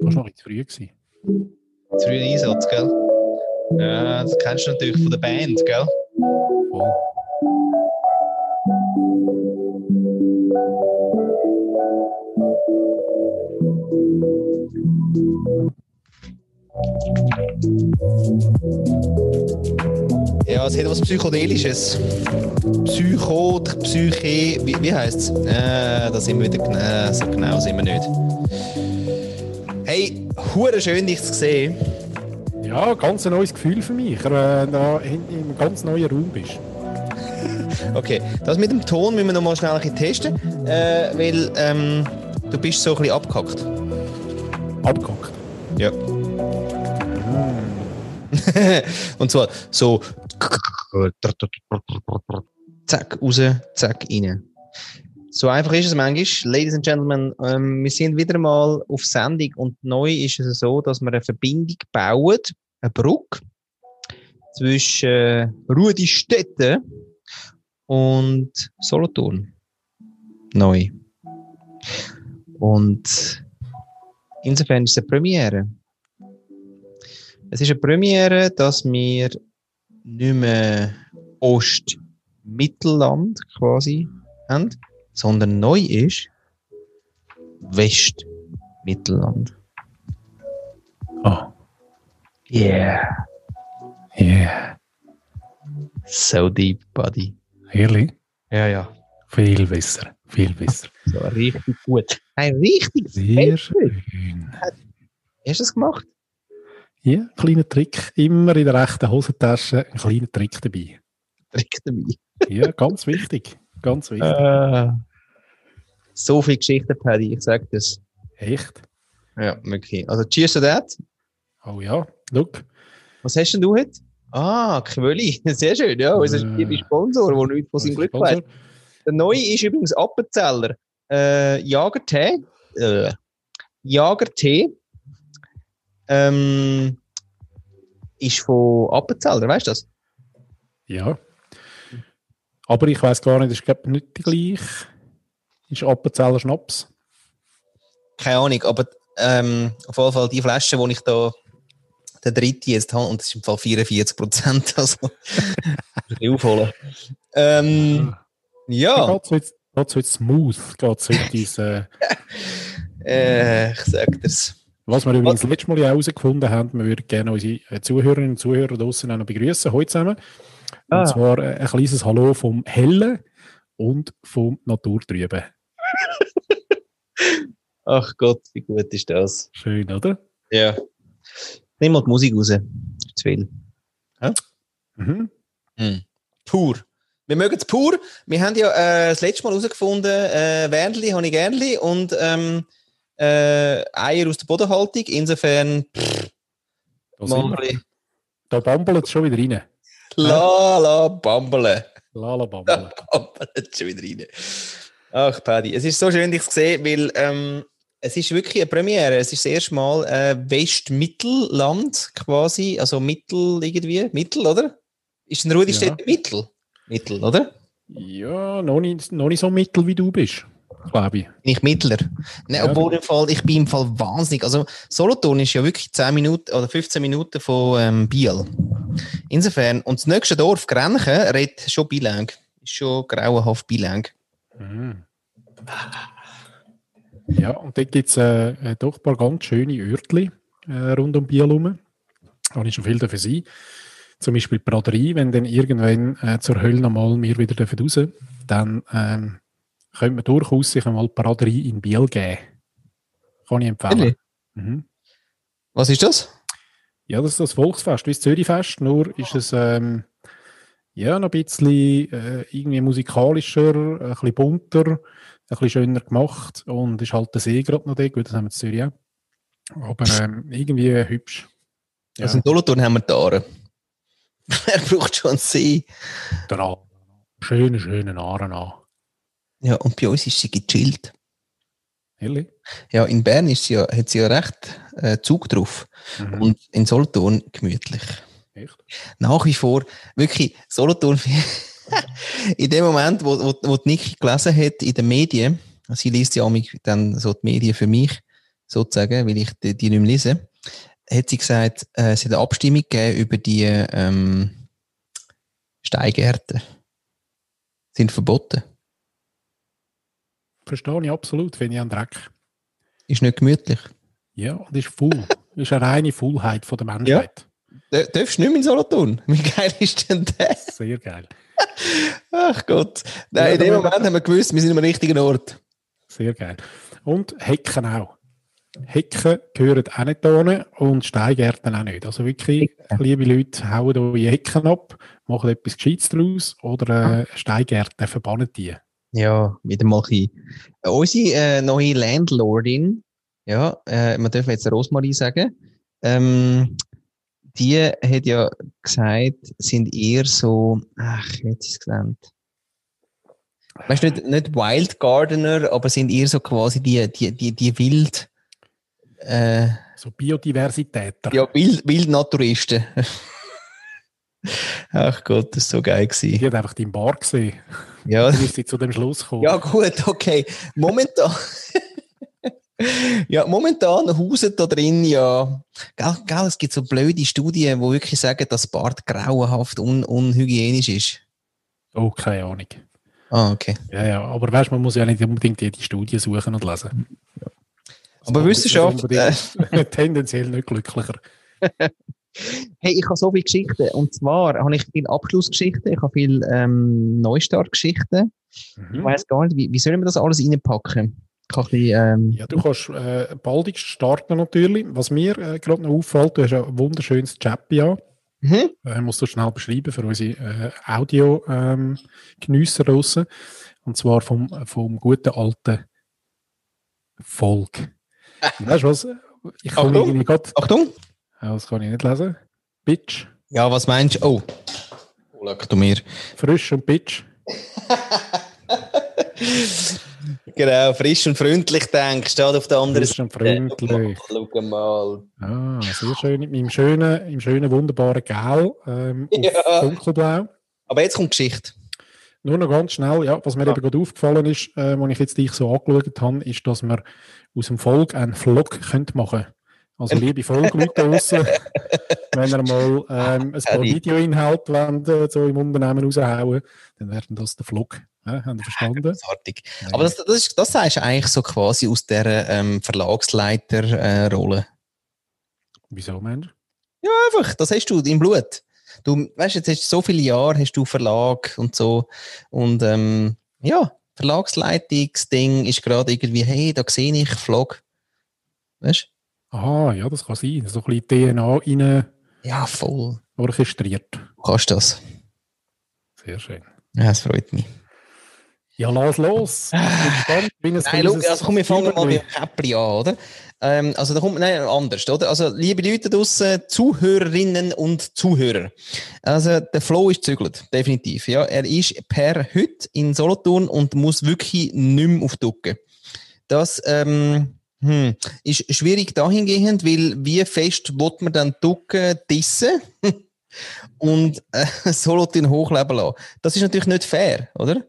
Das war noch ein früh. Gewesen. Zu früh Einsatz, gell? Ja, das kennst du natürlich von der Band, gell? Voll. Ja, es hat was Psychedelisches. Psycho, Psyche, wie, wie heisst es? Äh, da sind wir wieder genau, so genau sind wir nicht. Hure schön, dich zu sehen. Ja, ganz ein neues Gefühl für mich, wenn du in, in einem ganz neuen Raum bist. Okay, das mit dem Ton müssen wir noch mal schnell ein bisschen testen, äh, weil ähm, du bist so ein bisschen abgehackt. Abgehackt. Ja. Und zwar so zack, raus, zack, rein. So einfach ist es manchmal. Ladies and Gentlemen, ähm, wir sind wieder mal auf Sendung und neu ist es so, dass wir eine Verbindung bauen, eine Brücke zwischen äh, Rudistetten und Solothurn. Neu. Und insofern ist es eine Premiere. Es ist eine Premiere, dass wir nicht mehr Ost-Mittelland quasi haben, sondern neu ist West-Mittelland. Oh, Yeah. yeah. So deep, buddy. Ehrlich? Ja, ja. Viel besser. Viel besser. So richtig gut. Hey, richtig Sehr schön. Hast du das gemacht? Ja, kleiner Trick. Immer in der rechten Hosentasche ein kleiner Trick dabei. Direkt dabei. Ja, ganz wichtig. Ganz wichtig. Äh, so viel Geschichten, Paddy, ich sag das. Echt? Ja, wirklich. Also, cheers to that. Oh ja, look. Was hast denn du heute? Ah, Quölli. Sehr schön, ja. Unser Äh, Sponsor, der nichts von seinem Glück weiß. Der neue ist übrigens Appenzeller. Äh, Jagertee. Äh, Jagertee. Ähm, ist von Appenzeller, weißt du das? Ja. Aber ich weiß gar nicht, ist glaube nicht die gleiche. Ist Appenzeller Schnaps? Keine Ahnung, aber ähm, auf jeden Fall die Flasche, die ich da der dritte jetzt habe, und das ist im Fall 44 Prozent, also aufholen. Ähm, ja, Geht's heute, geht's heute smooth? Geht's heute ins, äh, äh, ich sag dir's. was wir übrigens letztes Mal ja herausgefunden haben, wir würden gerne unsere äh, Zuhörerinnen und Zuhörer draussen auch noch begrüßen, heute zusammen. Und Ah. zwar äh, ein kleines Hallo vom Hellen und vom Naturtrüben. Ach Gott, wie gut ist das? Schön, oder? Ja. Nimm mal die Musik raus. Ist Zu viel. Mhm. Hm. Pur. Wir mögen es pur. Wir haben ja äh, das letzte Mal herausgefunden, äh, Wernli habe ich gernli und ähm, äh, Eier aus der Bodenhaltung. Insofern, pff, Da, da bambelt es schon wieder rein. la la bambele. Lala bambeln. Bambele schon wieder rein. Ach, Paddy, es ist so schön, dich zu sehen, weil ähm, es ist wirklich eine Premiere. Es ist das erste Mal äh, Westmittelland quasi, also Mittel irgendwie. Mittel, oder? Ist ein Rudistädter Mittel? Mittel, oder? Ja, noch nicht, noch nicht so mittel wie du bist, glaube ich. Bin ich Mittler? Nein, Ja, obwohl im Fall, ich bin im Fall wahnsinnig. Also Solothurn ist ja wirklich 10 Minuten oder 15 Minuten von ähm, Biel. Insofern, und das nächste Dorf, Grenchen, redet schon Bilang. Ist schon grauenhaft Bilang. Mhm. Ja, und dort gibt es äh, äh, doch ein paar ganz schöne Örtli äh, rund um Biel herum. Da habe ich schon viel dafür sein. Zum Beispiel Braderie, wenn dann irgendwann äh, zur Hölle nochmal wir wieder dürfen raus dann ähm, könnte man durchaus sich einmal Braderie in Biel geben. Kann ich empfehlen. Mhm. Was ist das? Ja, das ist das Volksfest, wie das Zürichfest, nur ist es ähm, ja, noch ein bisschen äh, irgendwie musikalischer, ein bisschen bunter, bisschen schöner gemacht und ist halt der See gerade noch da, gut, das haben wir in Zürich auch. Aber ähm, irgendwie hübsch. Ja, Also in Solothurn haben wir die Aare. Wer braucht schon einen See? der Aare. Schöne, schöne Aare an. Ja, und bei uns ist sie gechillt. Ehrlich? Ja, in Bern ist sie ja, hat sie ja recht äh, Zug drauf. Mhm. Und in Solothurn gemütlich. Echt? nach wie vor wirklich Solothurn in dem Moment, wo, wo, wo die Niki gelesen hat in den Medien, sie liest ja dann so die Medien für mich, sozusagen, weil ich die, die nicht mehr lese, hat sie gesagt, äh, es hat eine Abstimmung gegeben über die ähm, Steingärten. Sind verboten. Verstehe ich absolut, finde ich einen Dreck. Ist nicht gemütlich. Ja, und ist full. ist eine reine Fullheit von der Menschheit. Ja. Darfst du nicht mehr in Solothurn? Wie geil ist denn das? Sehr geil. Ach Gott. Nein, in dem Moment haben wir gewusst, wir sind am richtigen Ort. Sehr geil. Und Hecken auch. Hecken gehören auch nicht hin und Steingärten auch nicht. Also wirklich, Hecken. liebe Leute, hauen eure Hecken ab, machen etwas Gescheites daraus oder äh, Steingärten verbannen die. Ja, wieder mal ein Unsere äh, neue Landlordin, ja, äh, man darf jetzt Rosmarie sagen, ähm, die hat ja gesagt, sind eher so, ach, jetzt ist es genannt. Weißt du, nicht, nicht Wild Gardener, aber sind eher so quasi die, die, die, die Wild, äh, so Biodiversitäter. Ja, Wild, Wildnaturisten. Ach Gott, das ist so geil gewesen. Die hat einfach deinen Bar gesehen. Ja. Dann ist sie zu dem Schluss gekommen. Ja, gut, okay. Momentan. Ja, momentan hausen da drin ja, gell, gell, es gibt so blöde Studien, die wirklich sagen, dass Bart grauenhaft un unhygienisch ist. Oh, keine Ahnung. Ah, okay. Ja, ja, aber weißt man muss ja nicht unbedingt jede Studie suchen und lesen. Ja. Aber Wissenschaft. Äh, tendenziell nicht glücklicher. hey, ich habe so viele Geschichten. Und zwar habe ich viele Abschlussgeschichten, ich habe viele ähm, Neustartgeschichten. Mhm. Ich weiß gar nicht, wie, wie sollen wir das alles reinpacken? Bisschen, ähm, ja, du kannst äh, baldigst starten natürlich. Was mir äh, gerade noch auffällt, du hast ein wunderschönes Chappia. Mhm. Äh, musst du schnell beschreiben für unsere äh, Audio-Genüsser ähm, draussen. Und zwar vom, vom guten alten Volk. weißt du was? Ich komme Achtung! Grad, Achtung! Ja, das kann ich nicht lesen. Bitch. Ja, was meinst du? Oh. oh leck du mir. Frisch und Bitch. genau, frisch und freundlich denkst, steht auf der anderen Seite. Frisch und freundlich. Schau mal. Ah, sehr schön. Im schönen, im schönen wunderbaren Gel ähm, ja. dunkelblau. Aber jetzt kommt Geschichte. Nur noch ganz schnell, ja, was mir ja. eben gerade aufgefallen ist, äh, als ich jetzt dich so angeschaut habe, ist, dass man aus dem Volk einen Vlog könnte machen könnte. Also liebe Volksleute draussen, wenn ihr mal ähm, ein paar Videoinhalte wollt, äh, so im Unternehmen raushauen, dann werden das der Vlog. Ja, haben verstanden? Großartig. Ja. Aber das, das, ist, das sagst du eigentlich so quasi aus dieser ähm, Verlagsleiter-Rolle. Äh, Wieso, Mensch? Ja, einfach, das hast du im Blut. Du, weißt jetzt hast du so viele Jahre, hast du Verlag und so. Und ähm, ja, Verlagsleitungsding ist gerade irgendwie, hey, da sehe ich Vlog. Weißt du? Ah, ja, das kann sein. So ein bisschen DNA rein. Ja, voll. Orchestriert. Du kannst das. Sehr schön. Ja, das freut mich. Ja, lass los. Ich bin Nein, schau, also komm, wir fangen mal mit Käppli an, oder? Ähm, also da kommt, nein, anders, oder? Also, liebe Leute draussen, Zuhörerinnen und Zuhörer. Also, der Flow ist zügelt, definitiv, ja. Er ist per heute in Solothurn und muss wirklich nicht mehr auf Ducken. Das, ähm, hm. Ist schwierig dahingehend, weil wie fest wird man dann Ducken dissen und äh, solo den hochleben lassen? Das ist natürlich nicht fair, oder?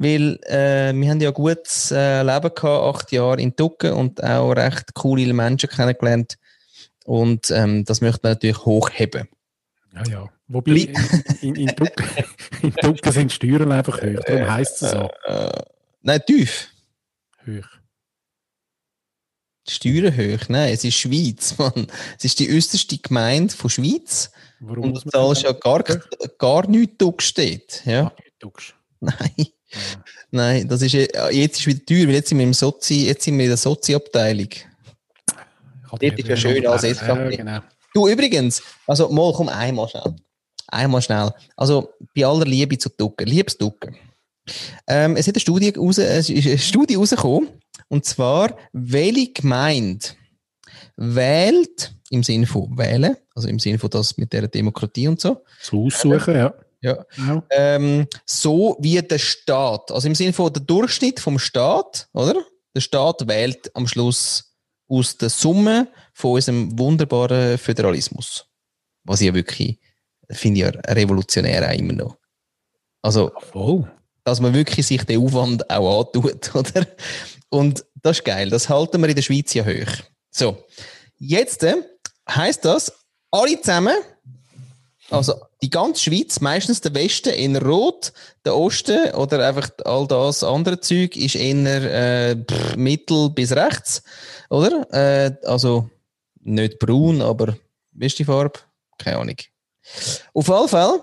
Weil äh, wir haben ja gutes äh, Leben gehabt, acht Jahre in Ducken und auch recht coole Menschen kennengelernt. Und ähm, das möchte man natürlich hochheben. Ja, ja. Wobei in, in, in, Ducken, in Ducken sind Steuern einfach höher, darum heisst es so. Äh, nein, tief. Hoch. Steuern hoch. Nein, es ist Schweiz, Mann. Es ist die äußerste Gemeinde von Schweiz. Warum und du zahlst ja gar, gar nichts steht. Ja? Nein. Ja. Nein, das ist, jetzt ist wieder teuer, weil jetzt sind wir, im Sozi, jetzt sind wir in der Sozi-Abteilung. Das ist ja schön als SVP. Ja, genau. Du übrigens, also mal komm einmal schnell. Einmal schnell. Also bei aller Liebe zu Ducken, liebes Ducken. Ähm, es, hat eine Studie raus, es ist eine Studie rausgekommen, und zwar, welche Gemeinde wählt, im Sinne von wählen, also im Sinne von das mit der Demokratie und so. So aussuchen, ja. Ja. ja. Ähm, so wie der Staat, also im Sinne von der Durchschnitt vom Staat, oder? Der Staat wählt am Schluss aus der Summe von unserem wunderbaren Föderalismus. Was ich ja wirklich, finde ich ja revolutionär auch immer noch. Also, oh. dass man wirklich sich den Aufwand auch antut, oder? Und das ist geil. Das halten wir in der Schweiz ja hoch. So, jetzt äh, heißt das, alle zusammen, also die ganze Schweiz, meistens der Westen in Rot, der Osten oder einfach all das andere Zeug ist eher äh, mittel bis rechts, oder? Äh, also nicht braun, aber wie ist die Farbe? Keine Ahnung. Auf jeden Fall,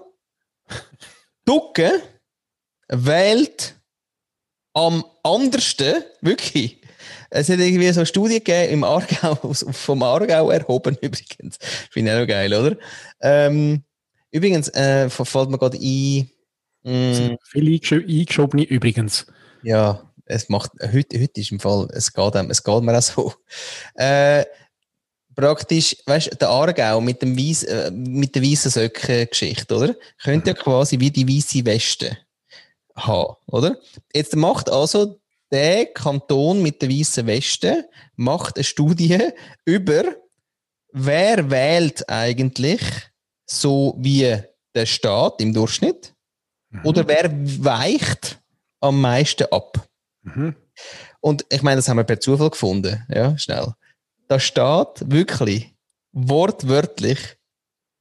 Ducke wählt am andersten, wirklich. Es hat irgendwie so eine Studie gegeben im Aargau, vom Aargau erhoben übrigens. Finde ich auch geil, oder? Ähm, übrigens, äh, fällt mir gerade ein. Mm, Viele eingeschobene übrigens. Ja, es macht, heute, heute ist im Fall, es geht, es geht mir auch so. Äh, praktisch, weißt du, der Aargau mit, dem Weiss, äh, mit der weißen Söcke-Geschichte, oder? Könnte ja quasi wie die weiße Weste haben, oder? Jetzt macht also der Kanton mit der weißen Weste macht eine Studie über, wer wählt eigentlich so wie der Staat im Durchschnitt mhm. oder wer weicht am meisten ab. Mhm. Und ich meine, das haben wir per Zufall gefunden, ja, schnell da steht wirklich wortwörtlich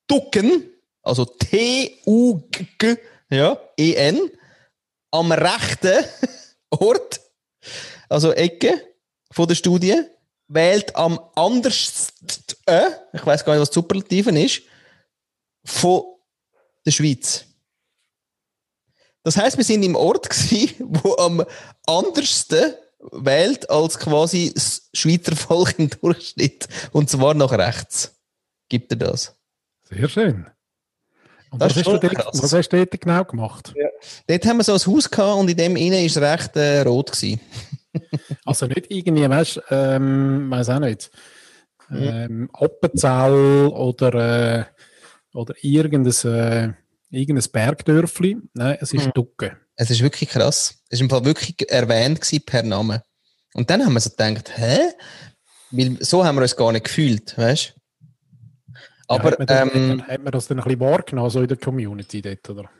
Ducken, also T-U-G, ja, E-N, am rechten Ort, also Ecke von der Studie, wählt am andersten, ich weiß gar nicht, was Superlativen ist, von der Schweiz. Das heißt, wir sind im Ort gewesen, wo am andersten wählt als quasi das Schweizer Volk im Durchschnitt. Und zwar nach rechts. Gibt er das? Sehr schön. Und was, hast dort, was, hast du dort genau gemacht? Ja. Dort haben wir so ein Haus gehabt und in dem innen war es recht äh, rot. Gewesen. also nicht irgendwie, weißt du, ähm, weiß auch nicht, ähm, Appenzell oder, äh, oder irgendein, äh, irgendein Bergdörfli. Nein, es ist mhm. Ducke. Es ist wirklich krass. Es war im Fall wirklich erwähnt per Name. Und dann haben wir so gedacht, hä? Weil so haben wir uns gar nicht gefühlt, weißt du? Aber. Ja, hat, man das, ähm, hat man das dann ein bisschen wahrgenommen, so in der Community dort, oder?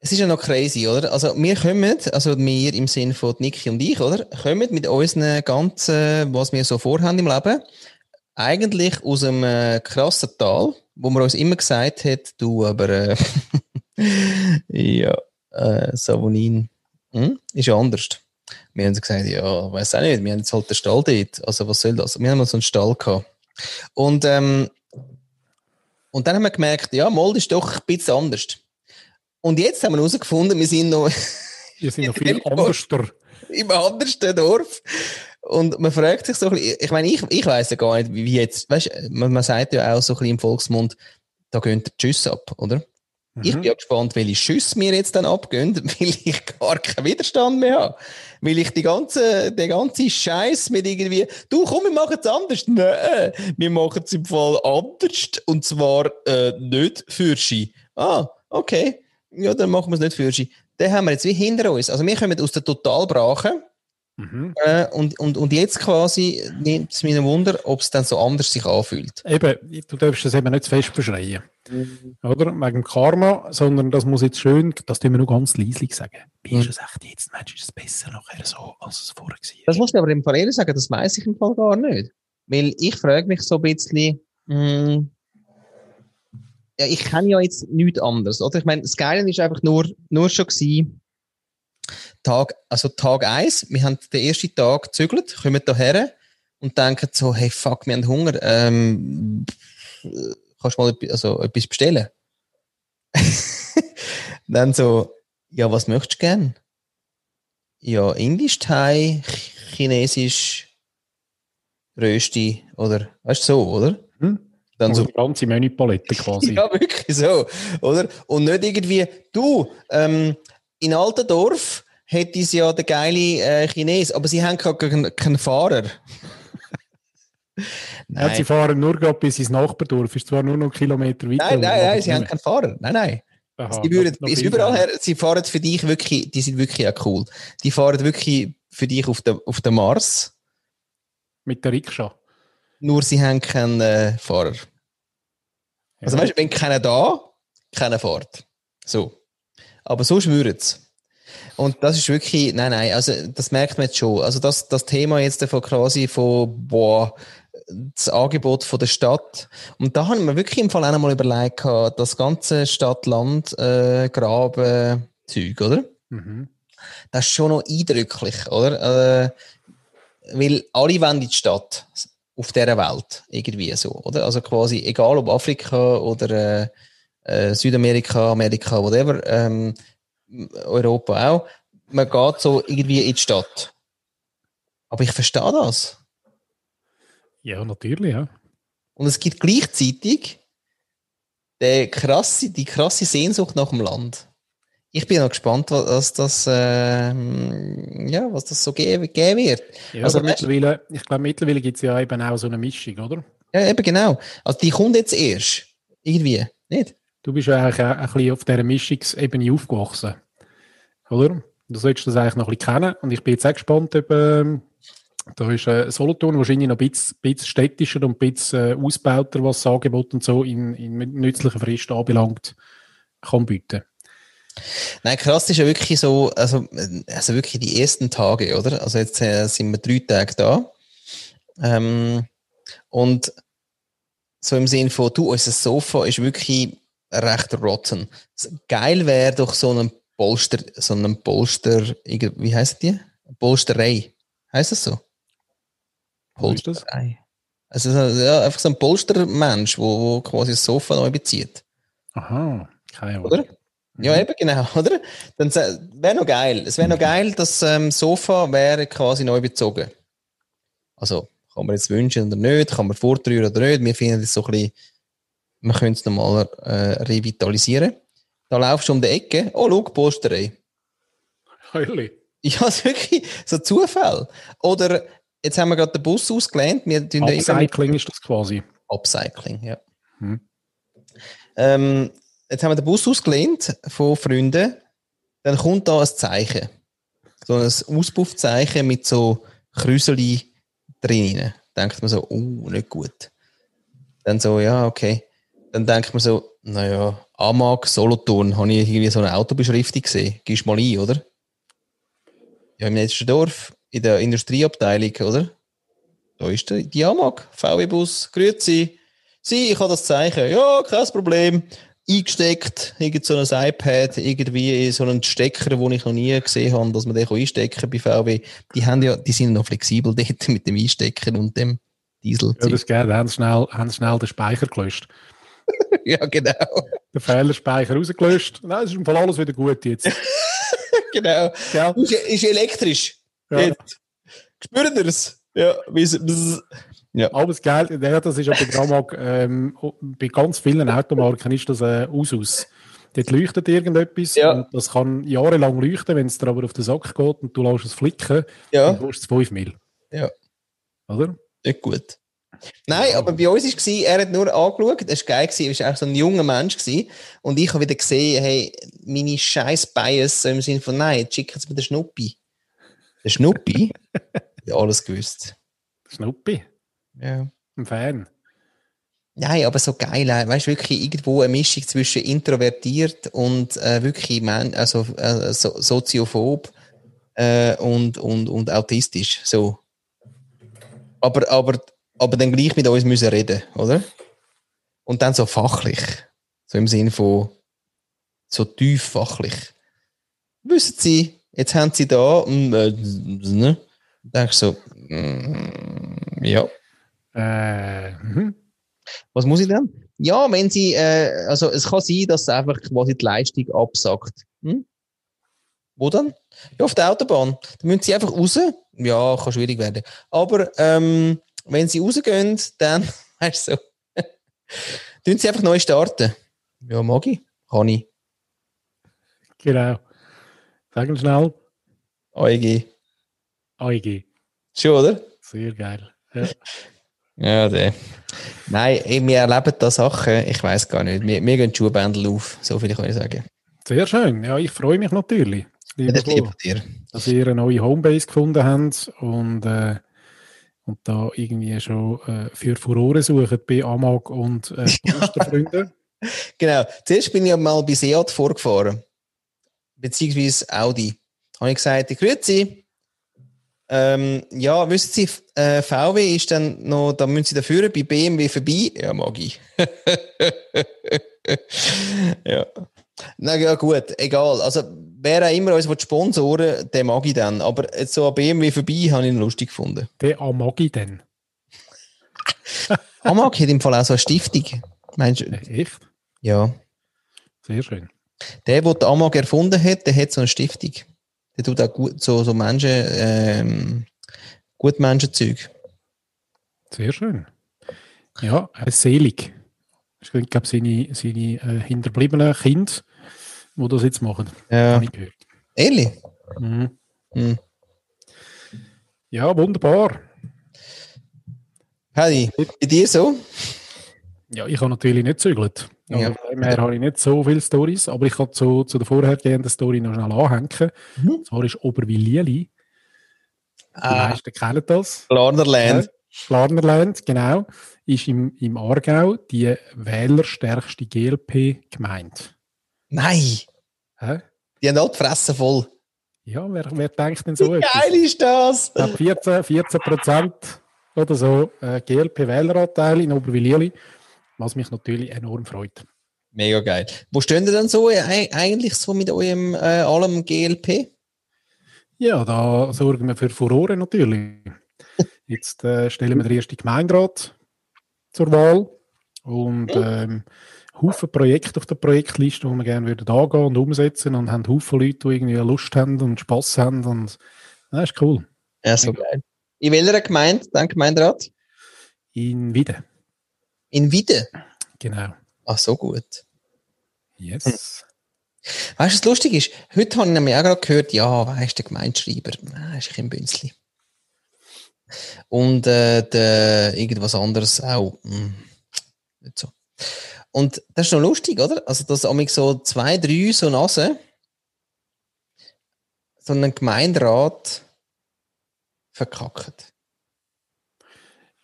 Es ist ja noch crazy, oder? Also, wir kommen, also wir im Sinne von Niki und ich, oder? Kommen mit unseren ganzen, was wir so vorhaben im Leben, eigentlich aus einem äh, krassen Tal, wo man uns immer gesagt hat, du, aber äh, ja, äh, Savonin hm? ist anders. Wir haben gesagt, ja, weiß auch nicht, wir haben jetzt halt den Stall dort. Also, was soll das? Wir haben mal so einen Stall gehabt. Und, ähm, und dann haben wir gemerkt, ja, Mold ist doch ein bisschen anders. Und jetzt haben wir herausgefunden, wir sind noch. Wir sind noch viel anders. Im andersten Dorf. Und man fragt sich so ein bisschen, ich meine, ich, ich weiss ja gar nicht, wie jetzt, weißt man, man sagt ja auch so ein bisschen im Volksmund, da gehen die Tschüss ab, oder? Mhm. Ich bin ja gespannt, welche Schüsse mir jetzt dann abgehen, weil ich gar keinen Widerstand mehr habe. Weil ich die ganze, den ganzen Scheiß mit irgendwie, du komm, wir machen es anders. Nein, wir machen es im Fall anders. Und zwar äh, nicht für Ski. Ah, okay. Ja, dann machen wir es nicht für Ski. Den haben wir jetzt wie hinter uns. Also wir kommen aus der Totalbrache Mhm. Äh, und, und, und jetzt quasi nimmt es mir ein Wunder, ob es dann so anders sich anfühlt. Eben, du darfst das eben nicht zu fest verschreien. Mhm. Oder? Wegen dem Karma, sondern das muss jetzt schön, das tun wir nur ganz leislich sagen. Wie ist mhm. es echt jetzt? Mensch, ist es besser nachher so, als es vorher war? Das muss ich aber im Fall ehrlich sagen, das weiß ich im Fall gar nicht. Weil ich frage mich so ein bisschen, mh, hm, ja, ich kenne ja jetzt nichts anderes. Oder? Ich meine, das Geile ist einfach nur, nur schon gewesen, Tag, also Tag eins, wir haben den ersten Tag gezügelt, kommen hierher und denken so, hey fuck, wir haben Hunger, ähm, kannst du mal etwas, also etwas bestellen? Dann so, ja, was möchtest du gern? Ja, Indisch, Thai, Chinesisch, Rösti oder, weißt du, so, oder? Hm. Dann so die ganze Menüpalette quasi. ja, wirklich so, oder? Und nicht irgendwie, du, ähm, in Altendorf hätte sie ja der geile äh, Chines, aber sie haben keinen, keinen Fahrer. nein. Ja, sie fahren nur gerade bis ins Nachbardorf, ist zwar nur noch Kilometer weiter. Nein, nein, nein, sie haben keinen Fahrer. Nein, nein. Aha, sie würden bis überall her, sie fahren für dich wirklich, die sind wirklich auch cool. Die fahren wirklich für dich auf den, auf den Mars. Mit der Rikscha. Nur sie haben keinen äh, Fahrer. Ja. Also weißt du, wenn keiner da, keiner fährt. So. Aber so schwören sie. Und das ist wirklich, nein, nein, also das merkt man jetzt schon. Also das, das Thema jetzt von quasi von, boah, das Angebot von der Stadt. Und da haben wir wirklich im Fall auch einmal überlegt, das ganze Stadt-Land, äh, Graben, Zeug, oder? Mhm. Das ist schon noch eindrücklich, oder? Äh, weil alle wollen in die Stadt auf dieser Welt, irgendwie so, oder? Also quasi, egal ob Afrika oder äh, äh, Südamerika, Amerika, whatever, ähm, Europa auch, man geht so irgendwie in die Stadt. Aber ich verstehe das. Ja, natürlich, ja. Und es gibt gleichzeitig die krasse, die krasse Sehnsucht nach dem Land. Ich bin noch gespannt, was das, äh, ja, was das so geben, geben wird. Ja, also, mittlerweile, ich glaube, mittlerweile gibt es ja eben auch so eine Mischung, oder? Ja, eben genau. Also die kommt jetzt erst. Irgendwie, nicht? Du bist ja eigentlich auch ein bisschen auf dieser Mischungsebene aufgewachsen, oder? Du solltest das eigentlich noch ein bisschen kennen und ich bin jetzt auch gespannt, ob, ähm, da ist äh, Solothurn wahrscheinlich noch ein bisschen, bisschen städtischer und ein bisschen äh, ausbauter, was das Angebot und so in, in nützlicher Frist anbelangt, kann bieten. Nein, krass ist ja wirklich so, also, also wirklich die ersten Tage, oder? Also jetzt äh, sind wir drei Tage da. Ähm, und so im Sinn von, du, unser Sofa ist wirklich recht rotten. Geil wäre doch so ein Polster, so ein Polster, wie heißt die? Polsterei. Heißt das so? Polsterei. Also ja, einfach so ein Polstermensch, wo, wo quasi das Sofa neu bezieht. Aha, keine Ahnung. Oder? Ja, eben genau, oder? Dann wäre noch geil. Es wäre noch geil, das ähm, Sofa wäre quasi neu bezogen. Also, kann man jetzt wünschen oder nicht, kann man vortrühren oder nicht. Wir finden es so ein bisschen, man könnte es nochmal äh, revitalisieren. Da laufst du um die Ecke, oh, schau, Posterei. Heuli. Ja, ist wirklich so Zufall. Oder jetzt haben wir gerade den Bus ausgelehnt. Wir Upcycling ist das quasi. Upcycling, ja. Hm. Ähm, jetzt haben wir den Bus ausgelehnt von Freunden. Dann kommt da ein Zeichen. So ein Auspuffzeichen mit so Krüseli drin. Denkt man so, oh, nicht gut. Dann so, ja, okay. Dann denkt man so, naja, Amag, Solothurn, habe ich irgendwie so eine Autobeschriftung gesehen. Gehst mal ein, oder? Ja, im nächsten Dorf, in der Industrieabteilung, oder? Da ist der, die Amag, VW-Bus, grüezi. Sie, ich habe das Zeichen. Ja, kein Problem. Eingesteckt, irgend so ein iPad, irgendwie so einen Stecker, den ich noch nie gesehen habe, dass man den einstecken kann bei VW. Die haben ja, die sind noch flexibel dort mit dem Einstecken und dem Diesel. Ja, das geil. Haben schnell, haben schnell den Speicher gelöscht. ja, genau. Den Fehlerspeicher rausgelöscht. Nein, es ist im Fall alles wieder gut jetzt. genau. Ja. Ist, ist elektrisch. Ja. Jetzt. Spürt ihr es? Ja, ja. Aber das Geld, ja, das ist aber Gramag, ähm, bei ganz vielen Automarken ist das äh, Usus. Dort leuchtet irgendetwas ja. und das kann jahrelang leuchten, wenn es dir aber auf den Sack geht und du lässt es flicken, ja. dann kostet es 5 Mil. Ja. Oder? Nicht gut. Nein, aber bei uns war er hat nur angeschaut, das war geil, er war auch so ein junger Mensch gewesen, und ich habe wieder gesehen, hey, meine scheiß Bias, so im Sinne von, nein, schick jetzt mir den Schnuppi. Der Schnuppi? ja, alles gewusst. Schnuppi? Ja. Ein Fan? Nein, aber so geil, äh, weißt du, wirklich irgendwo eine Mischung zwischen introvertiert und äh, wirklich man, also, äh, so, soziophob äh, und, und, und autistisch, so. Aber, aber aber dann gleich mit uns müssen reden, oder? Und dann so fachlich. So im Sinn von so tief fachlich. Wissen Sie, jetzt haben Sie da, und, äh, ne? Denkst so, mm, ja. Äh, mhm. Was muss ich denn? Ja, wenn Sie, äh, also es kann sein, dass einfach quasi die Leistung absagt. Hm? Wo dann? Ja, auf der Autobahn. Dann müssen Sie einfach raus. Ja, kann schwierig werden. Aber ähm, wenn sie rausgehen, dann, weißt du, so, tun sie einfach neu starten. Ja, mag ich. Kann ich. Genau. Sagen schnell. AEG. AEG. Schon, oder? Sehr geil. Ja, ja der. Nein, wir erleben da Sachen, ich weiß gar nicht. Wir, wir gehen Schuhbändel auf, so viel kann ich sagen. Sehr schön. Ja, ich freue mich natürlich. Ja, das liebe dir. Dass ihr eine neue Homebase gefunden habt und äh, und da irgendwie schon äh, für Furore suchen bei Amag und äh, Posterfreunden. genau. Zuerst bin ich mal bei Seat vorgefahren. Beziehungsweise Audi. habe ich gesagt, grüezi. Ähm, ja, wissen Sie, äh, VW ist dann noch, da müssen Sie dafür bei BMW vorbei. Ja, mag ich. ja. Na ja, gut, egal. Also, wer auch immer uns sponsoren den mag ich dann. Aber jetzt so an BMW vorbei habe ich ihn lustig gefunden. Den mag ich dann. Amag hat im Fall auch so eine Stiftung. Meinst du? Äh, Echt? Ja. Sehr schön. Der, der Amag erfunden hat, der hat so eine Stiftung. Der tut auch gut, so, so Menschen, ähm, gut Menschenzeug. Sehr schön. Ja, äh, selig. Ich glaube, seine, seine äh, hinterbliebenen Kinder, die das jetzt machen. Ja. Habe ich gehört. Ehrlich? Mhm. Hm. Ja, wunderbar. Paddy, bei dir so? Ja, ich habe natürlich nicht zügelt. Ja. Ja. Von dem her habe ich nicht so viele Stories, aber ich kann zu, zu der vorhergehenden Story noch schnell anhängen. Mhm. Zwar ist Oberwilieli. Die Ah, meisten kennen das. Larnerland. Schlarnerland, genau, ist im, im Aargau die wählerstärkste GLP-Gemeinde. Nein, Hä? die haben alle die Fresse voll. Ja, wer, wer denkt denn so Wie etwas? geil ist das? Glaube 14, 14 Prozent oder so äh, GLP-Wähleranteil in Oberwilieli, was mich natürlich enorm freut. Mega geil. Wo stehen ihr denn so äh, eigentlich so mit eurem äh, allem GLP? Ja, da sorgen wir für Furore natürlich. Jetzt äh, stellen wir den ersten Gemeinderat zur Wahl und ähm, Haufen Projekte auf der Projektliste, die wir gerne würden angehen und umsetzen und haben Haufen Leute, die irgendwie Lust haben und Spass haben und das ist cool. Ja, so geil. In welcher Gemeinde, dein Gemeinderat? In Wieden, In Wieden. genau. Ach, so gut. Yes. Weißt du, was lustig ist? Heute habe ich nämlich auch gerade gehört, ja, weißt du, der Gemeindeschreiber, ah, ist bisschen Bünzli. Und äh, der, irgendwas anderes auch. Hm, nicht so. Und das ist noch lustig, oder? Also, dass amig so zwei, drei so Nasen so einen Gemeinderat verkackt.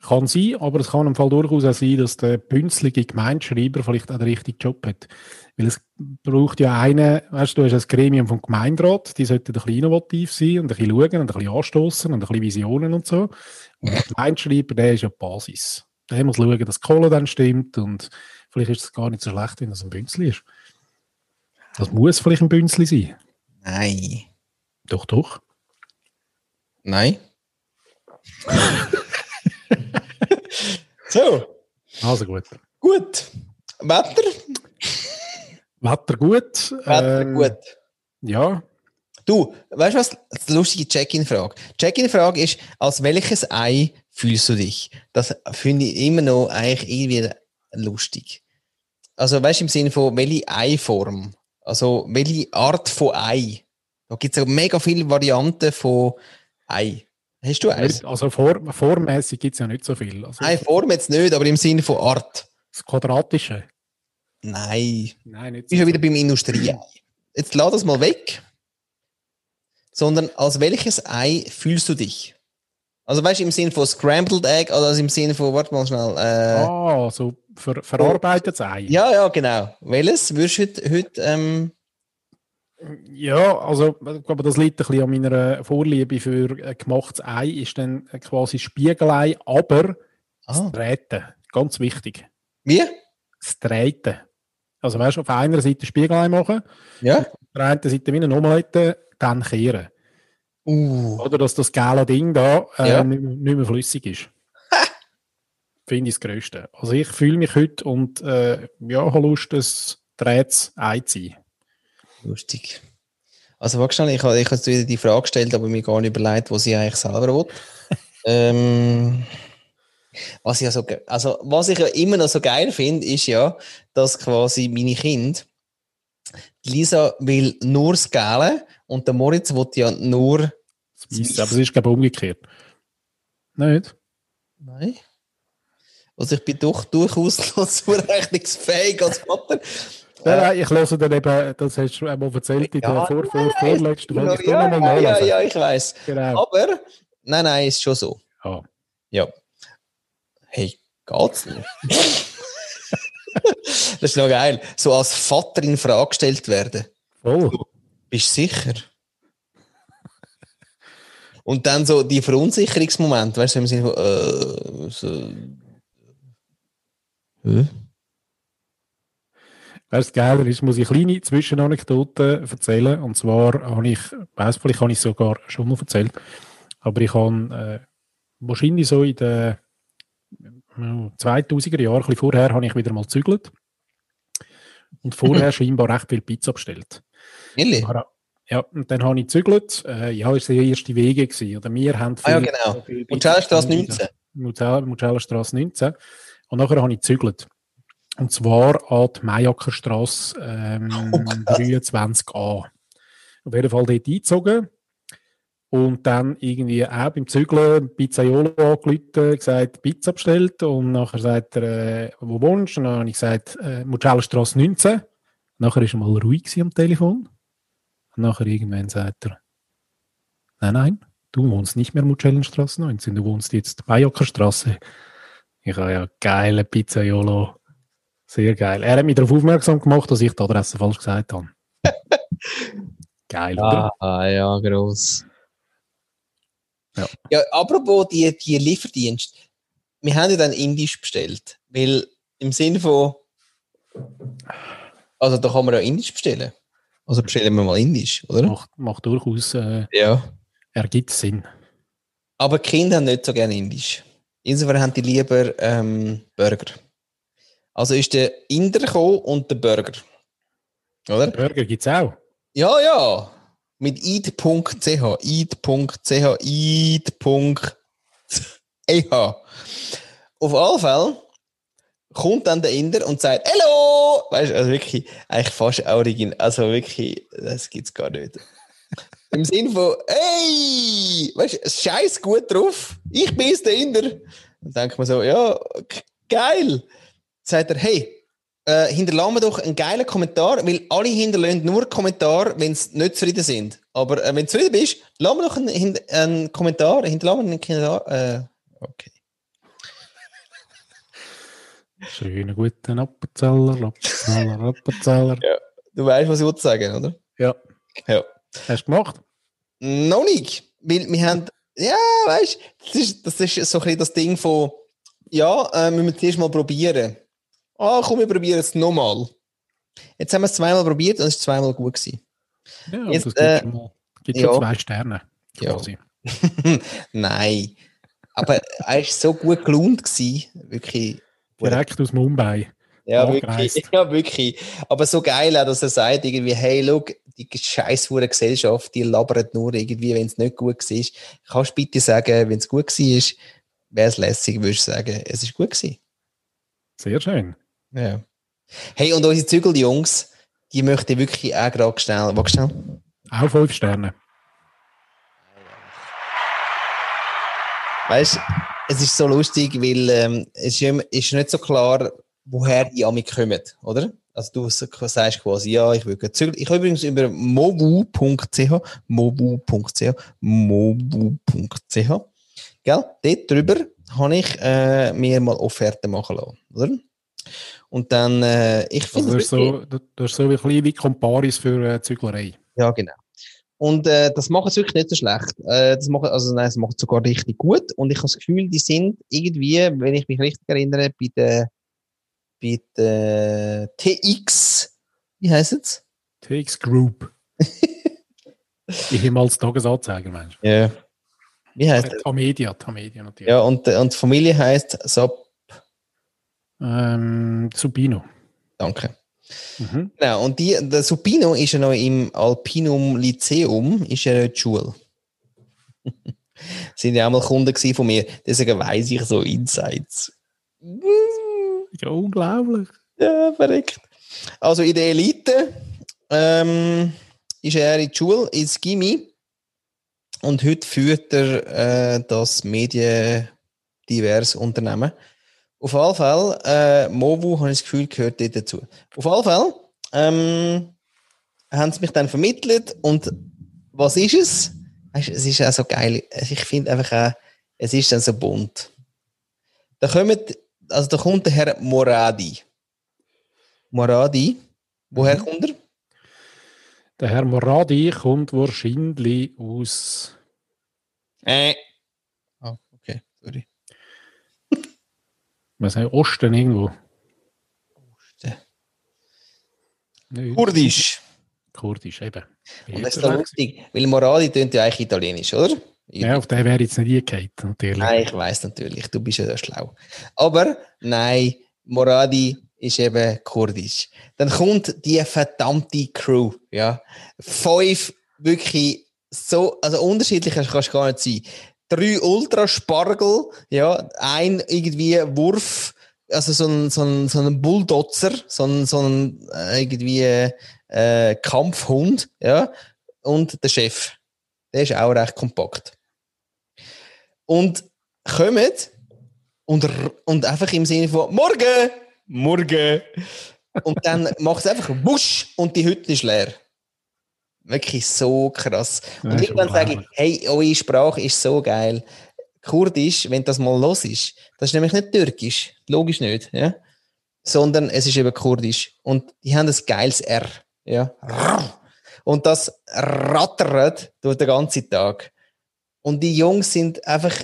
Kann sein, aber es kann im Fall durchaus auch sein, dass der bünzlige Gemeindeschreiber vielleicht auch den richtigen Job hat. Weil es braucht ja einen, weißt du, du hast ein Gremium vom Gemeinderat, die sollten ein bisschen innovativ sein und ein bisschen schauen und ein bisschen anstoßen und ein bisschen Visionen und so. Und der Gemeindeschreiber, der ist ja die Basis. Der muss schauen, dass die Kohle dann stimmt und vielleicht ist es gar nicht so schlecht, wenn das ein Bünzli ist. Das muss vielleicht ein Bünzli sein. Nein. Doch, doch. Nein. so, Also gut. gut. Wetter? Wetter gut. Wetter Ähm, gut. Ja, Du, weißt du was? Die lustige Check-in-Frage. Check-in-Frage ist, als welches Ei fühlst du dich? Das finde ich immer noch eigentlich irgendwie lustig. Also, weißt du, im Sinne von, welche Eiform? Also, welche Art von Ei? Da gibt es ja mega viele Varianten von Ei. Hast du eins? also vor, vormäßig gibt es ja nicht so viel. Also Eiform jetzt nicht, aber im Sinne von Art. das Quadratische. Nein. Nein, nicht Ich bin wieder beim Industrieei. Jetzt lass das mal weg. Sondern als welches Ei fühlst du dich? Also weißt du, im Sinne von Scrambled Egg oder also im Sinne von, warte mal schnell. Äh, Ah, so ver verarbeitetes Ei. Ja, ja, genau. Welches würdest du heute, heute ähm, Ja, also ich glaube, das liegt ein bisschen an meiner Vorliebe für gemachtes Ei, ist dann quasi Spiegelei, aber ah, Drehten. Ganz wichtig. wie? Das Drehten. Also weißt du, auf einer Seite Spiegelei machen, Ja. auf der anderen Seite wie eine Omelette, dann kehren. Uh, Oder dass das geile Ding da äh, Ja. nicht, nicht mehr flüssig ist. Finde ich das Größte. Also ich fühle mich heute und äh, ja, habe Lust, ein Drähts Ei zu sein. lustig. Also warte schnell, ich habe ich habe jetzt wieder die Frage gestellt, aber mir gar nicht überlegt, was ich eigentlich selber will. ähm, was ich ja so, ge- also was ich ja immer noch so geil finde, ist ja, dass quasi meine Kinder, Lisa will nur das Gelbe und der Moritz will ja nur. Weisse. Aber es ist, glaube ich, umgekehrt. Nicht? Nein. Also ich bin doch durchaus noch zurechnungsfähig als Vater. Nein, nein, ich höre dann eben, das hast du einmal erzählt in der Ja, vor, vor, vorletzten Folge. Ja, ja, ja, ja, ich weiß. Genau. Aber nein, nein, ist schon so. Ah. Ja. Hey, geht's nicht? das ist noch geil. So als Vater in Frage gestellt werden. Bist du sicher? Und dann so die Verunsicherungsmomente, weißt du, im Sinne von, äh, so. Hä? Du, geiler ist, muss ich kleine Zwischenanekdoten erzählen. Und zwar habe ich, weiss vielleicht habe ich sogar schon mal erzählt, aber ich habe äh, wahrscheinlich so in den 2000er Jahren, ein bisschen vorher, habe ich wieder mal gezügelt. Und vorher scheinbar recht viel Pizza bestellt. Ehrlich? Ja, und dann habe ich gezügelt. Äh, ja, es war der erste Wege. Gewesen. Oder wir haben Ah ja, genau. viel Mucellenstrasse 19. Muzel- Mucellenstrasse 19. Und nachher habe ich gezügelt. Und zwar an die Meiackerstrasse ähm, Oh, krass. 23a. Auf jeden Fall dort eingezogen. Und dann irgendwie auch beim Zügeln Pizzaiolo angerufen, gesagt, Pizza bestellt. Und nachher sagt er, äh, wo wohnst du? Und dann habe ich gesagt, äh, Mucellenstrasse 19. Nachher war er mal ruhig am Telefon. Und nachher irgendwann sagt er, nein, nein, du wohnst nicht mehr Mucellenstrasse 19, du wohnst jetzt Bayackerstrasse. Ich habe ja geile Pizzaiolo. Sehr geil. Er hat mich darauf aufmerksam gemacht, dass ich die Adresse falsch gesagt habe. geil, oder? Ah, ja, gross. Ja. ja, apropos die, die Lieferdienst. Wir haben ja dann Indisch bestellt, weil im Sinne von, also da kann man ja Indisch bestellen. Also bestellen wir mal Indisch, oder? Macht, macht durchaus, äh, Ja. ergibt Sinn. Aber Kinder haben nicht so gerne Indisch. Insofern haben die lieber ähm, Burger. Also ist der Inder gekommen und der Burger. Oder? Burger gibt es auch. Ja, ja. Mit id.ch. id.ch. id.ch. Auf alle Fälle kommt dann der Inder und sagt Hallo! Weißt du, also wirklich, eigentlich fast original. Also wirklich, das gibt's gar nicht. Im Sinn von, hey! Weißt du, scheiß gut drauf. Ich bin's, der Inder. Dann denkt man so, ja, geil. Sagt er, hey, äh, hinterlassen wir doch einen geilen Kommentar, weil alle hinterlassen nur Kommentar, wenn sie nicht zufrieden sind. Aber äh, wenn du zufrieden bist, lass mir doch einen, einen Kommentar, hinterlassen wir einen Kommentar. Äh, okay. Schönen guten Appenzeller, Appenzeller, Appenzeller. Du weißt, was ich wollte sagen, oder? Ja. Ja. Hast du gemacht? Noch nicht. Weil wir haben, ja, weißt du, das ist, das ist so ein bisschen das Ding von, ja, äh, müssen wir zuerst mal probieren. Ah, komm, wir probieren es nochmal. Jetzt haben wir es zweimal probiert und es ist zweimal gut gewesen. Ja, Jetzt, das gibt äh, schon, mal, gibt ja. schon zwei Sterne. Ja. quasi. Nein. Aber er war so gut gelohnt gewesen. Wirklich. Direkt aus Mumbai. Ja, angereist. wirklich. Ja, wirklich. Aber so geil auch, dass er sagt, irgendwie, hey, look, die scheiß Gesellschaft, die labert nur irgendwie, wenn es nicht gut war. Kannst du bitte sagen, wenn es gut war, wäre es lässig, würdest du sagen, es ist gut gewesen. Sehr schön. Ja. Hey, und unsere Zügeljungs, die möchte ich wirklich auch gerade schnell, warte schnell. Auch fünf Sterne. Weißt du, es ist so lustig, weil ähm, es ist, nicht so klar, woher die Ami kommen, oder? Also du sagst quasi, ja, ich will zügeln. Ich habe übrigens über movu.ch, movu.ch, movu.ch, gell? Dort drüber habe ich äh, mir mal Offerten machen lassen, oder? Und dann, äh, ich finde Also, es das, ist so, das das ist so ein bisschen wie Comparis für äh, Züglerei. Ja, genau. Und äh, das machen sie wirklich nicht so schlecht. Äh, das machen, also nein, sie machen es sogar richtig gut. Und ich habe das Gefühl, die sind irgendwie, wenn ich mich richtig erinnere, bei der, bei der TX, wie heißt es? TX Group. Ehemals Tagesanzeiger, meinst Ja. Wie heißt du? es? Tamedia, Tamedia natürlich. Ja, und, und die Familie heißt Sab. Ähm, Subino. Danke. Mhm. Genau, und die, der Supino ist ja noch im Alpinum Lyceum, ist ja nicht Schule. Sind ja auch mal Kunden von mir, deswegen weiss ich so Insights. Ja, unglaublich. Ja, verreckt. Also in der Elite ähm, ist er in die Schule, ins Gimmi. Und heute führt er äh, das Medien-divers Unternehmen. Auf alle Fälle, äh, Movu, habe ich das Gefühl, gehört dort dazu. Auf alle Fälle ähm, haben sie mich dann vermittelt und was ist es? Es ist auch so geil. Ich finde einfach auch, es ist dann so bunt. Da kommt, also da kommt der Herr Moradi. Moradi, woher Mhm. kommt er? Der Herr Moradi kommt wahrscheinlich aus Äh. Ah, okay, sorry. Was heißt Osten irgendwo? Osten. Nicht. Kurdisch. Kurdisch, eben. Und das ist noch lustig, weil Moradi tönt ja eigentlich italienisch, oder? Ja, auf den wäre jetzt nicht eingehauen, natürlich. Nein, ich weiß natürlich, du bist ja schlau. Aber nein, Moradi ist eben kurdisch. Dann kommt die verdammte Crew, ja. Fünf wirklich so, also unterschiedlich kannst du gar nicht sein. Drei Ultraspargel, ja, ein irgendwie Wurf, also so ein, so ein, so ein Bulldozer, so ein, so ein äh, irgendwie äh, Kampfhund, ja, und der Chef. Der ist auch recht kompakt. Und kommen und, und einfach im Sinne von Morgen! Morgen! Und dann macht es einfach Wusch und die Hütte ist leer. Wirklich so krass. Und Ja, irgendwann sage ich, hey, eure Sprache ist so geil. Kurdisch, wenn das mal los ist, das ist nämlich nicht Türkisch, logisch nicht, ja? sondern es ist eben Kurdisch. Und die haben ein geiles R. Ja? Und das rattert durch den ganzen Tag. Und die Jungs sind einfach,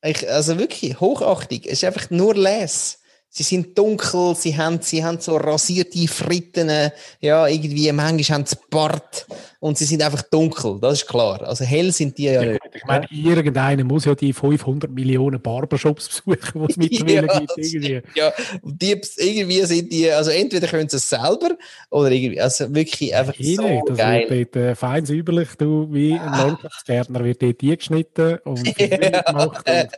also wirklich hochachtig. Es ist einfach nur Les. Sie sind dunkel, sie haben, sie haben so rasierte Fritten, ja, irgendwie, manchmal haben sie Bart und sie sind einfach dunkel, das ist klar. Also hell sind die ja, Ja, nicht. ich meine, irgendeiner muss ja die 500 Millionen Barbershops besuchen, die es mittlerweile Ja, gibt. Irgendwie. Ja, die, irgendwie sind die, also entweder können sie es selber oder irgendwie, also wirklich einfach Ich so nicht. Das geil. wird dort äh, fein säuberlich, du, wie ein Landschaftsgärtner wird dort eingeschnitten und Ja. gemacht. Und,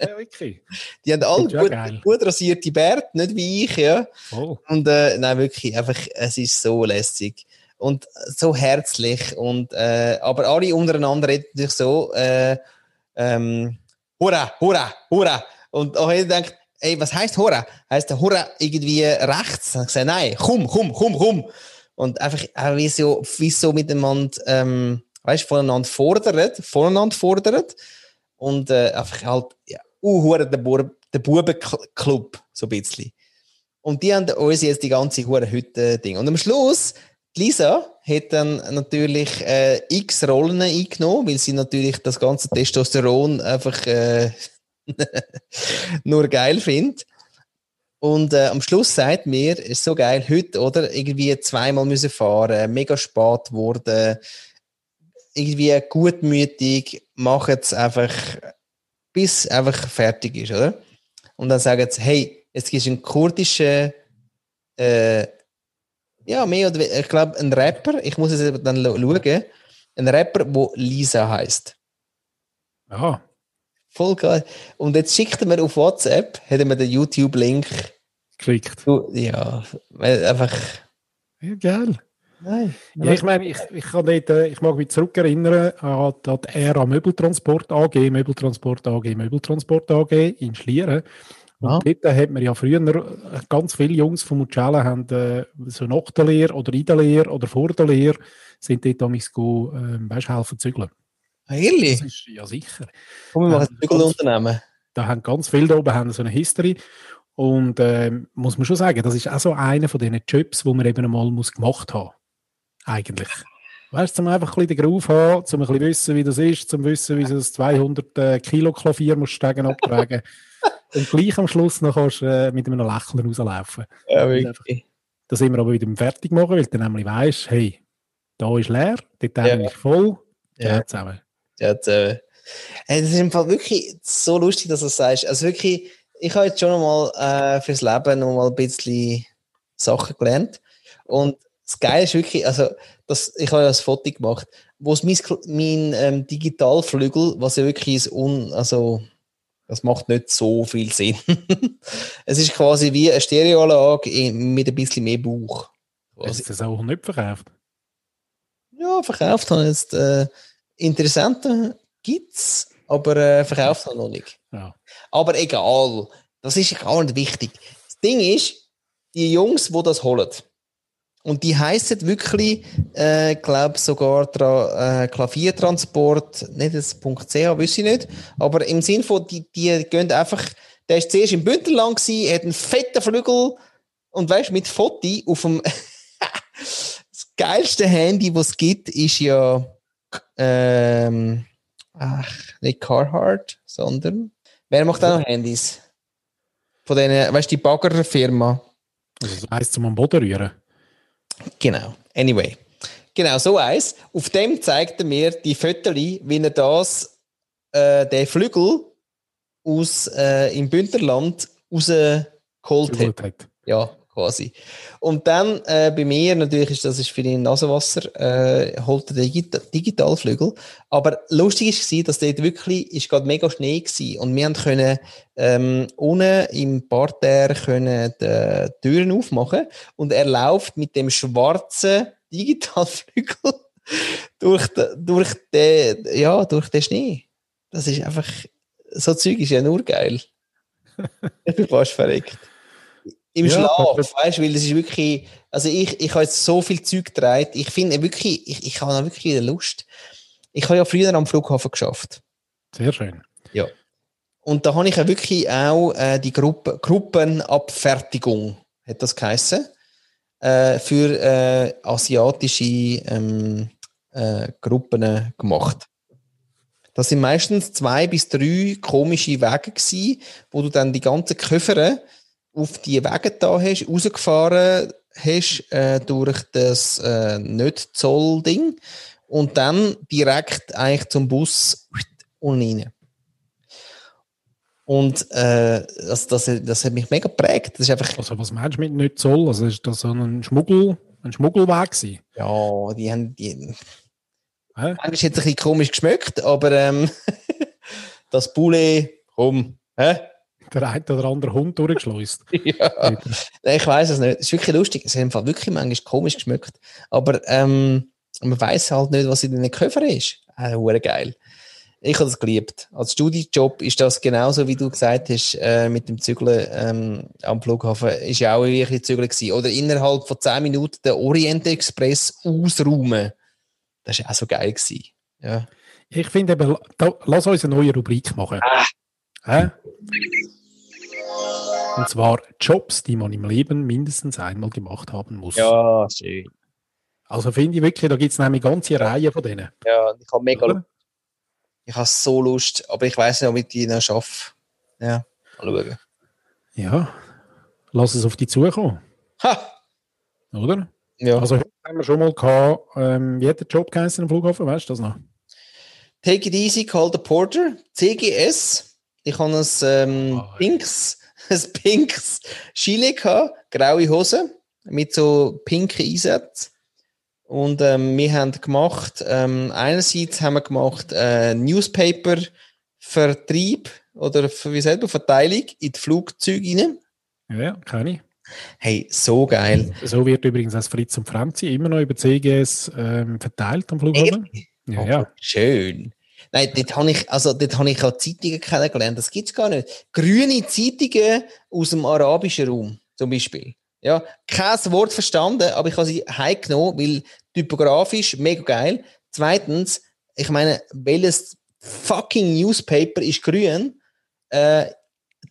ja, wirklich. Die haben alle ja gut, gut rasierte Bärte, nicht wie ich, ja. Voll. Und äh, nein, wirklich, einfach, es ist so lässig und so herzlich. Und, äh, aber alle untereinander reden sich so, äh, ähm, Hurra, Hurra, Hurra. Und auch jeder denkt, ey, was heißt Hurra? Heißt der Hurra irgendwie rechts? Dann gesagt, nein, komm, komm, komm, komm. Und einfach, auch wie so, wie so miteinander, ähm, weißt, voneinander fordert, voneinander fordert. Und äh, einfach halt, ja, uh, der, Bur der Bubenclub, so ein bisschen. Und die haben uns jetzt die ganze hure Hütte Ding. Und am Schluss, Lisa hat dann natürlich äh, x Rollen eingenommen, weil sie natürlich das ganze Testosteron einfach äh, nur geil findet. Und äh, am Schluss sagt mir, ist so geil, heute, oder? Irgendwie zweimal müssen fahren, mega spät geworden, irgendwie gutmütig, machen es einfach, bis einfach fertig ist, oder? Und dann sagen sie, hey, es einen kurdischen, äh, ja, mehr oder weniger, ich glaube, ein Rapper, ich muss es dann schauen, ein Rapper, der Lisa heißt. Ja, Voll geil. Und jetzt schickt er mir auf WhatsApp, hat er mir den YouTube-Link. geklickt. Ja, einfach. Ja, geil. Nein. Ja, ich meine, ich, ich, kann dort, äh, ich mag mich zurückerinnern an, an die Ära Möbeltransport AG, Möbeltransport AG, Möbeltransport AG in Schlieren. Und Ah. dort hat man ja früher, äh, ganz viele Jungs von Mucella haben äh, so nach der Lehre oder in der Lehre oder vor der Lehre sind dort damals go, ähm, weißt, helfen zügeln. Das Ehrlich? ist ja sicher. Komm, wir machen Ja, ein Zügelunternehmen. Da haben ganz viele da oben haben so eine History. Und ähm, muss man schon sagen, das ist auch so einer von diesen Jobs, wo man eben einmal muss gemacht haben Eigentlich. Weißt du, zum einfach ein bisschen den Groove haben, zum ein bisschen wissen, wie das ist, zum wissen, wie so das 200 äh, Kilo Klavier musst steigen abtragen. Und gleich am Schluss noch kannst äh, mit einem Lächeln rauslaufen. Ja, wirklich. Das immer aber wieder fertig machen, weil du nämlich weißt, hey, da ist leer, dort Ja. ist voll, Ja. ja. zusammen. Ja, das, äh, hey, das ist im Fall wirklich so lustig, dass du das sagst. Also wirklich, ich habe jetzt schon mal äh, fürs Leben noch mal ein bisschen Sachen gelernt. Und das Geile ist wirklich, also das, ich habe ja das Foto gemacht, wo es mein, mein ähm, Digitalflügel, was ja wirklich ist un, also das macht nicht so viel Sinn. es ist quasi wie eine Stereoanlage mit ein bisschen mehr Bauch. Hast du das auch nicht verkauft? Ja, verkauft habe ich jetzt äh, interessante gibt's, aber äh, verkauft habe ich noch nicht. Ja. Aber egal, das ist gar nicht wichtig. Das Ding ist, die Jungs, die das holen, und die heißen wirklich, äh, glaube sogar tra äh, Klaviertransport, nicht das .ch, weiß ich nicht, aber im Sinn von, die, die gehen einfach, der ist zuerst im Bündnerland gsi, hat einen fetten Flügel und weißt mit Foto auf dem das geilste Handy, was es gibt, ist ja ähm, ach, nicht Carhartt, sondern wer macht auch noch Handys? Von denen, weißt du, die Baggerfirma. Also so eins zum am Boden rühren. Genau. Anyway. Genau, so eins. Auf dem zeigt er mir die Fotos, wie er das, äh, den Flügel aus, äh, im Bündnerland rausgeholt hat. hat. Ja, quasi. Und dann äh, bei mir, natürlich ist das ist für ihn Nasenwasser, äh, holt er den Digita Digitalflügel. Aber lustig war, dass dort wirklich, ist gerade mega Schnee war. Und wir haben können, ähm, unten im Parterre können die Türen aufmachen. Und er läuft mit dem schwarzen Digitalflügel durch, de, durch den, ja, durch den Schnee. Das ist einfach, so Zeug ist ja nur geil. ich bin fast verreckt. Im Ja, Schlaf, das- weißt du, weil das ist wirklich, also ich, ich habe jetzt so viel Zeug getragen. Ich finde wirklich, ich, ich habe noch wirklich wieder Lust. Ich habe ja früher am Flughafen geschafft. Sehr schön. Und da habe ich ja wirklich auch äh, die Gruppe, Gruppenabfertigung, hat das geheißen, äh, für äh, asiatische ähm, äh, Gruppen gemacht. Das sind meistens zwei bis drei komische Wege gewesen, wo du dann die ganzen Köffer auf die Wege da hast, rausgefahren hast äh, durch das äh, Nicht-Zoll-Ding und dann direkt eigentlich zum Bus unten rein. Und äh, das, das, das hat mich mega geprägt. Das ist einfach, Also was meinst du mit nicht Zoll? Also ist das so ein Schmuggel, ein Schmuggelweg gewesen? ja, die haben, die, Hä? manchmal hat es ein bisschen komisch geschmeckt, aber ähm, das Poulet, komm, hä? Der eine oder andere Hund durchgeschleust. ja. Ich weiß es nicht. Es ist wirklich lustig. Es hat einfach wirklich manchmal komisch geschmeckt. Aber ähm, man weiß halt nicht, was in den Köfern ist. Äh, hure geil. Ich habe das geliebt. Als Studijob ist das genauso, wie du gesagt hast, äh, mit dem Zügeln ähm, am Flughafen. Ist ja auch wirklich Zügeln gewesen. Oder innerhalb von 10 Minuten den Orient Express ausräumen. Das war auch so geil gewesen. Ja. Ich finde eben, lass uns eine neue Rubrik machen. Hä? Und zwar Jobs, die man im Leben mindestens einmal gemacht haben muss. ja, schön. Also finde ich wirklich, da gibt es nämlich eine ganze Reihe von denen. Ja, ich habe mega Oder? Ich habe so Lust, aber ich weiß nicht, ob ich die noch schaffe. Ja, mal schauen. Ja, lass es auf dich zukommen, Ha! oder? Ja. Also heute haben wir schon mal gehabt, ähm, wie hat der Job geheißen am Flughafen, weißt du das noch? Take it easy, call the porter. CGS. Ich habe ein ähm, Ah, ja. pinks, ein pinks Gilet gehabt, graue Hose mit so pinken Einsätzen. Und ähm, wir haben gemacht, ähm, einerseits haben wir gemacht äh, Newspaper-Vertrieb oder wie sagt man, Verteilung in die Flugzeuge rein. Ja, kenne ich. Hey, so geil. So wird übrigens das Fritz und Franzi immer noch über CGS ähm, verteilt am Flughafen. Ja, Oh, ja. Schön. Nein, dort habe ich, also dort ich auch Zeitungen kennengelernt. Das gibt's gar nicht. Grüne Zeitungen aus dem arabischen Raum, zum Beispiel. Ja, kein Wort verstanden, aber ich habe sie heimgenommen, weil typografisch mega geil. Zweitens, ich meine, welches fucking Newspaper ist grün? Äh,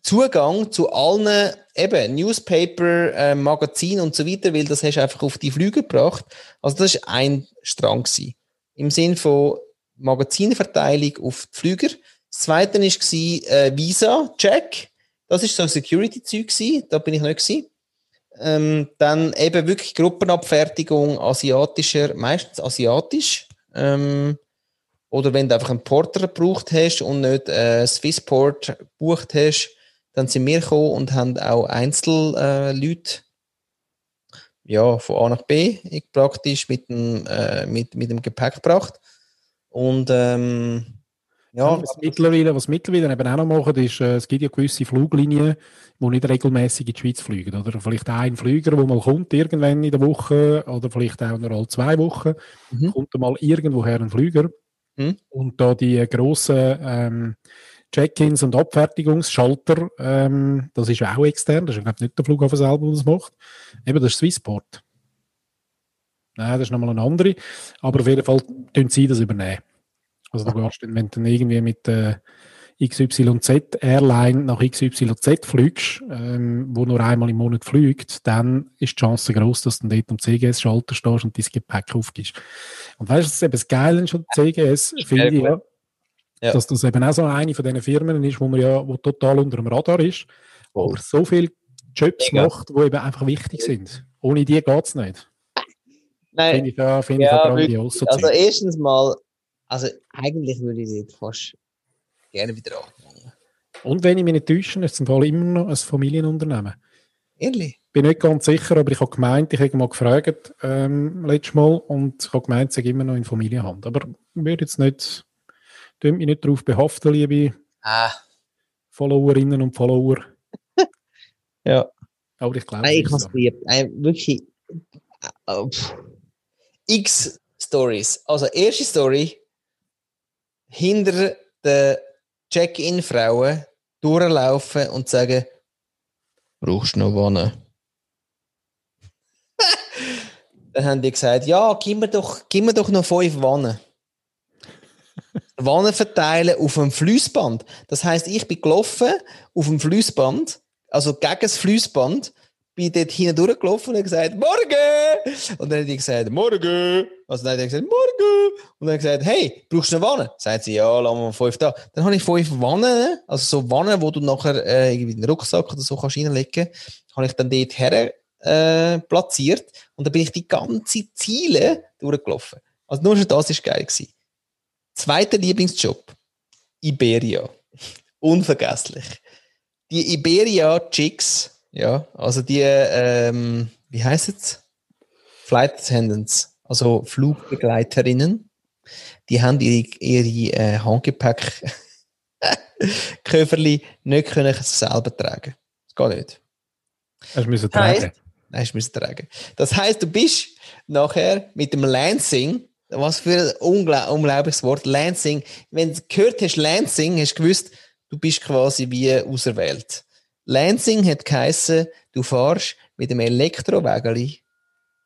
Zugang zu allen eben Newspaper, äh, Magazinen und so weiter, weil das hast du einfach auf die Flüge gebracht. Also das ist ein Strang gewesen. Im Sinn von Magazinverteilung auf die Flüger. Das zweite war äh, Visa-Check. Das ist so ein Security-Zeug. Da bin ich nicht. Ähm, dann eben wirklich Gruppenabfertigung asiatischer, meistens asiatisch. Ähm, oder wenn du einfach einen Porter gebraucht hast und nicht äh, Swissport gebucht hast, dann sind wir gekommen und haben auch Einzelleute äh, ja, von A nach B praktisch mit dem, äh, mit, mit dem Gepäck gebracht. Und ähm, ja, was, mittlerweile, was mittlerweile eben auch noch machen, ist, äh, es gibt ja gewisse Fluglinien, die nicht regelmäßig in die Schweiz fliegen. Oder vielleicht ein Flüger, der mal kommt irgendwann in der Woche oder vielleicht auch nur alle zwei Wochen, Mhm. kommt mal irgendwoher ein Flüger. Mhm. Und da die grossen ähm, Check-ins und Abfertigungsschalter, ähm, das ist auch extern, das ist glaube nicht der Flughafen selber, der das macht. Eben, das ist Swissport. Nein, das ist nochmal eine andere. Aber auf jeden Fall tun sie das übernehmen. Also du gehst, dann, wenn du dann irgendwie mit der XYZ Airline nach XYZ fliegst, ähm, wo nur einmal im Monat fliegt, dann ist die Chance groß, dass du dort am CGS-Schalter stehst und dein Gepäck aufgibst. Und weißt du, das ist eben das Geile schon CGS, finde ich ja. Ja. Dass das eben auch so eine von diesen Firmen ist, wo man ja wo total unter dem Radar ist, oh. aber so viele Jobs Mega. macht, die eben einfach wichtig sind. Ohne die geht es nicht. Nein. Finde ich, ja, find ja, ich grandios. So also erstens mal, also eigentlich würde ich das fast gerne wieder anfangen. Und wenn ich mich nicht täusche, ist es im Fall immer noch ein Familienunternehmen. Ehrlich? bin nicht ganz sicher, aber ich habe gemeint, ich habe mal gefragt ähm, letztes Mal und ich habe gemeint, es sei immer noch in Familienhand. Aber ich würde jetzt nicht, mich nicht darauf behaften, liebe ah. Followerinnen und Follower. ja. Aber ich glaube, Nein, ich habe es geliebt. Wirklich. Äh, X Stories. Also, erste Story. Hinter den Check-in-Frauen durchlaufen und sagen, brauchst du noch Wanne? Dann haben die gesagt, ja, gib mir doch, gib mir doch noch fünf Wannen. Wannen verteilen auf einem Fließband. Das heißt, ich bin gelaufen auf dem Fließband, also gegen das Fließband, bin dort hinten durchgelaufen und habe gesagt, Morgen! Und dann hat die gesagt, Morgen! Also dann hat er gesagt, Morgen! Und dann hat er gesagt, hey, brauchst du eine Wanne? Sagt sie, ja, lass mal fünf da. Dann habe ich fünf Wannen, also so Wannen, wo du nachher äh, irgendwie den Rucksack oder so kannst reinlegen, habe ich dann dort her äh, platziert und da bin ich die ganze Ziele durchgelaufen. Also nur schon das war geil. Gewesen. Zweiter Lieblingsjob. Iberia. Unvergesslich. Die Iberia Chicks, ja, also die, ähm, wie heißt es? Flight Attendants, also Flugbegleiterinnen, die haben ihre, ihre äh, Handgepäck Köfferli nicht können selber tragen. Das geht nicht. Das müssen tragen. Heißt, hast müssen tragen. Das heißt, du bist nachher mit dem Lansing, was für ein ungl unglaubliches Wort, Lansing. Wenn du gehört hast, Lansing, hast du gewusst, du bist quasi wie auserwählt. Lansing hat geheissen, du fahrst mit dem Elektrowägeli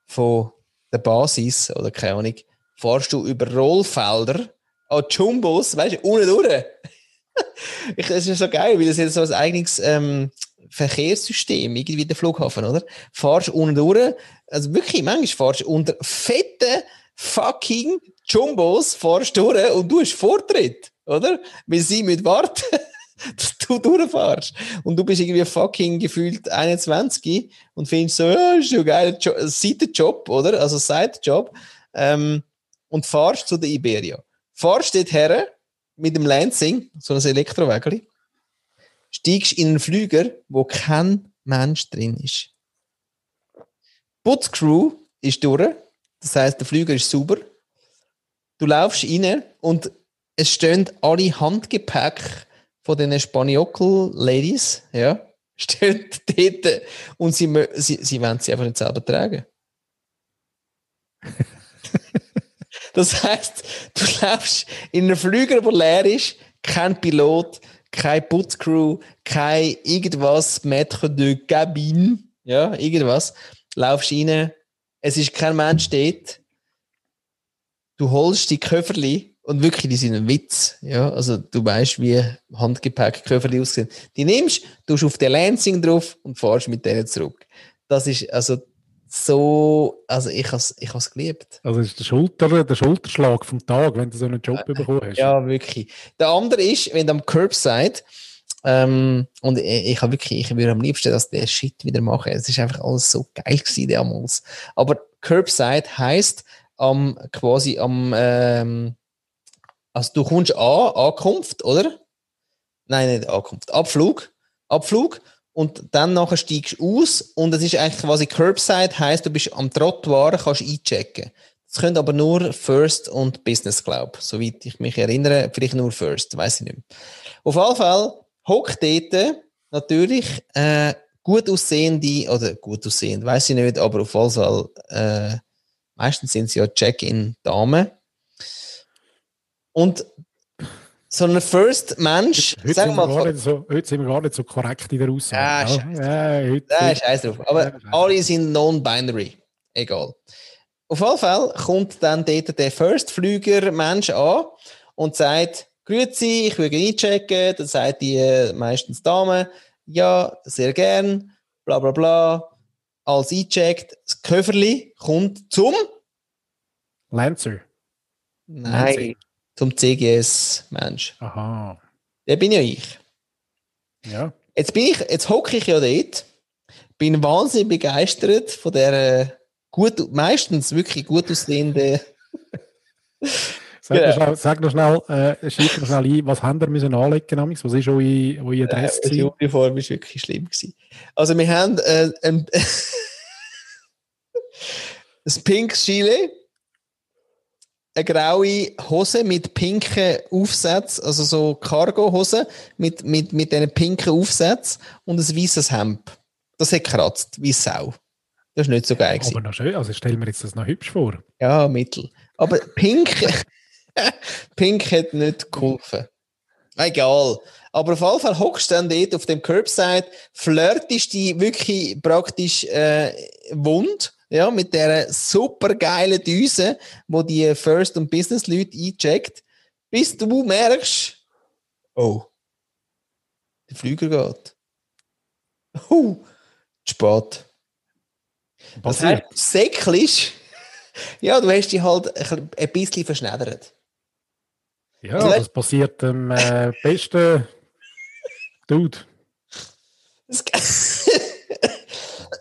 von der Basis, oder keine Ahnung, fahrst du über Rollfelder an Jumbos, weißt du, unten durch. das ist so geil, weil das jetzt so ein eigenes ähm, Verkehrssystem, irgendwie der Flughafen, oder? Fahrst unten durch, also wirklich, manchmal fahrst du unter fetten fucking Jumbos, fahrst durch und du hast Vortritt, oder? Weil sie mit warten, dass du durchfahrst. Und du bist irgendwie fucking gefühlt 21 und findest so, ja, ist ja geil, Seitenjob, oder? Also Sidejob. Ähm, und fahrst zu der Iberia. Fahrst dort her mit dem Lansing, so ein Elektrowägeli steigst in einen Flüger, wo kein Mensch drin ist. Putzcrew ist durch, das heißt, der Flüger ist sauber. Du laufst rein und es stehen alle Handgepäck von den Spaniokel-Ladies, ja, stehen dort und sie, sie, sie wollen sie einfach nicht selber tragen. das heißt, du laufst in einen Flüger, der leer ist, kein Pilot, keine Putzcrew, kein irgendwas, Maître de Cabine, ja, irgendwas. Laufst rein, es ist kein Mensch dort. Du holst die Köfferli und wirklich, die sind ein Witz, ja. Also, du weißt, wie Handgepäck Köfferli aussehen. Die nimmst, tust auf den Lansing drauf und fahrst mit denen zurück. Das ist, also, so, also ich habe es ich has geliebt. Also ist der, Schulter, der Schulterschlag vom Tag, wenn du so einen Job äh, bekommen hast. Ja, wirklich. Der andere ist, wenn du am Curbside, ähm, und ich, ich habe wirklich, ich würde am liebsten, dass der Shit wieder machen. Es ist einfach alles so geil gewesen damals. Aber Curbside heißt am, quasi am, ähm, also du kommst an, Ankunft, oder? Nein, nicht Ankunft, Abflug, Abflug und dann nachher steigst du aus und es ist eigentlich quasi Curbside, heißt du bist am Trottoir, kannst einchecken. Das können aber nur First und Business, glaube soweit ich mich erinnere, vielleicht nur First, weiß ich nicht mehr. Auf jeden Fall hockt dort natürlich äh, gut aussehende, oder gut aussehend, weiß ich nicht, aber auf jeden Fall, äh, meistens sind sie ja Check-in-Damen. Und so ein First Mensch, heute, sag mal. Heute, so, heute sind wir gar nicht so korrekt in der Aussage. Ja, scheiße. Ja, heute, ja, scheiß drauf. Aber ja, alle sind non-binary. Egal. Auf jeden Fall kommt dann dort der First-Flüger-Mensch an und sagt, Grüezi, ich will einchecken. Dann sagt die äh, meistens Dame, ja, sehr gern, bla bla bla. Als eincheckt, das Köfferli kommt zum Lancer. Nein. Zum CGS-Mensch. Aha. Der bin ja ich. Ja. Jetzt bin ich, jetzt hocke ich ja dort, bin wahnsinnig begeistert von der gut, meistens wirklich gut aussehenden. Sag, noch schnell, sag noch schnell, äh, schieb noch schnell ein, was haben wir müssen anlegen müssen? Was ist eure, eure Adresse? Äh, die Uniform war wirklich schlimm. Gewesen. Also wir haben äh, ein, ein pinkes Chile, eine graue Hose mit pinken Aufsätzen, also so Cargo-Hose mit, mit, mit diesen pinken Aufsätzen und ein weißes Hemd. Das hat kratzt, wie Sau. Das ist nicht so geil. Aber noch schön, also stellen wir jetzt das noch hübsch vor. Ja, mittel. Aber pink, pink hat nicht geholfen. Egal. Aber auf jeden Fall hockst du dann dort auf dem Curbside, flirtest die wirklich praktisch äh, wund ja, mit der super geilen Düse, wo die First- und Business-Leute eincheckt, bis du merkst, oh, der Flüger geht. Uh, spät. Das heißt, säcklisch, ja, du hast dich halt ein bisschen verschneddert. Ja, also, das passiert dem äh, besten Dude.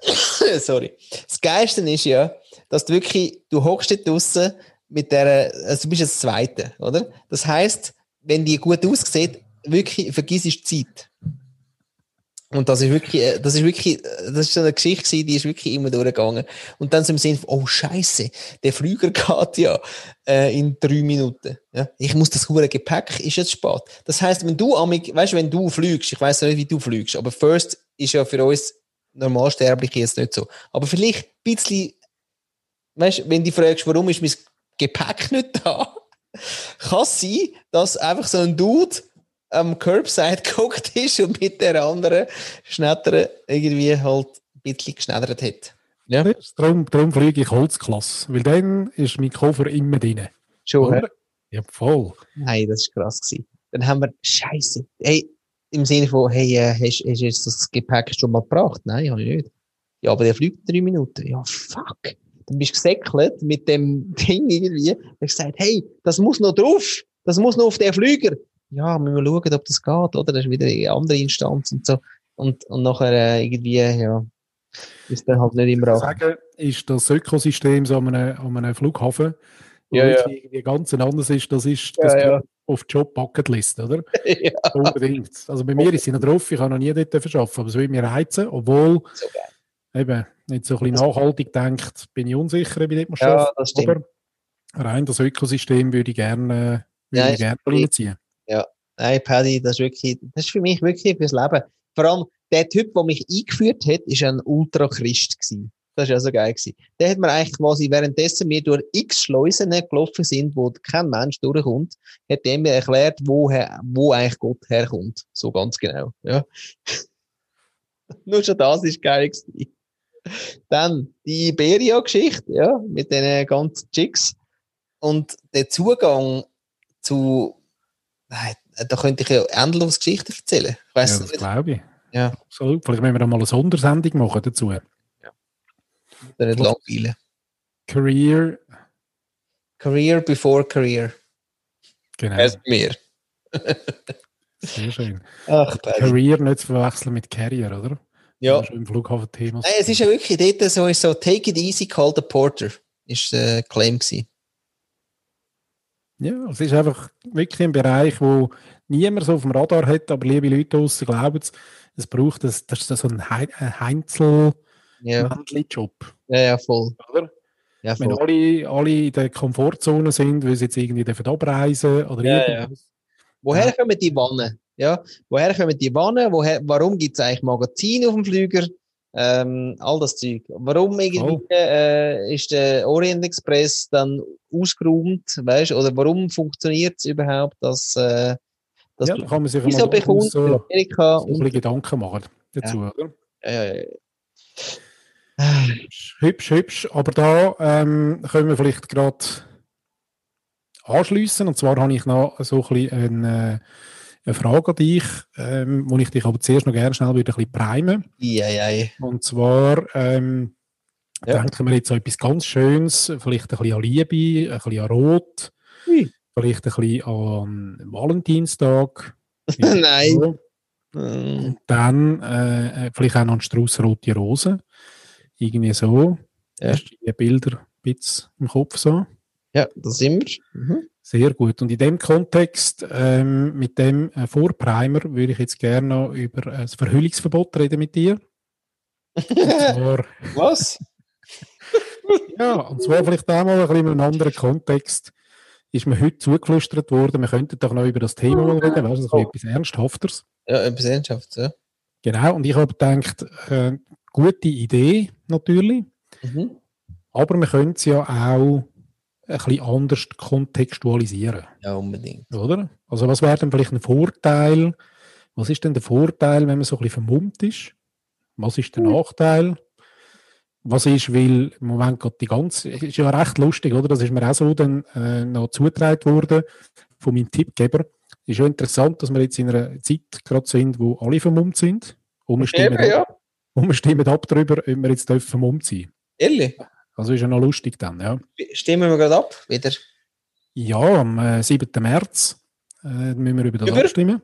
Sorry. Das Geilste ist ja, dass du wirklich, du hockst dort draussen mit der, also du bist das Zweite, oder? Das heisst, wenn die gut aussieht, wirklich vergiss die Zeit. Und das ist wirklich, äh, das ist wirklich, äh, das ist so eine Geschichte die ist wirklich immer durchgegangen. Und dann so im Sinne von, oh Scheiße, der Flüger geht ja äh, in drei Minuten. Ja? Ich muss das hure Gepäck, ist jetzt spät. Das heißt, wenn du, weißt, wenn du fliegst, ich weiß nicht, wie du fliegst, aber First ist ja für uns Normalsterbliche jetzt nicht so. Aber vielleicht ein bisschen, weißt, wenn du fragst, warum ist mein Gepäck nicht da, kann es sein, dass einfach so ein Dude am Curbside geguckt ist und mit der anderen Schnetter irgendwie halt ein bisschen geschneddert hat. Ja. Darum, darum fliege ich Holzklasse, weil dann ist mein Koffer immer drin. Schon, Oder? Ja, voll. Nein, das war krass. Gewesen. Dann haben wir, Scheiße, hey, im Sinne von, hey, äh, hast, hast du das Gepäck schon mal gebracht? Nein, habe ich nicht. Ja, aber der fliegt drei Minuten. Ja, fuck. Dann bist du gesäckelt mit dem Ding irgendwie. Dann gesagt, hey, das muss noch drauf. Das muss noch auf den Flüger ja, müssen wir schauen, ob das geht, oder? Das ist wieder eine andere Instanz und so. Und, und nachher äh, irgendwie, ja, ist dann halt nicht immer auch. Sagen, ist das Ökosystem so an einem, an einem Flughafen, wo ja, ja. irgendwie ganz anders ist, das ist das ja, ja. Auf Job Bucketlist, oder? ja. Unbedingt. Also bei mir ist sie noch drauf, ich habe noch nie dort verschaffen, aber es würde mir reizen, obwohl so eben nicht so ein bisschen nachhaltig denkt, bin ich unsicher, ich dort ja, das stimmt. Aber rein das Ökosystem würde ich gerne, würde ja, ich gerne reinziehen. Ja, nein, Paddy, das ist wirklich, das ist für mich wirklich fürs Leben. Vor allem, der Typ, der mich eingeführt hat, ist ein Ultrachrist gewesen. Das war ja so geil gewesen. Der hat mir eigentlich quasi, währenddessen wir durch x Schleusen gelaufen sind, wo kein Mensch durchkommt, hat er mir erklärt, wo, wo eigentlich Gott herkommt. So ganz genau, ja. Nur schon das ist geil gewesen. Dann die Iberia-Geschichte, ja, mit den ganzen Chicks. Und der Zugang zu Nein, da könnte ich ja endlos Geschichten erzählen. Ich weiss ja, das glaube ich. Ja. Absolut. Vielleicht müssen wir da mal eine Sondersendung machen dazu. Dann nicht langweilen. Career. Career before Career. Genau. Erst mir. Sehr schön. Ach, Career nicht zu verwechseln mit Carrier, oder? Ja. Das ist im Flughafen-Thema. Nein, es ist ja wirklich dort so, so take it easy, call the porter. Ist der Claim gewesen. Ja, es ist einfach wirklich ein Bereich, wo niemand so auf dem Radar hat, aber liebe Leute draußen glauben es, es braucht das, das ist so ein Heinzel ja. job Ja, ja, voll. Oder? Ja, voll. Wenn alle, alle in der Komfortzone sind, weil sie jetzt irgendwie dürfen abreisen oder ja, irgendwas. Ja. Woher kommen die Wannen? Ja, woher kommen die Wannen? Woher, warum gibt es eigentlich Magazine auf dem Flüger? Ähm, all das Zeug. Warum irgendwie oh. äh, ist der Orient Express dann ausgeräumt, weißt Oder warum funktioniert es überhaupt, dass, äh, dass ja, da kann man sich mal bekommt so, Amerika so ein Gedanken machen dazu, ja. oder? Ja. Hübsch, hübsch. Aber da ähm, können wir vielleicht gerade anschließen. Und zwar habe ich noch so ein bisschen ein, eine Frage an dich, ähm, wo ich dich aber zuerst noch gerne schnell wieder ein bisschen primen. Ja, ja. Und zwar ähm, ja. denken wir jetzt an etwas ganz Schönes, vielleicht ein bisschen an Liebe, ein bisschen an Rot. Ui. vielleicht ein bisschen an Valentinstag. Nein. So. Mm, Und dann äh, äh, vielleicht auch noch ein Strauß rote Rosen. Irgendwie so. Ja. Hast du die Bilder ein bisschen im Kopf so? Ja, da sind wir. Mhm. Sehr gut. Und in dem Kontext, ähm, mit dem äh, Vorprimer, würde ich jetzt gerne noch über äh, das Verhüllungsverbot reden mit dir. Was? ja, und zwar vielleicht auch mal ein bisschen in einem anderen Kontext. Ist mir heute zugeflüstert worden, wir könnten doch noch über das Thema mal reden, weißt du, so ein bisschen etwas Ernsthafteres. Ja, eine Präsidentschaft, ja. Genau, und ich habe gedacht, äh, gute Idee natürlich, Mhm. aber wir können es ja auch ein bisschen anders kontextualisieren. Ja, unbedingt. Oder? Also was wäre denn vielleicht ein Vorteil? Was ist denn der Vorteil, wenn man so ein bisschen vermummt ist? Was ist der Nachteil? Was ist, weil im Moment gerade die ganze, ist ja recht lustig, oder? Das ist mir auch so dann äh, noch zugetragen worden von meinem Tippgeber. Ist ja interessant, dass wir jetzt in einer Zeit gerade sind, wo alle vermummt sind. Und wir stimmen, ja. Und wir stimmen ab darüber, ob wir jetzt dürfen vermummt sein. Ehrlich? Also ist ja noch lustig dann, ja. Stimmen wir gerade ab, wieder. Ja, am äh, 7. März äh, müssen wir über das Über? abstimmen.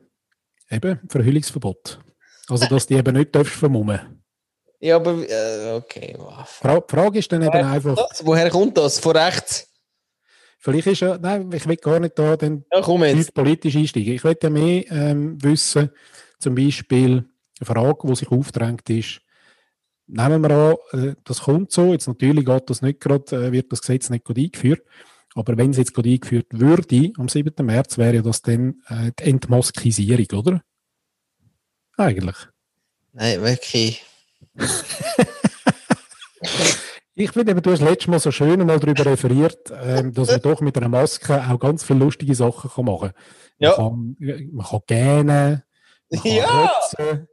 Eben, Verhüllungsverbot. Also, dass die eben nicht darfst vermummen. Ja, aber, äh, okay. Wow. Fra die Frage ist dann eben Woher einfach, Das, woher kommt das? Von rechts? vielleicht ist ja, nein, ich will gar nicht da dann Ja, politisch einsteigen. Ich will ja mehr ähm, wissen, zum Beispiel eine Frage, die sich aufdrängt ist, nehmen wir an, äh, das kommt so, jetzt natürlich geht das nicht gerade, äh, wird das Gesetz nicht gerade eingeführt, aber wenn es jetzt gerade eingeführt würde, am 7. März, wäre das dann äh, die Entmaskisierung, oder? Eigentlich. Nein, wirklich. Ich finde eben, du hast letztes Mal so schön mal darüber referiert, ähm, dass man doch mit einer Maske auch ganz viele lustige Sachen kann machen kann. Ja. Man kann, man kann gähnen, Ja.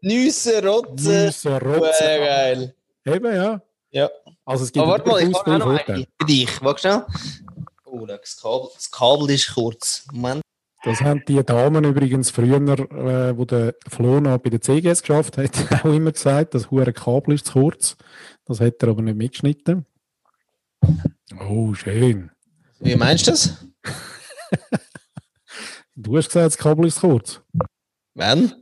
Nüsse, Rotzen. müssen, Äh, rotzen. geil. Eben, ja. Ja. Also es gibt Aber warte mal, ich habe noch eine für dich. Warte schnell. Oh, das Kabel, das Kabel ist kurz. Moment. Das haben die Damen übrigens früher, äh, wo der Flo noch bei der CGS geschafft hat, auch immer gesagt, das hure Kabel ist zu kurz. Das hat er aber nicht mitgeschnitten. Oh, schön. Wie meinst du das? Du hast gesagt, das Kabel ist zu kurz. Wann?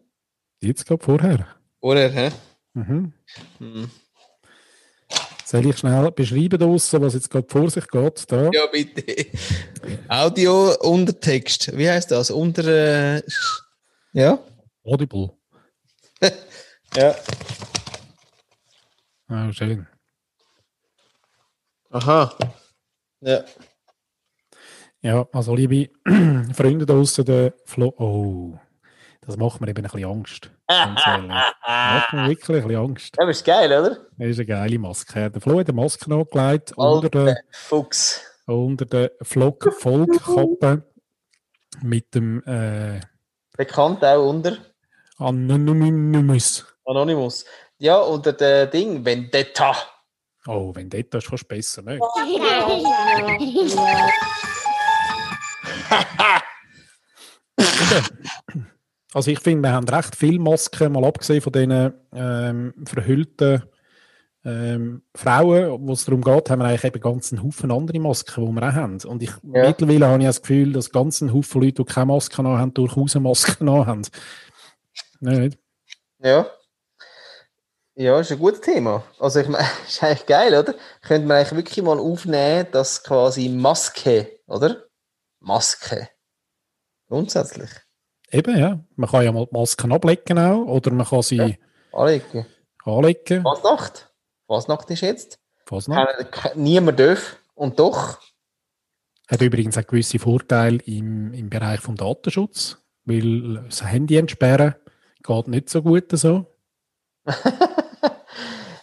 Jetzt gerade vorher. Oder, hä? Mhm. Hm. Soll ich schnell beschreiben draussen, was jetzt gerade vor sich geht? Da. Ja, bitte. Audio unter Text. Wie heißt das? Unter. Äh, ja? Audible. Ja. Ah, schön. Aha. Ja. Ja, also liebe Freunde draussen, der Flo. Oh, das macht mir eben ein bisschen Angst. Macht mir wirklich ein bisschen Angst. Das ist geil, oder? Das ist eine geile Maske. Der Flo hat eine Maske angelegt unter der, Fuchs. unter der Flock-Vollkappe mit dem äh, Bekannt auch unter Anonymous. Anonymous. Ja, unter der Ding, Vendetta. Oh, Vendetta ist fast besser, ne? Also ich finde, wir haben recht viele Masken, mal abgesehen von diesen ähm, verhüllten ähm, Frauen, wo es darum geht, haben wir eigentlich eben ganz einen Haufen andere Masken, die wir auch haben. Und ich, Ja. mittlerweile habe ich das Gefühl, dass ganz ein Haufen Leute, die keine Masken haben, durchaus eine Maske haben. Nicht? Ja. Ja, ist ein gutes Thema. Also, ich meine, ist eigentlich geil, oder? Könnte man eigentlich wirklich mal aufnehmen, dass quasi Maske, oder? Maske. Grundsätzlich. Eben, ja. Man kann ja mal die Masken ablegen auch, oder man kann sie Ja. Anlegen. anlegen. Fasnacht. Fasnacht ist jetzt. Keiner- Niemand darf. Und doch. Hat übrigens auch gewisse Vorteile im, im Bereich vom Datenschutz, weil das Handy entsperren geht nicht so gut so.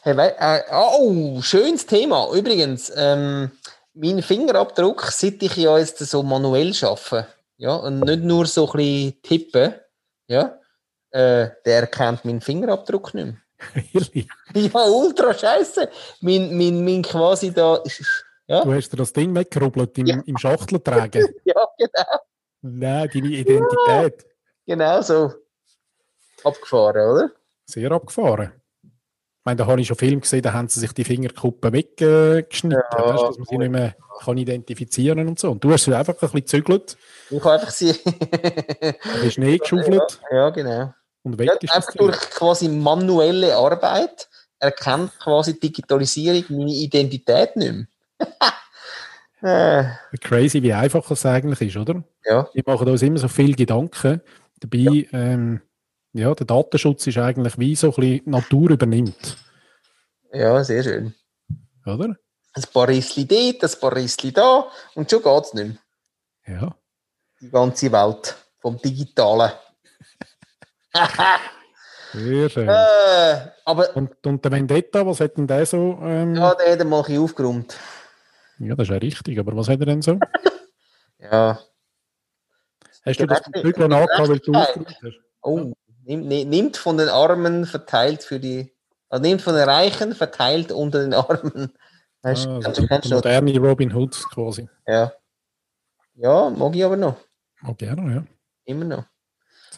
Hey, äh, oh, schönes Thema. Übrigens, ähm, mein Fingerabdruck, seit ich ja jetzt so manuell arbeite, ja, und nicht nur so ein bisschen tippen, ja, äh, der erkennt meinen Fingerabdruck nicht mehr. Ehrlich? Ja, ultra scheiße. Mein, mein, mein quasi da, ja, Du hast dir das Ding weggerubbelt im, Ja. im Schachtel tragen. ja, genau, Nein, deine Identität. genau so. Abgefahren, oder? Sehr abgefahren. Meine, da habe ich schon Filme gesehen, da haben sie sich die Fingerkuppen weggeschnitten, Ja. weißt, dass man sie nicht mehr kann identifizieren und so. Und du hast sie einfach ein bisschen gezügelt, Ich habe einfach sie. bisschen Schnee geschaufelt ja, genau. und weg Ja, ist das einfach durch quasi manuelle Arbeit erkennt quasi Digitalisierung meine Identität nicht mehr. äh, Crazy, wie einfach es eigentlich ist, oder? ja, Wir machen uns immer so viel Gedanken. Dabei, ähm, ja, der Datenschutz ist eigentlich wie so ein bisschen Natur übernimmt, ja, sehr schön. oder? Ein paar Rissli dort, ein paar Rissli da und schon geht es nicht mehr. Ja. Die ganze Welt vom Digitalen. Sehr schön. äh, aber Und, und der Vendetta, was hat denn der so? Ähm, ja, der hat mal ein bisschen aufgeräumt. ja, das ist ja richtig, aber was hat er denn so? Ja. Hast du das Bügeln angehabt, weil du aufgeräumt hast? Oh, nimmt, ne- nimmt von den Armen, verteilt für die. Also nimmt von den Reichen, verteilt unter den Armen. Weißt, Ah, also kennst der moderne Robin Hood quasi. Ja. Ja, mag ich aber noch. Oh, gerne, ja. Immer noch.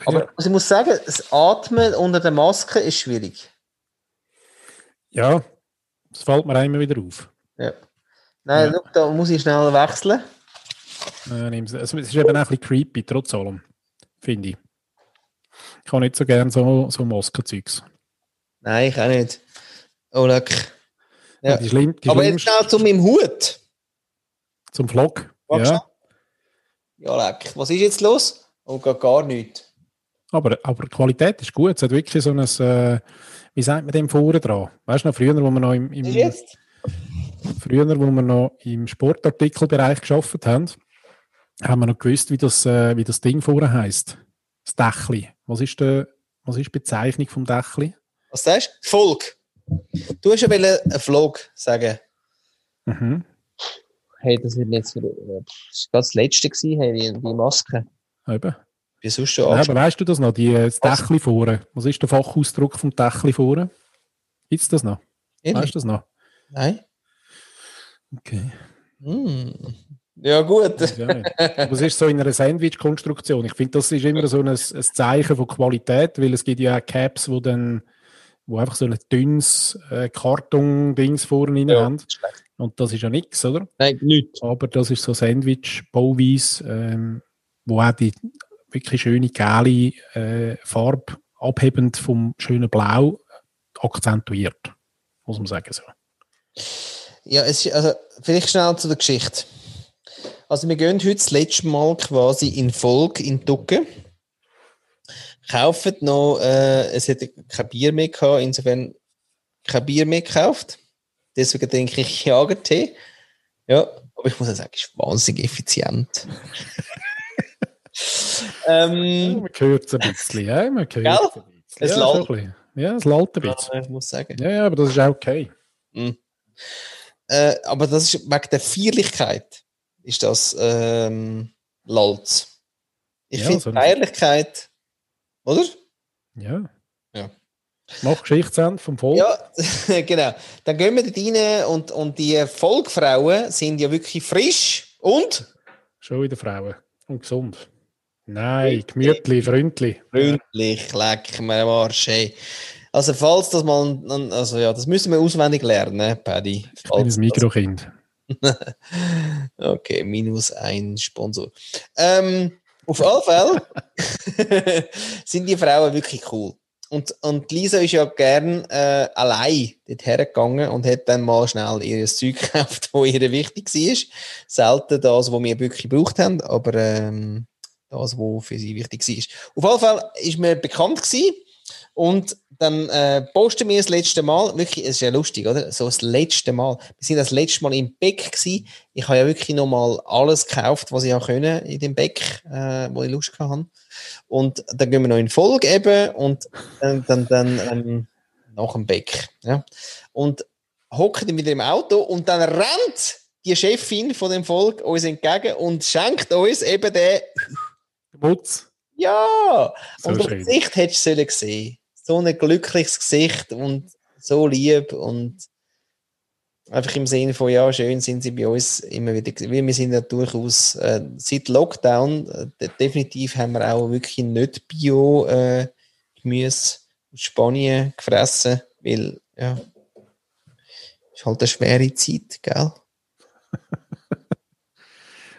Aber also ich muss sagen, das Atmen unter der Maske ist schwierig. ja, das fällt mir immer wieder auf. Ja. Nein, Ja. schau, da muss ich schnell wechseln. Nimm's- also, es ist eben auch ein bisschen creepy, trotz allem, finde ich. Ich habe nicht so gerne so, so Maskenzeugs. Nein, ich auch nicht. Oh, leck. Ja. Die schlimm, die Aber jetzt schnell zu meinem Hut. zum Vlog. Magst Ja, Ja, leck. Was ist jetzt los? Oh, gar, gar nichts. aber, aber die Qualität ist gut. Es hat wirklich so ein, äh, wie sagt man dem vorne dran? Weißt du noch, früher, wo wir noch im, im, jetzt? früher, wo wir noch im Sportartikelbereich geschafft haben, haben wir noch gewusst, wie das, äh, wie das Ding vorne heisst. Das Dächli. Was ist, der, was ist die Bezeichnung vom Dächli? Was sagst du? Volk. Du hast ja einen Vlog sagen. Mhm. Hey, das wird jetzt Das war das letzte, gewesen, hey, die, die Maske. Eben. Wie sonst schon Ja, angeschaut. aber weißt du das noch? Die, äh, das Was? Dächli vorne. Was ist der Fachausdruck vom Dächli vorne? Gibt es das noch? Ehrlich? Weißt du das noch? Nein? Okay. Hm. Ja, gut. Nicht. Aber es ist so in einer Sandwich-Konstruktion. Ich finde, das ist immer so ein, ein Zeichen von Qualität, weil es gibt ja auch Caps, wo dann wo einfach so ein dünnes äh, Karton-Dings vorne Ja, haben. Und das ist ja nichts, oder? Nein, nichts. Aber das ist so Sandwich-Bauweise, ähm, wo auch die wirklich schöne gelbe äh, Farbe abhebend vom schönen Blau akzentuiert. Muss man sagen so. Ja, es ist, also, vielleicht schnell zu der Geschichte. Also, wir gehen heute das letzte Mal quasi in Folge in Ducke. Kaufen noch, äh, es hätte kein Bier mehr gehabt, insofern kein Bier mehr gekauft. Deswegen denke ich Jagertee. Ja, aber ich muss ja sagen, es ist wahnsinnig effizient. Ähm, man hört es ein bisschen, ja, man hört es ein bisschen. Es ja, lallt. schon ein bisschen. ja, es lallt ein bisschen. ja, ich muss sagen. Ja, ja, aber das ist auch okay. Äh, aber das ist wegen der Feierlichkeit ist das ähm, Lalz. Ich Ja, finde so Feierlichkeit, oder? Ja. Ja. Mach Geschichtsende vom Volk. Ja, genau. Dann gehen wir dort rein und, und die Volkfrauen sind ja wirklich frisch und Schon wieder Frauen. Und gesund. Nein, gemütlich, freundlich. freundlich. Leck mir am Arsch. Hey. Also falls das mal, also ja, das müssen wir auswendig lernen, Paddy. Ich bin ein Mikrokind. Okay, minus ein Sponsor. Ähm, auf alle Fälle sind die Frauen wirklich cool. Und, und Lisa ist ja gern äh, allein dort hergegangen und hat dann mal schnell ihr Zeug gekauft, das ihr wichtig war. Selten das, was wir wirklich gebraucht haben, aber ähm, das, was für sie wichtig war. Auf alle Fälle ist mir bekannt gewesen. Und dann äh, posten wir das letzte Mal, wirklich, es ist ja lustig, oder? So das letzte Mal. Wir sind das letzte Mal im Beck gewesen. Ich habe ja wirklich nochmal alles gekauft, was ich auch können in dem Beck, äh, wo ich Lust hatte. Und dann gehen wir noch in Folge eben und dann, dann, dann ähm, nach dem Beck. Ja. Und hocken dann wieder im Auto und dann rennt die Chefin von dem Volk uns entgegen und schenkt uns eben den Mutz. ja, So und das. Gesicht hättest du sollen sehen. So ein glückliches Gesicht und so lieb und einfach im Sinne von, ja, schön sind sie bei uns immer wieder. Weil wir sind ja durchaus, äh, seit Lockdown, äh, de- definitiv haben wir auch wirklich nicht Bio-Gemüse aus Spanien gefressen, weil Ja. Ist halt eine schwere Zeit, gell?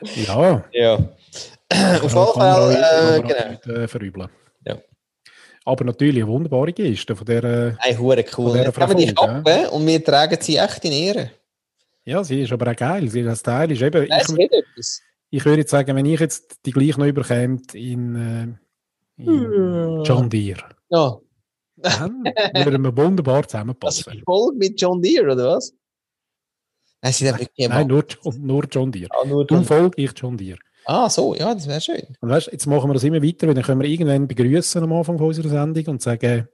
ja. Ja. Auf jeden Fall, äh, genau. Nicht, äh, verübeln. Ja. Aber natürlich eine wunderbare Geste von der. Hey, hure cool. Jetzt haben wir die Kappe und wir tragen sie echt in Ehre. Ja, sie ist aber auch geil. Sie, das Teil ist eben. Nein, ich, etwas. ich würde jetzt sagen, wenn ich jetzt die gleich noch überkäme in, äh, in John Deere, Ja. dann würden wir wunderbar zusammenpassen. ist Folge mit John Deere, oder was? Nein, sie Nein, nur, nur John Deere. ah, nur John. folge ich John Deere. Ah, so, ja, das wäre schön. Und weißt, jetzt machen wir das immer weiter, weil dann können wir irgendwann begrüßen am Anfang von unserer Sendung und sagen,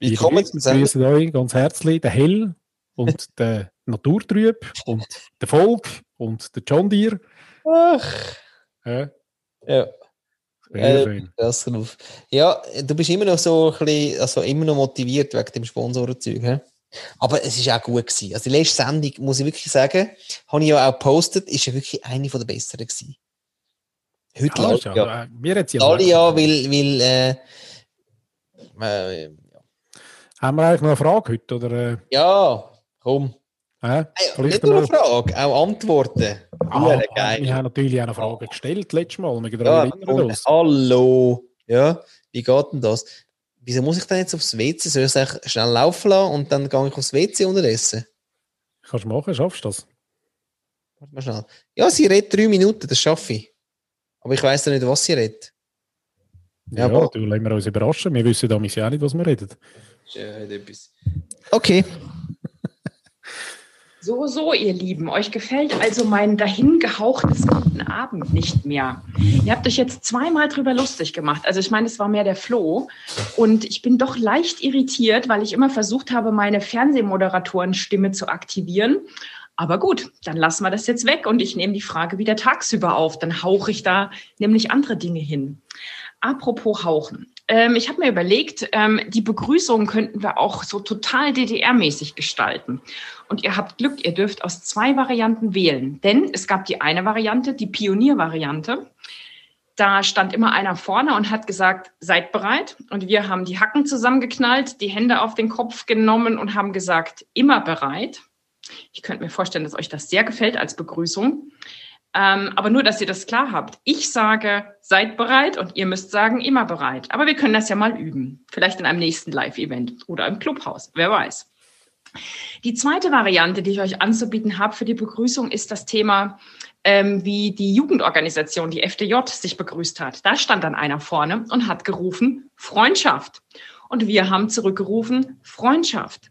Wie wir kommen grüßen, Sie grüßen euch ganz herzlich, der Hell und der Naturtrüb und der Volk und der John Deere. Ach, Ja, ja. sehr Äh, schön. Das. Ja, du bist immer noch so ein bisschen, also immer noch motiviert wegen dem Sponsorenzeug. Aber es ist auch gut gewesen. Also die letzte Sendung, muss ich wirklich sagen, habe ich ja auch gepostet, ist ja wirklich eine von der besseren gewesen. Heute Ja, ja, ja, ja. hat sie alle ja, weil, weil äh, äh, Haben wir eigentlich noch eine Frage heute? Oder, äh, ja, komm. äh, Hey, nicht nur eine Frage, auch Antworten. Ah, geil. wir haben natürlich auch eine Frage gestellt letztes Mal. Wir Ja, und, hallo. Ja, wie geht denn das? Wieso muss ich denn jetzt aufs WC? Soll ich es schnell laufen lassen und dann gehe ich aufs WC unterdessen? Kannst du machen, schaffst du das? Warte mal schnell. Ja, sie redet drei Minuten, das schaffe ich. Aber ich weiß ja nicht, was sie redet. Ja, Ja, aber- du lassen wir uns überraschen. Wir wissen damals ja auch nicht, was wir reden. Okay. So, so, ihr Lieben, euch gefällt also mein dahingehauchtes guten Abend nicht mehr. Ihr habt euch jetzt zweimal drüber lustig gemacht. Also ich meine, es war mehr der Floh. Und ich bin doch leicht irritiert, weil ich immer versucht habe, meine Fernsehmoderatorenstimme zu aktivieren. Aber gut, dann lassen wir das jetzt weg und ich nehme die Frage wieder tagsüber auf. Dann hauche ich da nämlich andere Dinge hin. Apropos Hauchen. Ähm, ich habe mir überlegt, ähm, die Begrüßung könnten wir auch so total DDR-mäßig gestalten. Und ihr habt Glück, ihr dürft aus zwei Varianten wählen. Denn es gab die eine Variante, die Pioniervariante. Da stand immer einer vorne und hat gesagt, seid bereit. Und wir haben die Hacken zusammengeknallt, die Hände auf den Kopf genommen und haben gesagt, immer bereit. Ich könnte mir vorstellen, dass euch das sehr gefällt als Begrüßung. Ähm, aber nur, dass ihr das klar habt. Ich sage, seid bereit und ihr müsst sagen, immer bereit. Aber wir können das ja mal üben. Vielleicht in einem nächsten Live-Event oder im Clubhaus. Wer weiß. Die zweite Variante, die ich euch anzubieten habe für die Begrüßung, ist das Thema, ähm, wie die Jugendorganisation, die FDJ, sich begrüßt hat. Da stand dann einer vorne und hat gerufen, Freundschaft. Und wir haben zurückgerufen, Freundschaft.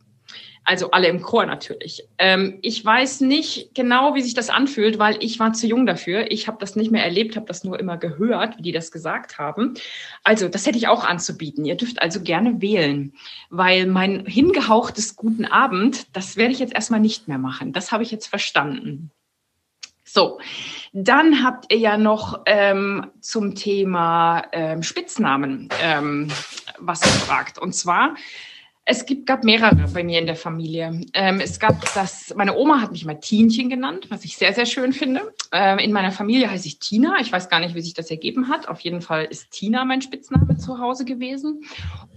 Also alle im Chor natürlich. Ähm, ich weiß nicht genau, wie sich das anfühlt, weil ich war zu jung dafür. Ich habe das nicht mehr erlebt, habe das nur immer gehört, wie die das gesagt haben. Also das hätte ich auch anzubieten. Ihr dürft also gerne wählen, weil mein hingehauchtes guten Abend, das werde ich jetzt erstmal nicht mehr machen. Das habe ich jetzt verstanden. So, dann habt ihr ja noch ähm, zum Thema ähm, Spitznamen ähm, was gefragt. Und zwar es gibt, gab mehrere bei mir in der Familie. Ähm, es gab das, meine Oma hat mich mal Tienchen genannt, was ich sehr, sehr schön finde. Ähm, in meiner Familie heiße ich Tina. Ich weiß gar nicht, wie sich das ergeben hat. Auf jeden Fall ist Tina mein Spitzname zu Hause gewesen.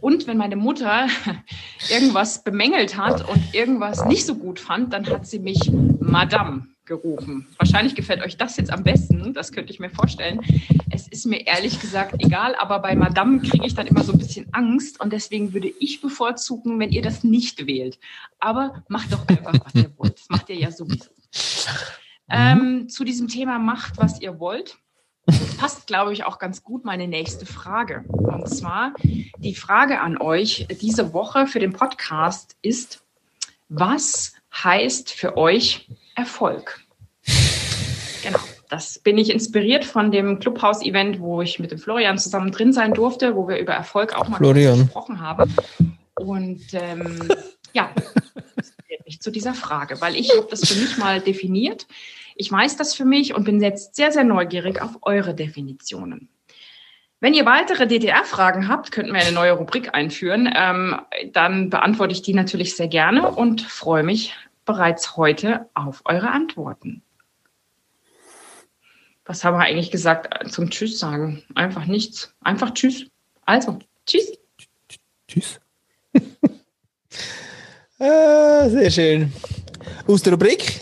Und wenn meine Mutter irgendwas bemängelt hat und irgendwas nicht so gut fand, dann hat sie mich Madame gerufen. Wahrscheinlich gefällt euch das jetzt am besten, das könnte ich mir vorstellen. Es ist mir ehrlich gesagt egal, aber bei Madame kriege ich dann immer so ein bisschen Angst und deswegen würde ich bevorzugen, wenn ihr das nicht wählt. Aber macht doch einfach, was ihr wollt. Das macht ihr ja sowieso. Ähm, zu diesem Thema macht, was ihr wollt. Passt, glaube ich, auch ganz gut meine nächste Frage. Und zwar die Frage an euch diese Woche für den Podcast ist, was heißt für euch Erfolg? Genau, das bin ich inspiriert von dem Clubhouse-Event, wo ich mit dem Florian zusammen drin sein durfte, wo wir über Erfolg auch mal Florian. gesprochen haben. Und ähm, ja, mich zu dieser Frage, weil ich habe das für mich mal definiert. Ich weiß das für mich und bin jetzt sehr, sehr neugierig auf eure Definitionen. Wenn ihr weitere DDR-Fragen habt, könnten wir eine neue Rubrik einführen. Ähm, dann beantworte ich die natürlich sehr gerne und freue mich bereits heute auf eure Antworten. Was haben wir eigentlich gesagt zum Tschüss sagen? Einfach nichts. Einfach Tschüss. Also, Tschüss. Tschüss. Ah, sehr schön. Aus der Rubrik.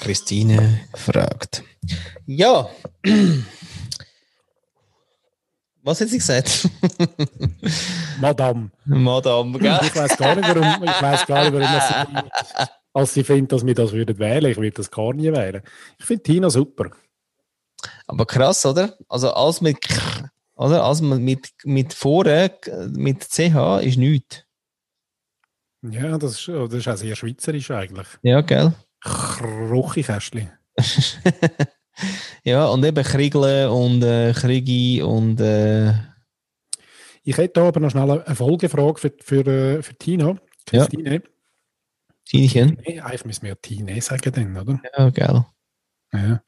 Christine fragt. Ja. Was hat sie gesagt? Madame. Madame, gell? Ich weiß gar nicht, warum, ich weiß gar nicht, warum sie, als sie findet, dass wir das würden wählen. Ich würde das gar nie wählen. Ich finde Tina super. Aber krass, oder? Also alles mit K, oder? Alles mit, mit vorne, mit CH ist nichts. Ja, das ist, das ist auch sehr schweizerisch eigentlich. Ja, gell? Kruchikästli. ja, und eben Kriegle und äh, Kriegi und. Äh... Ich hätte da aber noch schnell eine Folgefrage für, für, äh, für Tina. Ja. Tinchen? Nee, eigentlich müssen wir ja Tine sagen, dann, oder? Ja, gell. Ja.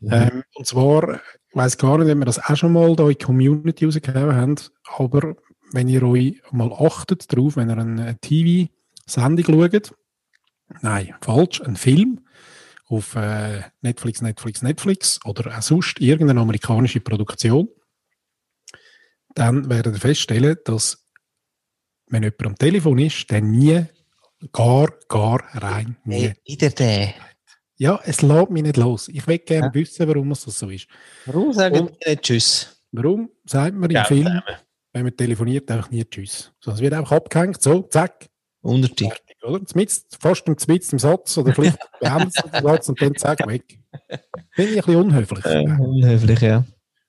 Mhm. Ähm, und zwar, ich weiß gar nicht, ob wir das auch schon mal da in die Community rausgegeben haben, aber wenn ihr euch mal achtet darauf, wenn ihr eine TV-Sendung schaut, nein, falsch, ein Film auf äh, Netflix, Netflix, Netflix oder auch sonst irgendeine amerikanische Produktion, dann werdet ihr feststellen, dass wenn jemand am Telefon ist, dann nie, gar, gar rein, nie. Hey, wieder der. Ja, es lässt mich nicht los. Ich will gerne ja. wissen, warum es das so ist. Warum sagen wir nicht Tschüss? Warum sagt man im Film, wenn man telefoniert, einfach nie Tschüss? Es wird einfach abgehängt, so, zack. Untertitel. Oder? Zmitz, fast im Zmitz im Satz oder vielleicht den Satz und dann zack, weg. Finde ich ein bisschen unhöflich. Äh, unhöflich, ja.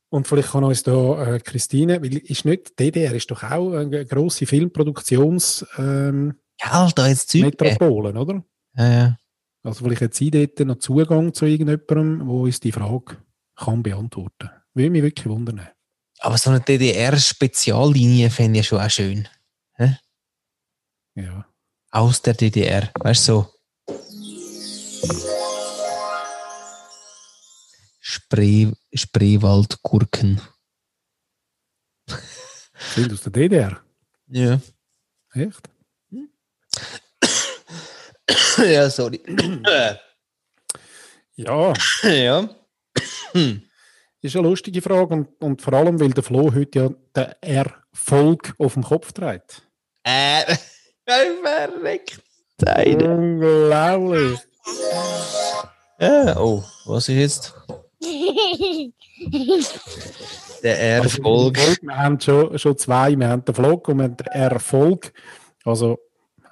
Und vielleicht kann uns da äh, Christine, weil ist nicht, DDR ist doch auch eine grosse Filmproduktions ähm, ja, da jetzt Metropolen, oder? Ja, ja. Also vielleicht hat sie dort noch Zugang zu irgendjemandem, wo uns die Frage kann beantworten. Würde mich wirklich wundern. Aber so eine DDR-Speziallinie fände ich schon auch schön. Hä? Ja. Aus der DDR, weißt du so. Spree, Spreewaldgurken. Sind aus der DDR? Ja. Echt? ja, sorry. ja. Ja. ist eine lustige Frage und, und vor allem, weil der Flo heute ja den Erfolg auf dem Kopf trägt. Äh, verreckt. Unglaublich. Ja, oh, was ist jetzt? der Erfolg. Also, wir haben schon, schon zwei. Wir haben den Vlog und wir haben den Erfolg. Also,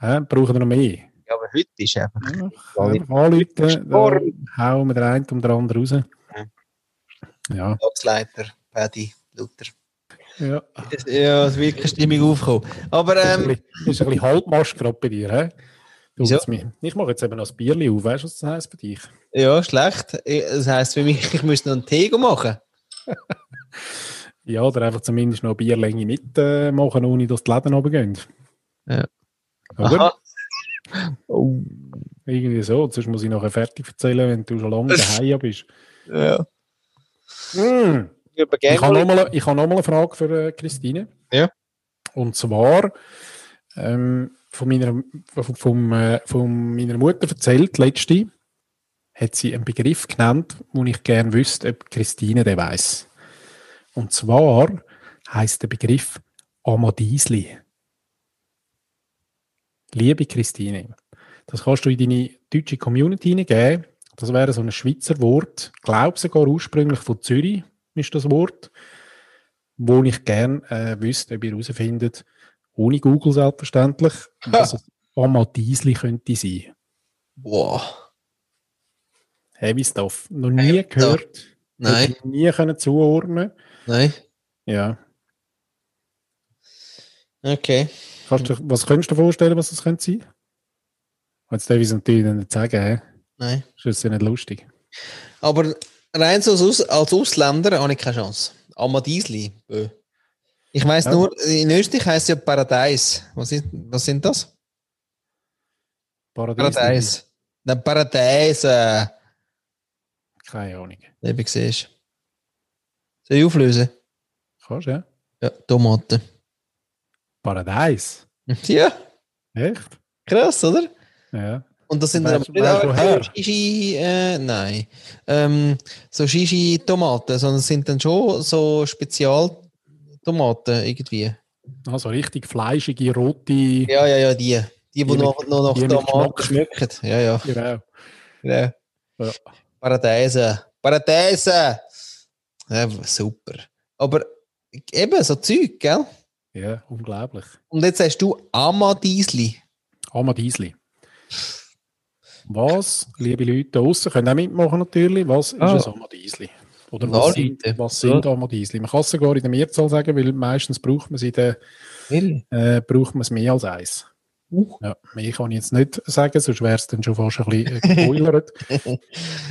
äh, brauchen wir noch mehr. Ja, aber heute ist einfach. Ja, einfach anrufen, dann hauen wir den einen um den anderen raus. Ja. Leiter, Paddy, Luther. Ja. Ja, es wird keine Stimmung aufkommen. Aber, ähm. Das ist ein bisschen Halbmast gerade bei dir, hä? Wieso? Ich mache jetzt eben noch ein Bierli auf. Weißt du, was das heisst für dich? Ja, schlecht. Das heisst für mich, ich müsste noch einen Tee machen. ja, oder einfach zumindest noch eine Bierlänge mitmachen, äh, ohne dass die Läden runtergehen. Ja. Oder? Oh. Irgendwie so. Sonst muss ich nachher fertig erzählen, wenn du schon lange daheim bist. Ja. Mm. Ich habe nochmal hab noch eine Frage für äh, Christine. Ja. Und zwar ähm, von, meiner, von, von, äh, von meiner Mutter erzählt, letzte, hat sie einen Begriff genannt, wo ich gerne wüsste, ob Christine den weiß. Und zwar heißt der Begriff Amadiesli. Liebe Christine, das kannst du in deine deutsche Community hineingeben. Das wäre so ein Schweizer Wort, ich glaube sogar ursprünglich von Zürich ist das Wort, wo ich gerne äh, wüsste, ob ihr herausfindet, ohne Google selbstverständlich, dass es Amadiesli könnte sein. Boah. Heavy Stuff. Noch nie hey, gehört. Nein. Nie können zuordnen. Nein. Ja. Okay. Du, was könntest du dir vorstellen, was das könnte sein? Jetzt darf ich es natürlich nicht sagen. He? Nein. Das ist ja nicht lustig. Aber rein so als, als Ausländer habe ich keine Chance. Amadiesli. Ich weiß ja. nur, in Österreich heißt es ja Paradies. Was, ist, was sind das? Paradies. Paradies. Nein, Paradies. Äh. Keine Ahnung. Eben siehst Soll ich auflösen? Kannst ja. Ja, Tomaten. Paradies? Ja. Echt? Krass, oder? Ja. Und das sind dann aber nicht Shishi, äh, nein, ähm, so Shishi-Tomaten, sondern sind dann schon so Spezialtomaten irgendwie. Also richtig fleischige, rote. Ja, ja, ja, die. Die, die, Die noch, mit- noch nach Tomaten schmecken. Ja, ja. Genau. ja. Ja. Paradeise. Paradeise! Ja, super. Aber eben, so Zeug, gell? Ja, unglaublich. Und jetzt hast du Amadiesli. Amadiesli. Was, liebe Leute da draussen, können auch mitmachen natürlich, was ist Ah. ein Amadiesli? Oder Ja, was sind, was sind Amadiesli? Man kann es sogar in der Mehrzahl sagen, weil meistens braucht man sie in der, äh, braucht man es mehr als eins. Uh. Ja, mehr kann ich jetzt nicht sagen, sonst wäre es dann schon fast ein bisschen äh, gespoilert.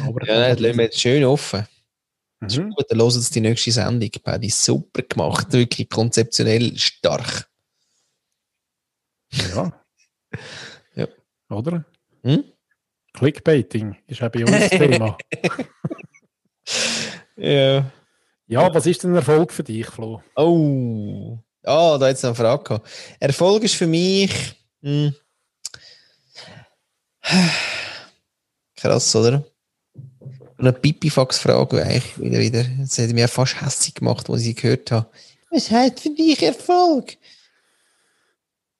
Aber Ja, nein, das lassen wir jetzt schön offen. Mhm. Gut, dann hören Sie die nächste Sendung. Paddy, super gemacht. Wirklich konzeptionell stark. Ja. Ja. Oder? Hm? Clickbaiting ist auch bei uns das Thema. Ja. Ja, was ist denn Erfolg für dich, Flo? Oh. Ah, da jetzt eine Frage gehabt. Erfolg ist für mich. Hm. Krass, oder? Eine Pipifax-Frage eigentlich wieder, wieder. Das hat mich fast hässlich gemacht, als ich sie gehört habe. Was heißt für dich Erfolg?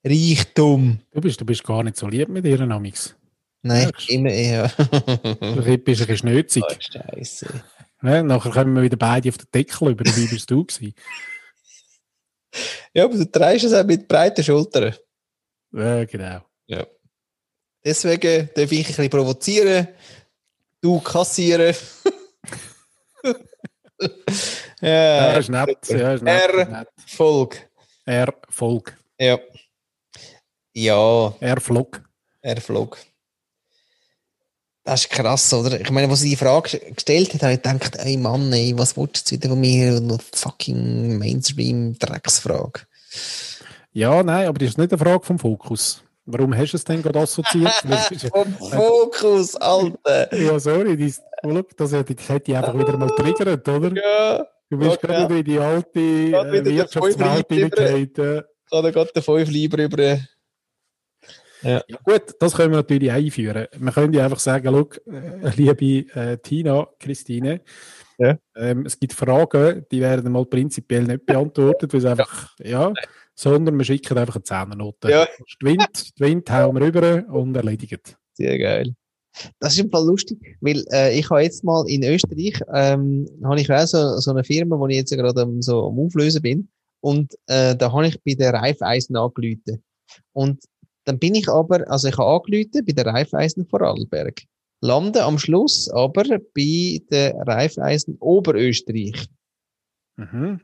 Reichtum. Du bist, du bist gar nicht so lieb mit ihr, Amix. Nein, du? immer eher. Du bist ein bisschen schnötzig. Oh, Scheiße. Ja, nachher kommen wir wieder beide auf den Deckel über. Wie bist du gewesen? Ja, aber du trägst es auch mit breiten Schultern. Ja, genau. Deswegen darf ich ein bisschen provozieren. Du kassieren. Ja, ja, ist nett. Ja, ist nett. Er-. Erfolg. Erfolg. Ja. Ja, Erfolg. er flog. Das ist krass, oder? Ich meine, als sie die Frage gestellt hat, habe ich gedacht, ey Mann, ey, was willst du wieder von mir? Eine fucking Mainstream-Drecksfrage. Ja, nein, aber das ist nicht eine Frage vom Fokus. Warum hast du es denn gerade assoziiert? Ja- Vom Fokus, Alter! ja, sorry, das, oh, look, das hätte ich einfach wieder mal triggert, oder? Ja, Du bist Okay. gerade wieder in die alte äh, der Wirtschaftswelt hineingehauen. ich habe gerade den 5 lieber über. Ja, gut, das können wir natürlich einführen. Wir können ja einfach sagen, look, äh, liebe äh, Tina, Christine, Ja. ähm, es gibt Fragen, die werden mal prinzipiell nicht beantwortet, weil es einfach, ja, sondern wir schicken einfach eine Zehnernote. Ja. Die Wind, die Wind hauen wir rüber und erledigt. Sehr geil. Das ist im Fall lustig, weil äh, ich habe jetzt mal in Österreich, ähm, habe ich auch so, so eine Firma, wo ich jetzt gerade am, so am Auflösen bin. Und äh, da habe ich bei der Raiffeisen angerufen. Und dann bin ich aber, also ich habe angerufen bei der Raiffeisen Vorarlberg. Lande am Schluss aber bei der Raiffeisen Oberösterreich. Mhm.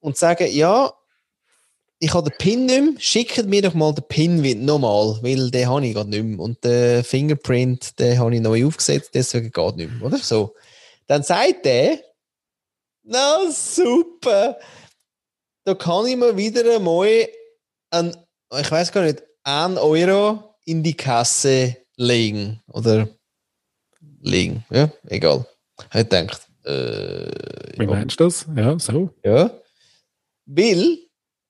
und sagen, ja, ich habe den PIN nicht mehr, schickt mir doch mal den PIN nochmal, weil den habe ich gerade nicht mehr. Und den Fingerprint, den habe ich neu aufgesetzt, deswegen geht nicht mehr, oder? So. Dann sagt der, na super, da kann ich mir wieder einmal ein, ich weiß gar nicht, ein Euro in die Kasse legen. Oder legen, ja, egal. Ich gedacht, äh, Wie ja. meinst du das? Ja, so. Ja. Weil,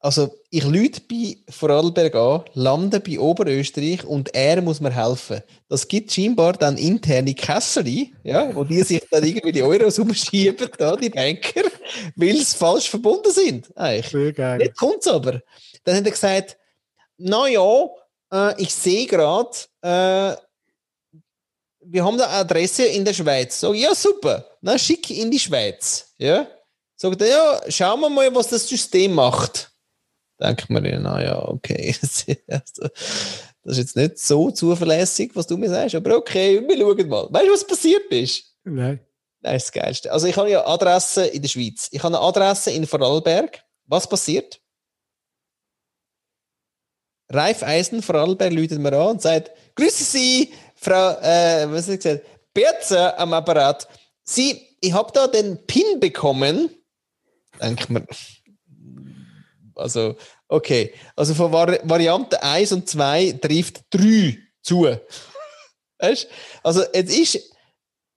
also ich lüte bei Vorarlberg an, lande bei Oberösterreich und er muss mir helfen. Das gibt scheinbar dann interne Kasseri, ja, wo die sich dann irgendwie die Euros umschieben, da, die Banker, weil sie falsch verbunden sind. Eigentlich. Sehr geil. Jetzt kommt's aber. Dann hat er gesagt, na ja, äh, ich sehe gerade, äh, wir haben eine Adresse in der Schweiz. Sag ich, ja, super. Na, schick in die Schweiz. Ja. Sagt er, ja, schauen wir mal, was das System macht. Denkt man, ja, na ja, okay. Das ist jetzt nicht so zuverlässig, was du mir sagst, aber okay, wir schauen mal. Weißt du, was passiert ist? Nein. Das ist das Geilste. Also ich habe ja Adresse in der Schweiz. Ich habe eine Adresse in Vorarlberg. Was passiert? Raiffeisen Vorarlberg läutet mir an und sagt, Grüße Sie, Frau, äh, was hat ich gesagt? Berzer am Apparat. Sie, ich habe da den PIN bekommen. Denkt man, also, okay. Also von Vari Variante 1 und 2 trifft 3 zu. Weißt? Also, jetzt ist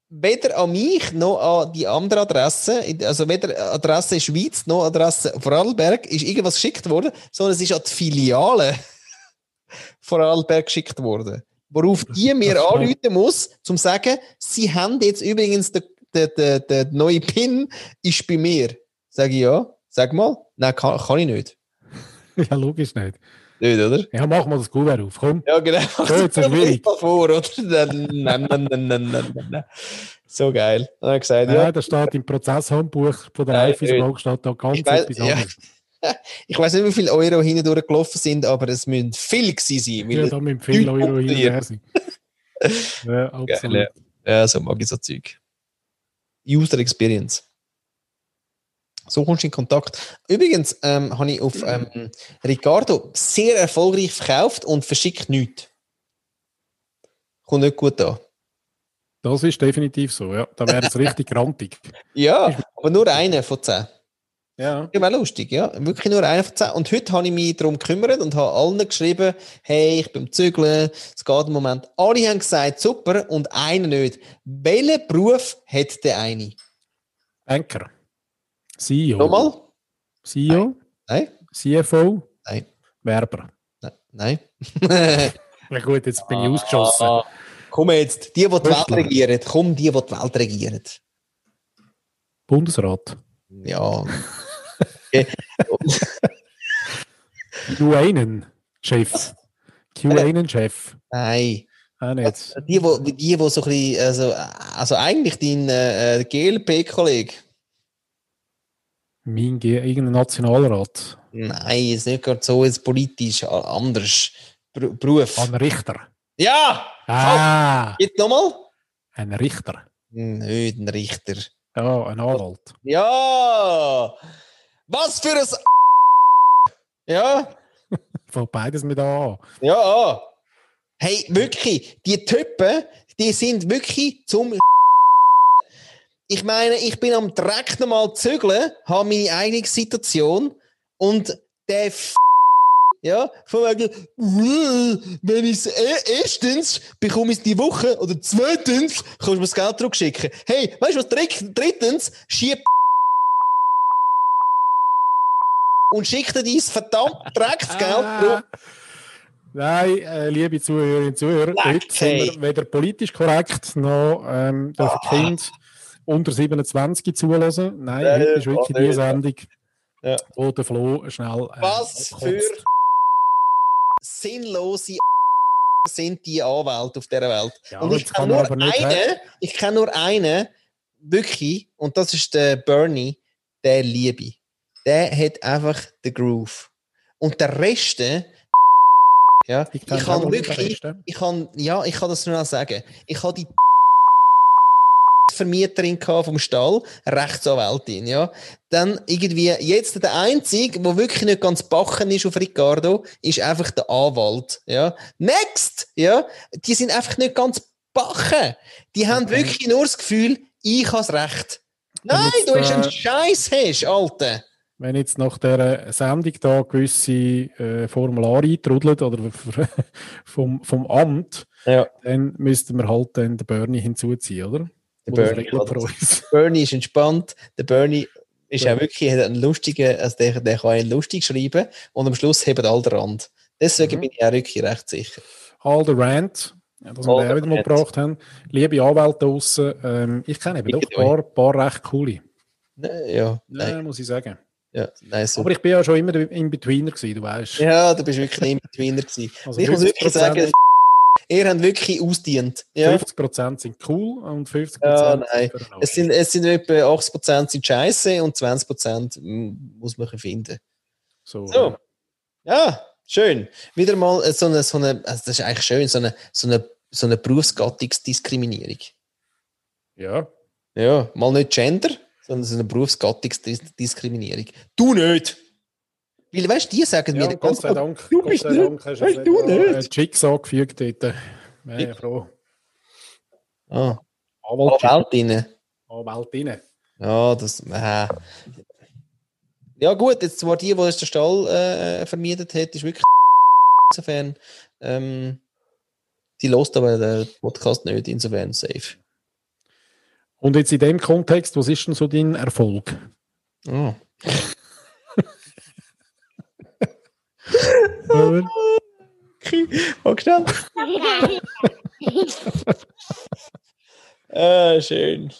weder an mich noch an die andere Adresse, also weder Adresse Schweiz noch Adresse Vorarlberg, ist irgendwas geschickt worden, sondern es ist an die Filiale Vorarlberg geschickt worden. Worauf die mir anrufen muss, zum zu sagen, sie haben jetzt übrigens den der, der, der neue PIN ist bei mir. Sag ich ja, sag mal. Nein, kann, kann ich nicht. ja, logisch nicht. Nicht, oder? Ja, mach mal das Kuvert auf, komm. Ja, genau. So, jetzt ist schwierig. mal vor, oder? Nein, nein, nein, nein, nein. So geil. Dann gesagt, Ja, ja, da steht im Prozesshandbuch von der Nein, Raiffeisenbank steht da ganz Ich etwas ja. anderes. ich weiß nicht, wie viele Euro hinten durchgelaufen sind, aber es müssen viel gewesen sein. Ja, da mit viel Leute Euro hin und punktieren. her sind. Ja, absolut. Geil, Ja, so mag ich so Zeug. User Experience. So kommst du in Kontakt. Übrigens ähm, habe ich auf ähm, Ricardo sehr erfolgreich verkauft und verschickt nichts. Kommt nicht gut an. Das ist definitiv so, ja. Da wäre es richtig grantig. Ja, aber nur einer von zehn. Ja. War lustig, ja. Wirklich nur einer von zehn. Und heute habe ich mich darum gekümmert und habe allen geschrieben, hey, ich bin Zügeln, es geht im Moment. Alle haben gesagt, super, und einer nicht. Welchen Beruf hat der eine? Banker. CEO. Nochmal? CEO. Nein? CFO. Nein. Werber. Nein. Nein. Ja gut, jetzt bin ich ausgeschossen. Ah, Komm jetzt, die, die die Welt regieren. Komm, die, die die Welt regieren. Bundesrat. Ja. Okay. QAnon-Chef. QAnon-Chef. Nein. Auch nicht. Die, wo, die, die so ein bisschen, also, also eigentlich dein äh, GLP-Kollege. Mein Ge irgendein Nationalrat. Nein, ist nicht gerade so jetzt politisch, anders. Beruf. Ein Richter. Ja! Ah, Jetzt nochmal? ein Richter. Nicht ein Richter. Ja, ein Anwalt. Ja! Was für ein Ja? Fängt beides mit an. Ja! Hey, wirklich, die Typen, die sind wirklich zum Ich meine, ich bin am direkt nochmal zügeln, habe meine eigene Situation und der F ja, von wegen, «Äh, wenn ich es erstens bekomme ich die Woche oder zweitens kannst du mir das Geld zurückschicken. Hey, weißt du was? Dritt- Drittens, schieb und schick dir dein verdammt Drecksgeld. Ah. Nein, äh, liebe Zuhörerinnen und Zuhörer, Leck, heute sind wir weder politisch korrekt noch ähm, dürfen Ah. Kinder unter 27 zulassen. Nein, Ja, heute ja, ist wirklich oh, die ja. Sendung, Ja. wo der Flo schnell. Äh, Was kotzt. für sinnlose sind die Anwälte auf dieser Welt? Ja, und ich kenne nur haben. einen, ich kenne nur einen, wirklich, und das ist der Bernie, der Liebe. Der hat einfach den Groove. Und der Rest, ja, ich, kann nur den wirklich, ich kann, ja, ich kann das nur noch sagen. Ich habe die Vermieterin vom Stall, Rechtsanwältin, ja. Dann irgendwie, jetzt der Einzige, der wirklich nicht ganz bachen ist auf Ricardo, ist einfach der Anwalt, ja. Next, ja. Die sind einfach nicht ganz bachen. Die haben Okay. wirklich nur das Gefühl, ich habe das Recht. Nein, jetzt, du hast äh, einen Scheiß, hast, Alter. Wenn jetzt nach dieser Sendung da gewisse äh, Formulare eintrudelt oder vom, vom Amt, Ja. dann müssten wir halt dann den Bernie hinzuziehen, oder? Der Wo das Bernie. Bernie ist entspannt. Der Bernie ist Ja. auch wirklich, hat einen lustigen, also der, der kann einen lustig schreiben und am Schluss hebt all der Rand. Deswegen Mhm. bin ich auch wirklich recht sicher. All the Rant, ja, das wir All den auch wieder mal gebracht haben. Liebe Anwälte draussen, ähm, ich kenne eben doch ein paar, paar recht coole. Ja, nein. Ja, muss ich sagen. Ja, so. Aber ich bin ja schon immer in Betweener gewesen, du weißt. ja, du bist wirklich ein Betweener gewesen. Also ich muss wirklich 50% sagen, ihr habt wirklich ausdient. Ja, 50% sind cool und 50% Ja, nein. sind es sind, es sind etwa 80% sind scheiße und 20% m, muss man finden. so. So. Ja, schön. Wieder mal äh, so eine, so eine also das ist eigentlich schön, so eine, so eine, so eine Berufsgattungsdiskriminierung. Ja. Ja, mal nicht Gender, sondern so eine Berufsgattungsdiskriminierung. Du nicht! Weil, weißt du, die sagen Ja, mir Gott sei Dank. du Gott bist sei nicht- Dank hast weißt du nicht nicht. ein Chicks angefügt dort. Wäre ja froh. Ah, Anwältinnen. Anwältinnen. Ja, das. Äh. Ja, gut, jetzt zwar die, die uns den Stall äh, vermietet hat, ist wirklich insofern. Ähm, die lost aber den Podcast nicht, insofern safe. Und jetzt in dem Kontext, was ist denn so dein Erfolg? Oh. Okay, schnell. äh, schön.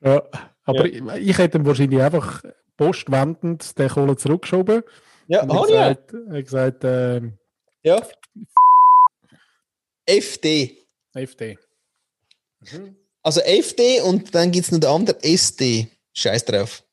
Ja, aber Ich, ich hätte ihm wahrscheinlich einfach postwendend den Kohle zurückgeschoben Ja, er habe ich ja. gesagt, er hat gesagt, ähm, Ja. FD. FD. Mhm. Also FD und dann gibt es noch den anderen SD. Scheiß drauf.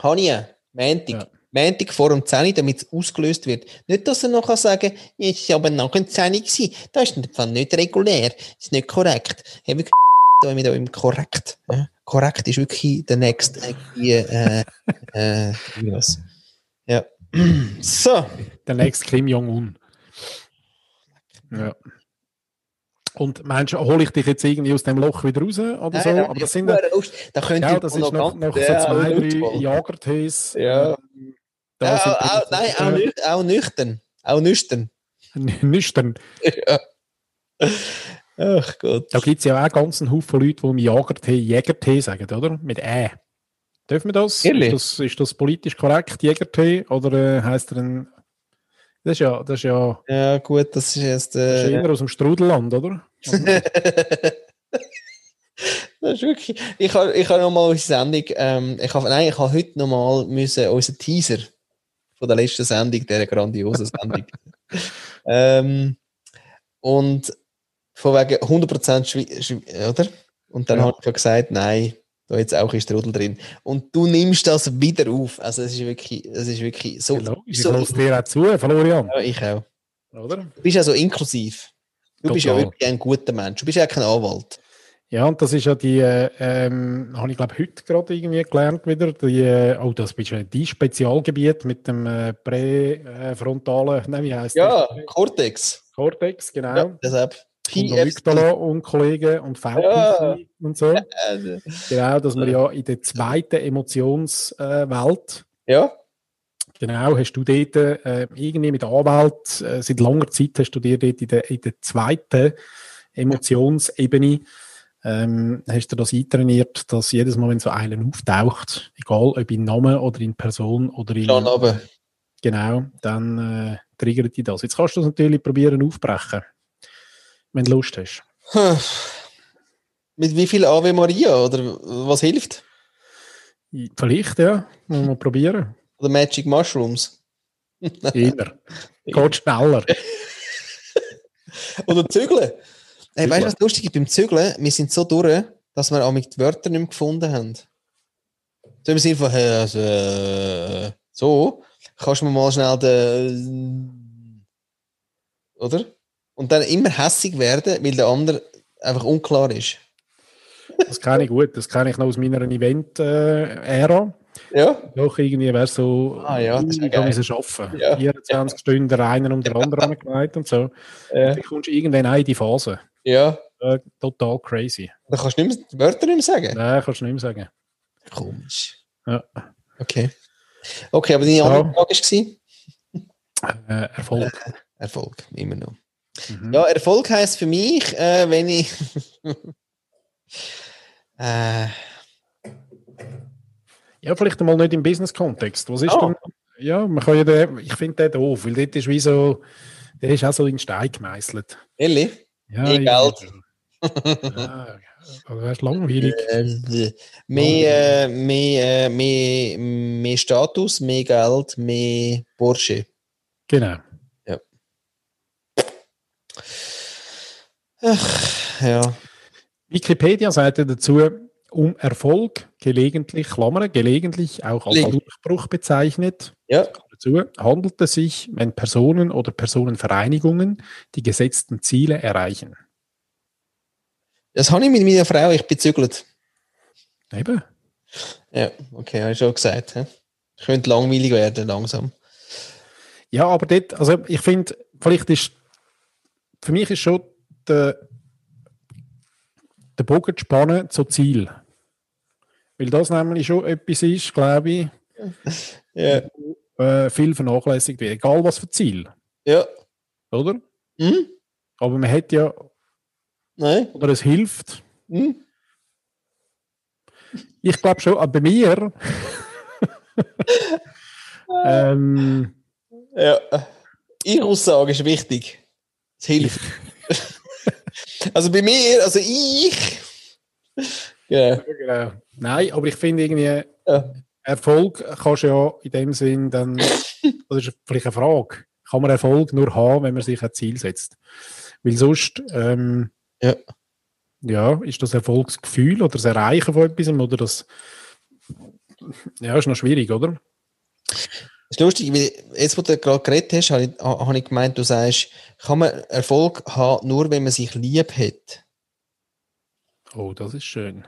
Habe ich ja. Montag. Ja. Montag vor dem 10 Uhr, damit es ausgelöst wird. Nicht, dass er noch sagen kann, jetzt ist aber nach dem 10 Uhr gewesen. Das ist in dem Fall nicht regulär. Das ist nicht korrekt. Haben wir da mit eurem korrekt. Ja? Korrekt ist wirklich der nächste. Äh, äh, was. Ja. So. Der nächste Kim Jong-un. Ja. Und meinst du, hole ich dich jetzt irgendwie aus dem Loch wieder raus oder so? Nein, Aber das sind ja, da könnte ja, ich das ist noch, noch so ja, zwei, drei. Jagertees. Ja. Ähm, Ja, da sind auch, auch, nein, auch, nüch- auch nüchtern. Auch nüchtern. nüchtern. Ja. Ach Gott. Da gibt es ja auch ganz einen Haufen Leute, die im Jagertee Jägertee sagen, oder? Mit Ä. Dürfen wir das? Ehrlich? Ist das, ist das politisch korrekt, Jägertee? Oder äh, heißt er ein. Das ist ja, das ist ja Ja, gut, das ist jetzt. das ist Äh, eher aus dem Strudelland, oder? das ist wirklich. Ich habe ich hab nochmal unsere Sendung. Ähm, ich habe, nein, ich habe heute nochmal müssen unseren Teaser von der letzten Sendung, der grandiosen Sendung. ähm, und von wegen 100% Schwe Schwe oder? Und dann Ja. habe ich ja gesagt, nein, da jetzt auch ist Strudel drin. Und du nimmst das wieder auf. Also es ist wirklich, es ist wirklich so. Genau. Ich so höre dir auch zu, Florian. ja, ich auch. Oder? Du bist ja so inklusiv. Du bist ja Total. wirklich ein guter Mensch. Du bist ja kein Anwalt. Ja, und das ist ja die, äh, ähm, habe ich glaube heute gerade irgendwie gelernt wieder, die, äh, oh, das ist ja die Spezialgebiet mit dem äh, präfrontalen, nein, wie heißt Ja, das? Cortex. Cortex, genau. Ja, deshalb. Und Amygdala und Kollegen und VPC und so. Also, Genau, dass wir ja in der zweiten Emotionswelt, Welt, Ja, genau, hast du dort äh, irgendwie mit Anwalt, äh, seit langer Zeit hast du dir dort in der, in der zweiten Emotionsebene ähm, hast du das eintrainiert, dass jedes Mal, wenn so einer auftaucht, egal ob in Namen oder in Person oder in aber. genau, dann äh, triggert dich das. Jetzt kannst du das natürlich probieren aufbrechen, wenn du Lust hast. Mit wie viel Ave Maria oder was hilft? Vielleicht, ja, muss man probieren. Oder Magic Mushrooms? Eher. Geht schneller. Oder Zügeln? Hey, weißt du, was lustig ist beim Zügeln? Wir sind so durch, dass wir auch mit die Wörter nicht mehr gefunden haben. So im Sinne von, also, äh, so, kannst du mir mal schnell den. Oder? Und dann immer hässig werden, weil der andere einfach unklar ist. Das kenne ich gut. Das kenne ich noch aus meiner Event-Ära. Ja? Doch irgendwie wäre so, Ah ja, das ist ja ich es arbeiten. Ja. 24 Stunden der einer und der andere angelegt und so. Ja. Dann kommst du irgendwann auch in die Phase. ja. Äh, total crazy. Dann kannst du nicht mehr, die Wörter nicht mehr sagen. Nein, kannst du nicht mehr sagen. Komisch. Ja. Okay. Okay, aber deine Ja. andere Frage war Äh, Erfolg. Erfolg, immer noch. Mhm. Ja, Erfolg heisst für mich, äh, wenn ich. äh, Ja, vielleicht einmal nicht im Business-Kontext. Was ist Ah. denn? Ja, man kann ja den, ich finde den doof, weil dort ist wie so, der ist auch so in Stein gemeißelt. ehrlich? Ja, Mehr irgendwie. ja, also das ist langweilig. Äh, mehr, äh, mehr, äh, mehr, mehr Status, mehr Geld, mehr Porsche. Genau. Ach, ja. Wikipedia sagt ja dazu, um Erfolg gelegentlich, Klammern, gelegentlich auch als. Durchbruch bezeichnet, Ja, dazu handelt es sich, wenn Personen oder Personenvereinigungen die gesetzten Ziele erreichen. das habe ich mit meiner Frau, ich bezügelt. Eben. Ja, okay, habe ich schon gesagt. hä? Könnte langweilig werden, langsam. Ja, aber dort, also ich finde, vielleicht ist, für mich ist schon der, der Bogen zu spannen zu Ziel. Weil das nämlich schon etwas ist, glaube ich, Ja. äh, viel vernachlässigt wird. Egal was für Ziel, Ja. oder? Hm? Aber man hat ja, Nein? oder es hilft. Hm? Ich glaube schon, aber bei mir, ähm, Ja. Ihre Aussage ist wichtig. Es hilft. Also bei mir, also ich. Ja. genau. nein, aber ich finde irgendwie, Ja. Erfolg kannst du ja in dem Sinn dann, das ist vielleicht eine Frage, kann man Erfolg nur haben, wenn man sich ein Ziel setzt? Weil sonst, ähm, Ja. ja, ist das Erfolgsgefühl oder das Erreichen von etwas oder das, ja, ist noch schwierig, oder? Ist lustig, weil jetzt, wo du gerade geredet hast, habe ich, ha- habe ich gemeint, du sagst, kann man Erfolg haben, nur wenn man sich lieb hat. Oh, das ist schön.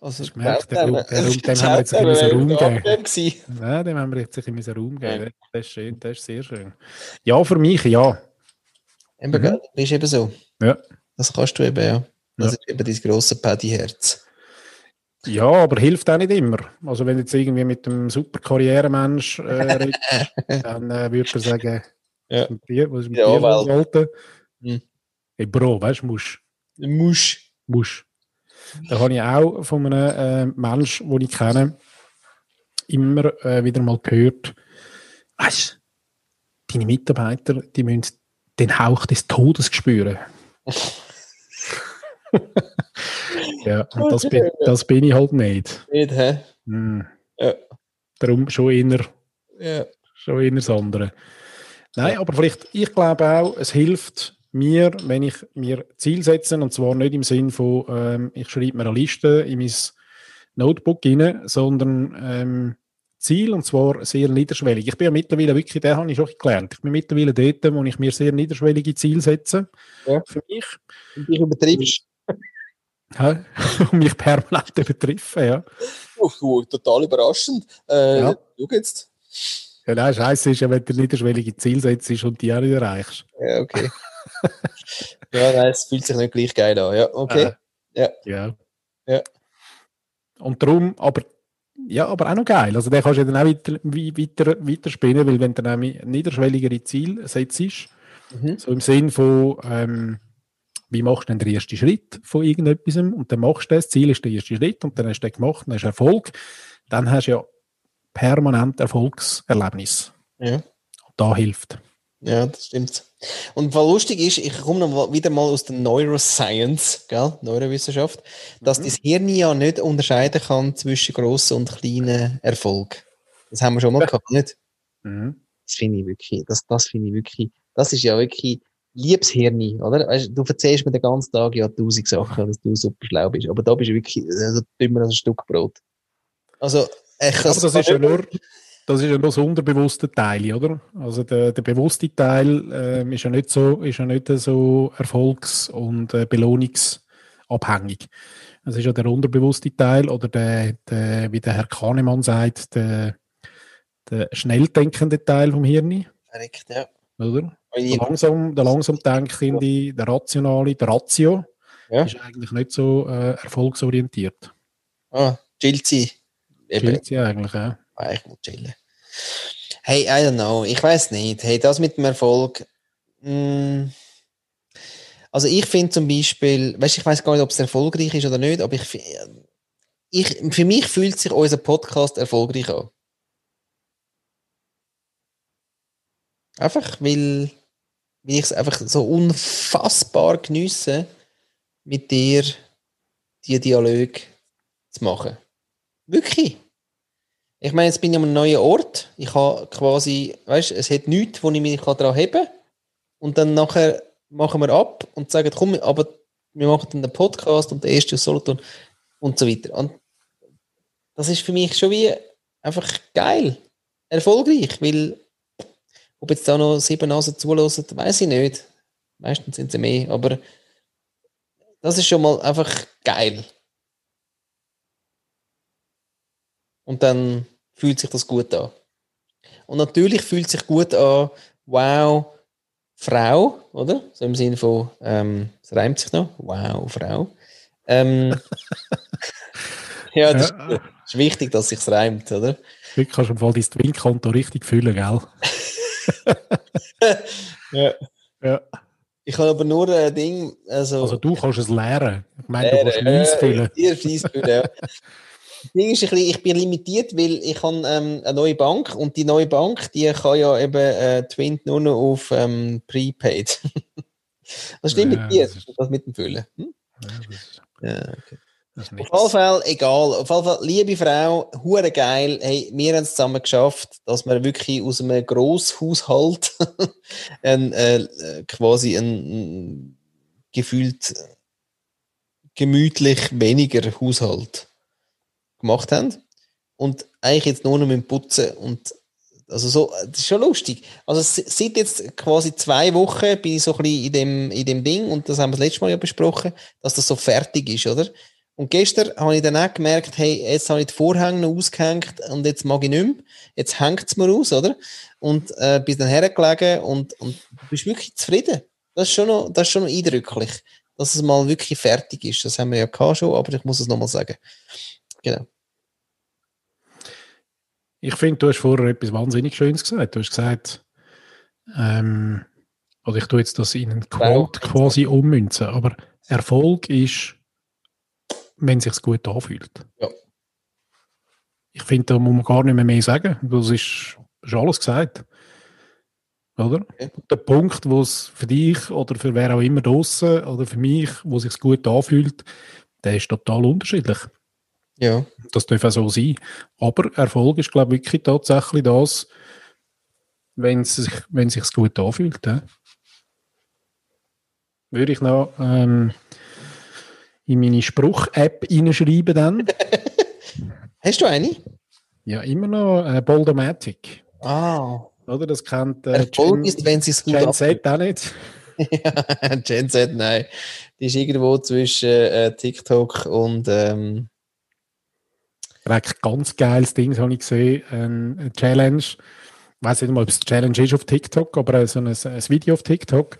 Also, du gemerkt, dem- dem ich haben wir jetzt ein bisschen Raum gegeben. Nein, dem haben wir jetzt ein bisschen Raum gegeben. Ja. Das ist schön, das ist sehr schön. Ja, für mich, ja. Eben, Mhm. gell? Das ist eben so. Ja. Das kannst du eben, ja. Das Ja. ist eben dein grosses Paddy-Herz. Ja, aber hilft auch nicht immer. Also wenn du jetzt irgendwie mit einem super Karrieremensch äh, redest, dann äh, würde er sagen, Ja. dir, was mit Ja, dir Alter? Hm. Hey Bro, weißt du, musst, Du musst. musst. Da habe ich auch von einem äh, Mensch, den ich kenne, immer äh, wieder mal gehört, weißt du, deine Mitarbeiter, die müssen den Hauch des Todes spüren. ja, und das bin, das bin ich halt nicht. Nicht, hä? Hm. Ja. Darum schon eher, Ja. schon eher das andere. Nein, aber vielleicht, ich glaube auch, es hilft mir, wenn ich mir Ziel setze, und zwar nicht im Sinn von, ähm, ich schreibe mir eine Liste in mein Notebook rein, sondern ähm, Ziel, und zwar sehr niederschwellig. Ich bin ja mittlerweile wirklich, den habe ich schon gelernt. Ich bin mittlerweile dort, wo ich mir sehr niederschwellige Ziele setze. Ja. Für mich. Und dich übertreibst. Ja, und mich permanent übertreffen, ja. Oh, du, total überraschend. Äh, Ja. Schau jetzt. Ja, nein, scheiße ist ja, wenn du niederschwellige Ziel setzt und die auch nicht erreichst. Ja, okay. ja, nein, es fühlt sich nicht gleich geil an. Ja, okay. Äh, Ja. ja. Ja. Und darum, aber, ja, aber auch noch geil. Also, den kannst du ja dann auch weiter, weiter, weiter spinnen, weil wenn du nämlich niederschwelligere Ziele setzt, Mhm. so im Sinn von, ähm, wie machst du denn den ersten Schritt von irgendetwas und dann machst du das, Ziel ist der erste Schritt und dann hast du den gemacht, dann hast du Erfolg, dann hast du ja permanent Erfolgserlebnis. Ja. Und da hilft. Ja, das stimmt. Und was lustig ist, ich komme noch wieder mal aus der Neuroscience, gell? Neurowissenschaft, dass Mhm. das Hirn ja nicht unterscheiden kann zwischen grossen und kleinen Erfolg. Das haben wir schon mal gehabt, nicht? Mhm. Das finde ich wirklich, das, das finde ich wirklich, das ist ja wirklich liebes Hirn, oder? Weißt, du erzählst mir den ganzen Tag ja tausend Sachen, dass du super schlau bist, aber da bist du wirklich also, dümmer als ein Stück Brot. Also, ich Aber das ist ja nur, das ist ja nur das unterbewusste Teil, oder? Also der, der bewusste Teil ähm, ist ja nicht so, ist ja nicht so erfolgs- und äh, belohnungsabhängig. Es ist ja der unterbewusste Teil oder der, der wie der Herr Kahnemann sagt, der, der schnell denkende Teil vom Hirn, Verrückt, ja. oder? Der langsam, der langsam denkende, der rationale, der Ratio, Ja. ist eigentlich nicht so äh, erfolgsorientiert. Ah, Chilzi. Eben. Stimmt sie eigentlich, ja. Ah, ich will chillen. Hey, I don't know. Ich weiß nicht. Hey, das mit dem Erfolg. mm, also ich finde zum Beispiel, weißt, ich weiß gar nicht, ob es erfolgreich ist oder nicht, aber ich, ich, für mich fühlt sich unser Podcast erfolgreich an. Einfach, weil, weil ich es einfach so unfassbar geniesse, mit dir die Dialog zu machen. Wirklich. Ich meine, jetzt bin ich an einem neuen Ort. Ich habe quasi, weißt es hat nichts, wo ich mich daran heben kann. Und dann nachher machen wir ab und sagen, komm, aber wir machen dann den Podcast und den ersten Solothurn und so weiter. Und das ist für mich schon wie einfach geil. Erfolgreich, weil ob jetzt da noch sieben Nasen zulassen, weiß ich nicht. Meistens sind sie mehr, aber das ist schon mal einfach geil. Und dann fühlt sich das gut an. Und natürlich fühlt sich gut an, wow, Frau, oder? So im Sinne von, ähm, es reimt sich noch, wow, Frau. Ähm, ja, das Ja. ist wichtig, dass sich's reimt, oder? Du kannst im Fall dein Twin-Konto richtig füllen, gell? Ja. Ja. Ich habe aber nur ein Ding, also, Also du kannst es lernen. Ich meine, du Äh, kannst äh. Ihr Fleiss füllen, ja. Das Ding ist ein bisschen, ich bin limitiert, weil ich habe ähm, eine neue Bank und die neue Bank, die kann ja eben äh, Twint nur noch auf ähm, Prepaid. Was stimmt Ja, mit dir? das ist- Das mit dem Füllen. Hm? Ja, das, Ja, okay. Auf jeden Fall, egal. Auf jeden Fall, liebe Frau, hure geil. Hey, wir haben es zusammen geschafft, dass wir wirklich aus einem Grosshaushalt ein, äh, äh, quasi ein, gefühlt gemütlich weniger Haushalt gemacht haben. Und eigentlich jetzt nur noch mit dem Putzen und also so, das ist schon lustig. Also se- seit jetzt quasi zwei Wochen bin ich so ein bisschen in dem, in dem Ding und das haben wir das letzte Mal ja besprochen, dass das so fertig ist, oder? Und gestern habe ich dann auch gemerkt, hey, jetzt habe ich die Vorhänge noch ausgehängt und jetzt mag ich nicht mehr. Jetzt hängt es mir aus, oder? Und äh, bin dann hergelegen und, und du bist wirklich zufrieden. Das ist, schon noch, das ist schon noch eindrücklich, dass es mal wirklich fertig ist. Das haben wir ja gehabt schon, aber ich muss es nochmal sagen. Genau. Ich finde, du hast vorher etwas wahnsinnig Schönes gesagt. Du hast gesagt, ähm, oder ich tue jetzt das in einen Quote quasi ummünzen, aber Erfolg ist, wenn es sich gut anfühlt. Ja. Ich finde, da muss man gar nicht mehr mehr sagen. Das ist, ist alles gesagt. Oder? Okay. Der Punkt, wo es für dich oder für wer auch immer draußen oder für mich, wo es sich gut anfühlt, der ist total unterschiedlich. Ja. Das darf auch so sein. Aber Erfolg ist, glaube ich, wirklich tatsächlich das, wenn es sich, wenn es sich gut anfühlt. Ja. Würde ich noch ähm, in meine Spruch-App reinschreiben dann. Hast du eine? ja, immer noch äh, Boldomatic. Ah. Oder? Das kennt äh, Erfolg ist, wenn sie es gut Gen. Z auch nicht. ja, Gen Z, nein. Die ist irgendwo zwischen äh, TikTok und ähm, Ein ganz geiles Ding, das habe ich gesehen. Ein, eine Challenge. Ich weiß nicht mal, ob es eine Challenge ist auf TikTok, aber so ein, ein Video auf TikTok,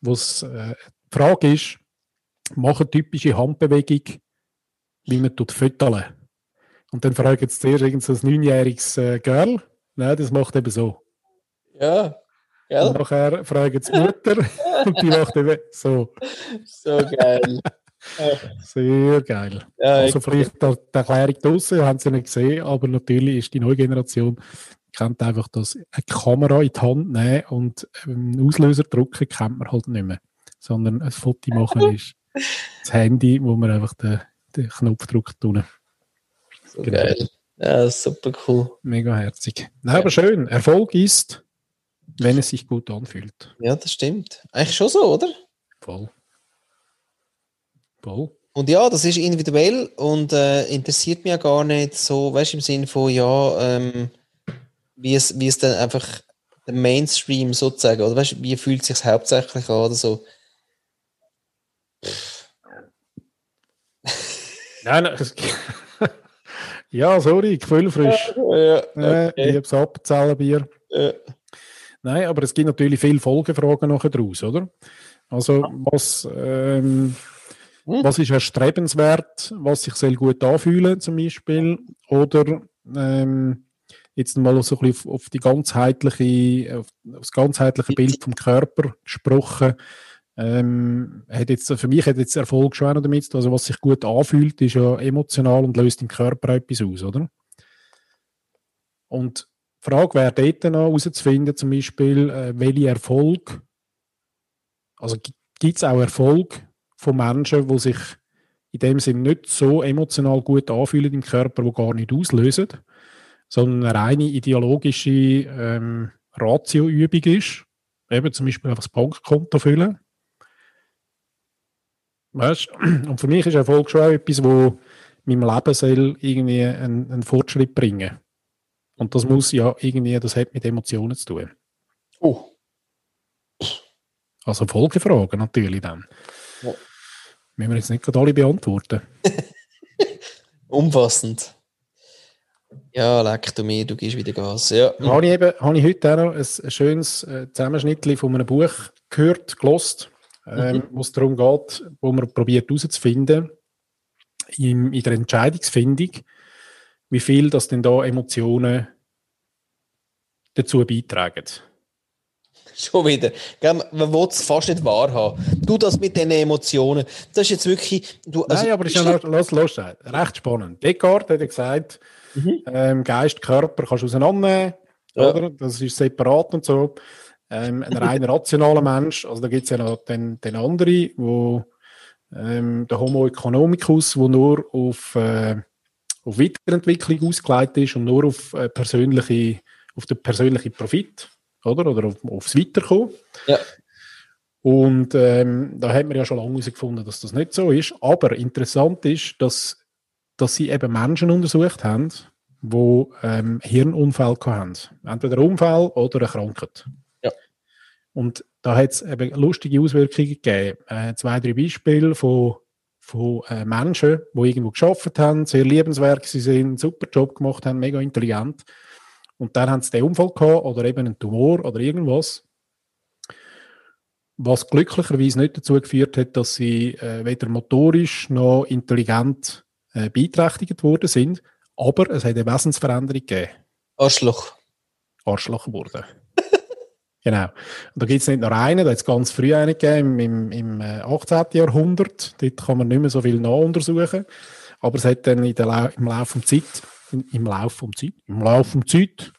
wo es äh, die Frage ist, mach eine typische Handbewegung, wie man tut füttern. Und dann fragt jetzt zuerst irgend so ein neunjähriges äh, Girl, nein, das macht eben so. ja, Und gell? nachher fragt es die Mutter und die macht eben so. So geil. Sehr geil. ja, Also vielleicht die, die Erklärung draussen, haben sie nicht gesehen, aber natürlich ist die neue Generation kennt einfach das, eine Kamera in die Hand nehmen und einen Auslöser drücken, kennt man halt nicht mehr. Sondern ein Foto machen ist das Handy, wo man einfach den, den Knopf drückt. Unten. so genau. geil. Ja, super cool. Mega herzig. Nein, Ja. aber schön. Erfolg ist, wenn es sich gut anfühlt. Ja, das stimmt. Eigentlich schon so, oder? Voll. Voll. Und ja, das ist individuell und äh, interessiert mich ja gar nicht so, weißt du, im Sinne von, ja, ähm, wie, es, wie es dann einfach der Mainstream sozusagen, oder weißt du, wie fühlt es sich hauptsächlich an oder so. Nein, nein. ja, sorry, gefühlfrisch. Ja, Äh, ich habe es Appenzellenbier. Ja. Nein, aber es gibt natürlich viele Folgefragen nachher draus, oder? Also, was, ähm, Hm. was ist erstrebenswert, was sich soll gut anfühlen zum Beispiel, oder ähm, jetzt mal so ein bisschen auf, auf die ganzheitliche, auf, auf das ganzheitliche Bild vom Körper gesprochen. Ähm, hat jetzt, für mich hat jetzt Erfolg schon auch damit. Also, was sich gut anfühlt, ist ja emotional und löst im Körper etwas aus, oder? Und die Frage wäre dort noch herauszufinden, zum Beispiel, äh, welche Erfolg, also gibt es auch Erfolg von Menschen, die sich in dem Sinn nicht so emotional gut anfühlen im Körper, die gar nicht auslösen, sondern eine reine ideologische ähm, Ratioübung ist. Eben zum Beispiel einfach das Bankkonto füllen. Weißt? Und für mich ist Erfolg schon auch etwas, wo meinem Leben soll irgendwie einen, einen Fortschritt bringen Und das muss ja irgendwie, das hat mit Emotionen zu tun. Oh. Also Folgefragen natürlich dann. Ja. Müssen wir jetzt nicht gerade alle beantworten. Umfassend. Ja, leck du mir, du gehst wieder Gas. Ja. Habe ich, eben, habe ich heute auch noch ein, schönes äh, Zusammenschnitt von einem Buch gehört, gelost, ähm, Mhm. wo es darum geht, wo man probiert herauszufinden, in, in der Entscheidungsfindung, wie viel das denn da Emotionen dazu beitragen. Schon wieder. Man will es fast nicht wahrhaben. Du das mit den Emotionen, das ist jetzt wirklich. Du, also, Nein, aber es ist ja noch, los, los, recht spannend. Descartes hat ja gesagt, Mhm. ähm, Geist, Körper kannst du auseinandernehmen, Ja. oder? Das ist separat und so. Ähm, ein rein rationaler Mensch, also da gibt es ja noch den, den anderen, wo ähm, der Homo economicus, wo nur auf, äh, auf Weiterentwicklung ausgelegt ist und nur auf, äh, persönliche, auf den persönlichen Profit, oder? Oder auf, aufs Weiterkommen. Ja. Und ähm, da hat man ja schon lange herausgefunden, dass das nicht so ist. Aber interessant ist, dass, dass sie eben Menschen untersucht haben, die ähm, Hirnunfall haben. Entweder einen Unfall oder eine Krankheit. Und da hat es eben lustige Auswirkungen gegeben. Äh, zwei, drei Beispiele von, von äh, Menschen, die irgendwo geschafft haben, sehr liebenswert sie sind, einen super Job gemacht haben, mega intelligent. Und dann haben sie den Unfall gehabt oder eben einen Tumor oder irgendwas was glücklicherweise nicht dazu geführt hat, dass sie äh, weder motorisch noch intelligent äh, beeinträchtigt worden sind, aber es hat eine Wesensveränderung gegeben. Arschloch. Arschloch geworden. Genau. Und da gibt es nicht nur einen, da hat es ganz früh einen gegeben, im, im, im 18. Äh, Jahrhundert. Dort kann man nicht mehr so viel nachuntersuchen. Aber es hat dann Lau im Laufe der Zeit, in, im Laufe der Zeit, im Laufe der Zeit,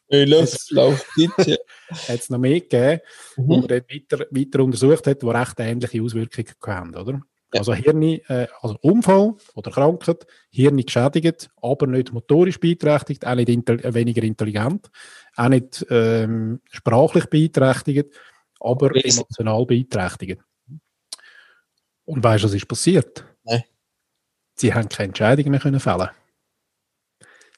hat es noch mehr gegeben, Mhm. wo man dort weiter, weiter untersucht hat, die recht ähnliche Auswirkungen haben, oder? Ja. Also Hirn, äh, also Unfall oder Krankheit, Hirn geschädigt, aber nicht motorisch beeinträchtigt, auch nicht intel äh, weniger intelligent, auch nicht ähm, sprachlich beeinträchtigt, aber emotional beeinträchtigt. Und weißt du, was ist passiert? Nein. Sie haben keine Entscheidungen mehr können fällen.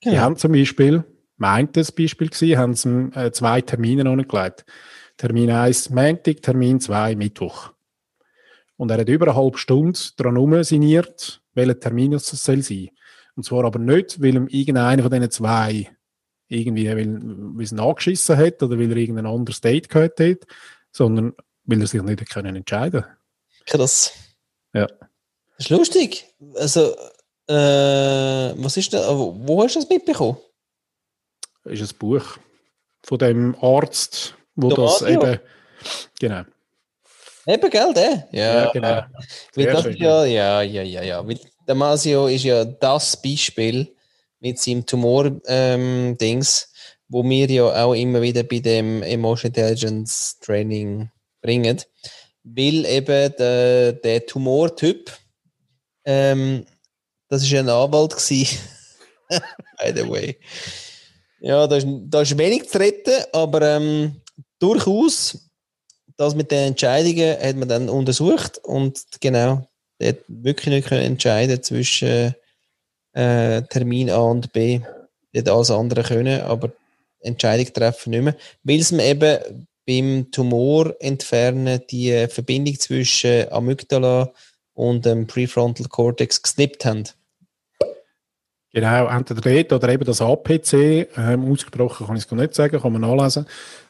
Die Genau. haben zum Beispiel, meint das Beispiel gewesen, haben sie äh, zwei Termine angelegt. Termin 1 Montag, Termin 2 Mittwoch. Und er hat über eine halbe Stunde dran rumsiniert, welcher Termin es soll sein. Und zwar aber nicht, weil ihm irgendeiner von diesen zwei irgendwie, weil, weil es ihn angeschissen hat oder weil er irgendein anderes Date gehabt hat, sondern weil er sich nicht können entscheiden Krass. Ja. Das ist lustig. Also, äh, was ist da, wo, hast du das mitbekommen? Das ist ein Buch von dem Arzt, wo Der das Radio? eben, genau, Eben, gell, der? Ja, Ja, genau. Weil das schön, ja, ja, ja, ja, ja. Weil der Masio ist ja das Beispiel mit seinem Tumor-Dings, wo wir ja auch immer wieder bei dem Emotion Intelligence Training bringen. Weil eben der, der Tumortyp, ähm, das ist ein Anwalt gewesen. By the way. Ja, da ist, da ist wenig zu retten, aber ähm, durchaus das mit den Entscheidungen hat man dann untersucht und genau, der hat wirklich nicht können entscheiden zwischen äh, Termin A und B. Hat alles andere können, aber Entscheidung treffen nicht mehr, weil es mir eben beim Tumor entfernen die Verbindung zwischen Amygdala und dem Prefrontal Cortex gesnippt haben. Genau, entweder dort oder eben das APC, ähm, ausgesprochen kann ich es gar nicht sagen, kann man nachlesen,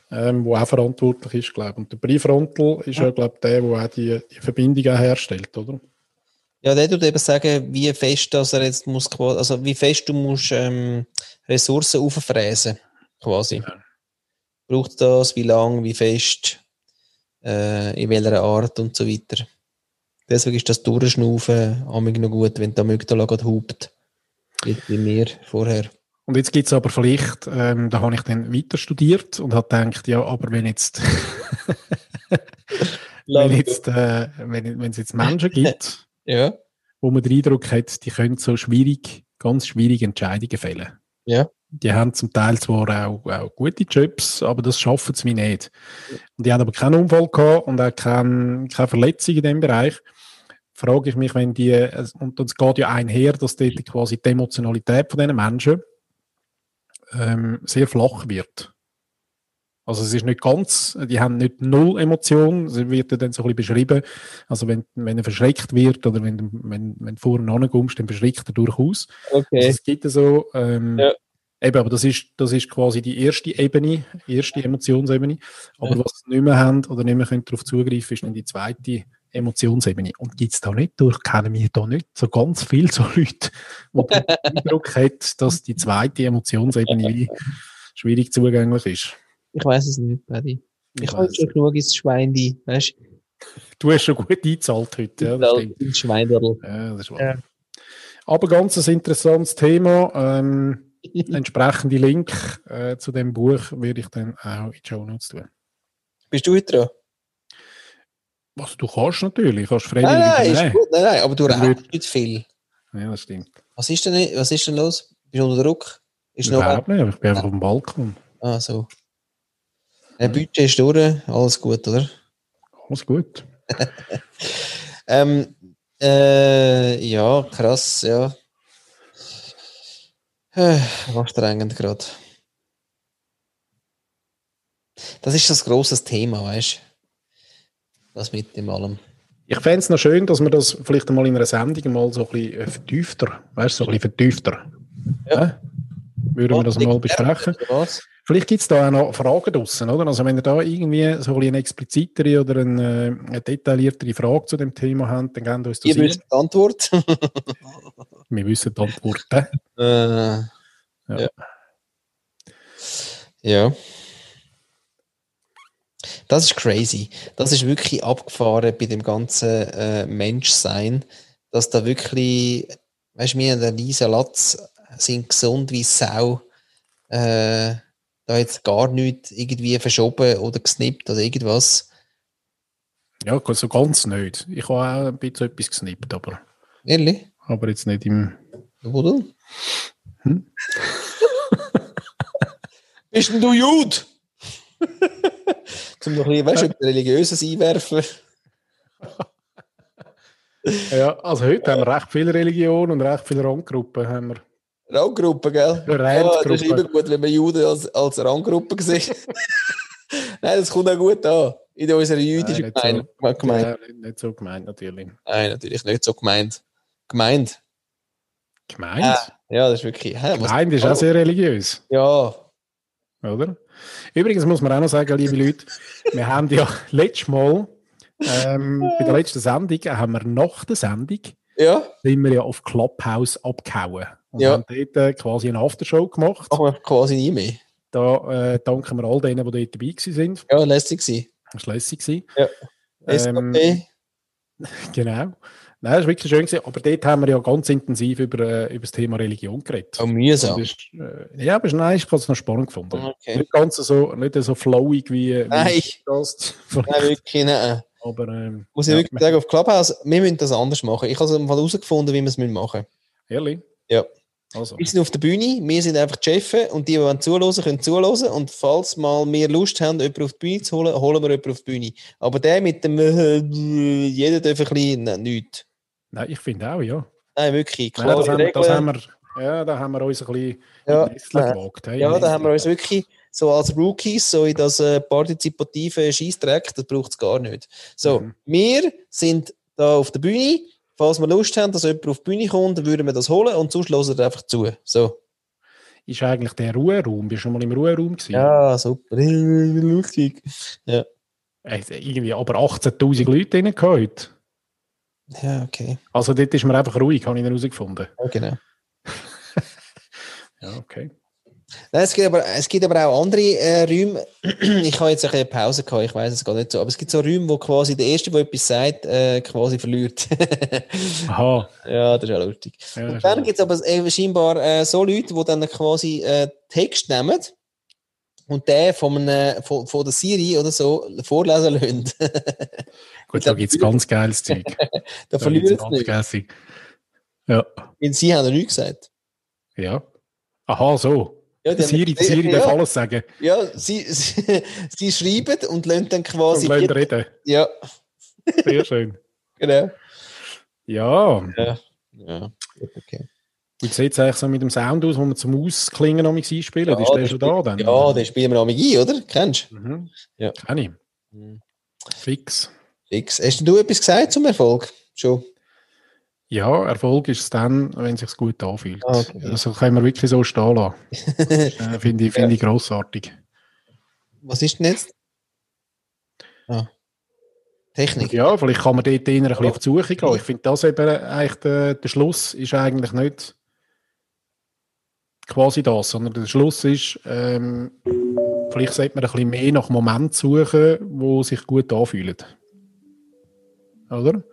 ähm, wo auch verantwortlich ist, glaube ich. Und der Prefrontal ist ja, glaube ich, der, der auch die, die Verbindung auch herstellt, oder? Ja, der tut eben sagen, wie fest dass er jetzt muss, also wie fest du musst ähm, Ressourcen auffräsen, quasi. Ja. Braucht das, wie lang, wie fest, äh, in welcher Art und so weiter. Deswegen ist das Durchschnaufen amig noch gut, wenn der Amygdala gerade hupt. Wie bei mir vorher. Und jetzt gibt es aber vielleicht, ähm, da habe ich dann weiter studiert und habe gedacht, ja, aber wenn jetzt, wenn jetzt, äh, wenn, wenn es jetzt Menschen gibt, Ja, wo man den Eindruck hat, die können so schwierig, ganz schwierige Entscheidungen fällen. Ja. Die haben zum Teil zwar auch, auch gute Jobs, aber das schaffen sie nicht. Und die haben aber keinen Unfall gehabt und auch kein, keine Verletzung in dem Bereich. Frage ich mich, wenn die, und es geht ja einher, dass dort quasi die Emotionalität von diesen Menschen ähm, sehr flach wird. Also es ist nicht ganz, die haben nicht null Emotion, es wird dann so ein bisschen beschrieben, also wenn, wenn er verschreckt wird oder wenn, du- wenn, wenn du vorne ankommst, dann verschreckt er durchaus. Also okay. es gibt so, ähm, Ja. eben, aber das ist, das ist quasi die erste Ebene, erste Emotionsebene. Aber Ja. was sie nicht mehr haben oder nicht mehr können darauf zugreifen, ist dann die zweite Emotionsebene. Und gibt es da nicht durch, kennen wir da nicht so ganz viel so Leute, wo den Eindruck hat, dass die zweite Emotionsebene wie schwierig zugänglich ist. Ich weiß es nicht, Paddy. Ich, Ich habe schon genug ins Schwein, weißt Du hast schon gut eingezahlt heute, ja, das stimmt. ins Schweinderl. Ja, das ist wahr. Ja. Aber ganz ein interessantes Thema. Ähm, entsprechende Link äh, zu dem Buch werde ich dann auch in die Show Notes tun. Bist du heute dran? Was du kannst natürlich, kannst freiwillig Nein, nein, gut. Nein, nein, aber du redest nicht viel. Ja, das stimmt. Was ist denn, was ist denn los? Bist du unter Druck? Ist noch Überhaupt nicht, aber ich bin einfach auf dem Balkon. Ah, so. Ein Budget ist durch, alles gut, oder? Alles gut. Ähm, äh, ja, krass, ja. Äh, Anstrengend gerade. Das ist das grosses Thema, weißt du? Das mit dem allem. Ich fände es noch schön, dass wir das vielleicht einmal in einer Sendung mal so ein bisschen äh, vertiefter, weißt du, so ein bisschen vertiefter. Ja. Äh? Würden wir das mal besprechen? Vielleicht gibt es da auch noch Fragen draussen, oder? Also wenn ihr da irgendwie so ein eine explizitere oder eine, eine detailliertere Frage zu dem Thema habt, dann gebt uns das Ihr ein. wisst die Antwort. Wir wissen die Antworten. äh, ja. ja. Das ist crazy. Das ist wirklich abgefahren bei dem ganzen äh, Menschsein, dass da wirklich, weißt du, wir der Lisa Latz sind gesund wie Sau. Äh, da jetzt gar nichts irgendwie verschoben oder gesnippt oder irgendwas. Ja, so ganz nicht. Ich habe auch ein bisschen etwas gesnippt, aber, Ehrlich? aber jetzt nicht im... Wo du? Hm? Bist denn du Jude? Zum noch ein bisschen, weißt du, Religiöses einwerfen. Ja, also heute haben wir recht viele Religionen und recht viele Randgruppen. Haben wir. Ranggruppe, gell? Ja, Ja, das ist immer gut, wenn man Juden als, als Ranggruppe sieht. Nein, das kommt auch gut an. In unserer jüdischen Nein, Gemeinde. Gemeinde. Ja, nicht, so gemeint, natürlich. Nein, natürlich nicht so gemeint. Gemeint. Gemeint? Ah, Ja, das ist wirklich. Hä, Gemeint ist auch sehr religiös, Ja, oder? Übrigens muss man auch noch sagen, liebe Leute, wir haben ja letztes Mal, ähm, bei der letzten Sendung, haben wir nach der Sendung, ja, sind wir ja auf Clubhouse abgehauen. Und Ja. haben dort äh, quasi eine Aftershow gemacht. wir quasi nie mehr. Da äh, danken wir all denen, die dort dabei sind. Ja, lässig sein. Das war lässig. Ja. Ähm, SKP. Genau. Nein, das war wirklich schön. Gewesen. Aber dort haben wir ja ganz intensiv über, äh, über das Thema Religion geredet. Oh, mühsam. ist, äh, ja, aber nein, ich habe es noch spannend gefunden. Okay. Nicht ganz so, nicht so flowig wie, wie Nein. das. Nein, wirklich nicht. Aber ähm, Muss ich ja, wirklich sagen, auf Clubhouse, wir müssen das anders machen. Ich habe herausgefunden, wie wir es machen müssen. Ehrlich? Ja. Also, Wir sind auf der Bühne, wir sind einfach die Chefs und die, die wollen zuhören, können zuhören. Und falls mal wir Lust haben, jemanden auf die Bühne zu holen, holen wir jemanden auf die Bühne. Aber der mit dem äh, jeder darf ein bisschen, nein, nichts. nein, ich finde auch, ja. Nein, wirklich, Nein, das, haben, das haben wir, ja, da haben wir uns ein bisschen Ja, gewagt. hey, Ja, da haben wir uns wirklich so als Rookies, so in das äh, partizipative Scheissdreck, das braucht es gar nicht. So, Mhm. wir sind da auf der Bühne. Falls wir Lust haben, dass jemand auf die Bühne kommt, dann würden wir das holen und sonst hören wir einfach zu. So. Ist eigentlich der Ruheraum, bist du schon mal im Ruheraum gewesen? Ja, super. Lustig. Äh, irgendwie aber 18'000 Leute drin heute. Ja, okay. Also dort ist man einfach ruhig, habe ich herausgefunden. Ja, genau. Ja, okay. Nein, es, gibt aber, es gibt aber auch andere äh, Räume. ich habe jetzt ein bisschen Pause gehabt, ich weiß es gar nicht so. Aber es gibt so Räume, wo quasi der Erste, der etwas sagt, äh, quasi verliert. Aha. ja, das ist auch lustig. Ja, Und dann gibt es aber äh, scheinbar äh, so Leute, die dann quasi äh, Text nehmen und den von, einem, von, von der Siri oder so vorlesen lassen. Gut, da gibt es ganz geiles Zeug. da verliert es nicht. Zeug. Ja. Weil sie haben ja nichts gesagt. Ja. Aha, so. Ja, Siri, Siri darf ja, alles sagen. ja sie, sie, sie schreiben und lassen dann Und quasi. lassen reden. ja, Sehr schön. genau. Ja. Ja, okay. Wie sieht es eigentlich so mit dem Sound aus, wo man zum Ausklingen noch einspielen? Ja, ist der schon da dann? Ja, den spielen wir am ein, oder? Kennst Mhm. Ja. Kenn ich. du? Fix. Fix. Hast du etwas gesagt zum Erfolg? Schon. Ja, Erfolg ist es dann, wenn es sich gut anfühlt. Ah, okay. Also können wir wirklich so stehen lassen. äh, Finde ich, find ich grossartig. Was ist denn jetzt? Ah. Technik. Ja, vielleicht kann man dort eher ein bisschen auf die Suche gehen. Ich finde das eben eigentlich der, der Schluss ist eigentlich nicht quasi das, sondern der Schluss ist, ähm, vielleicht sollte man ein bisschen mehr nach Moment suchen, wo sich gut anfühlen. Oder?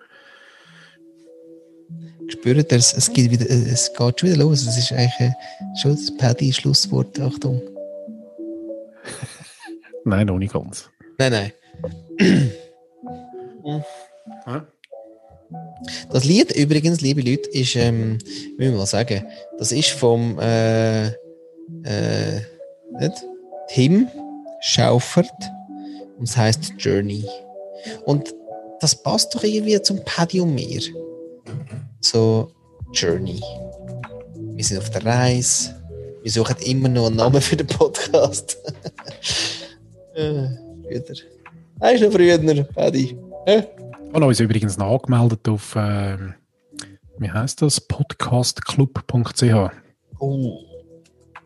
Spürt ihr, es, es, geht wieder, äh, es geht schon wieder los. Es ist eigentlich äh, schon das Paddy-Schlusswort. Achtung. Nein, noch nicht ganz. Nein, nein. Ja. Das Lied übrigens, liebe Leute, ist, ähm, wie wir mal sagen, das ist vom äh, äh, nicht? Tim Schaufert und es heißt Journey. Und das passt doch irgendwie zum Paddy und mir. So, Journey. Wir sind auf der Reise. Wir suchen immer noch einen Namen für den Podcast. äh, früher. Er ist noch früher, Paddy. Hä? Wir haben uns übrigens noch angemeldet auf, ähm, wie heißt das? Podcastclub.ch. Oh,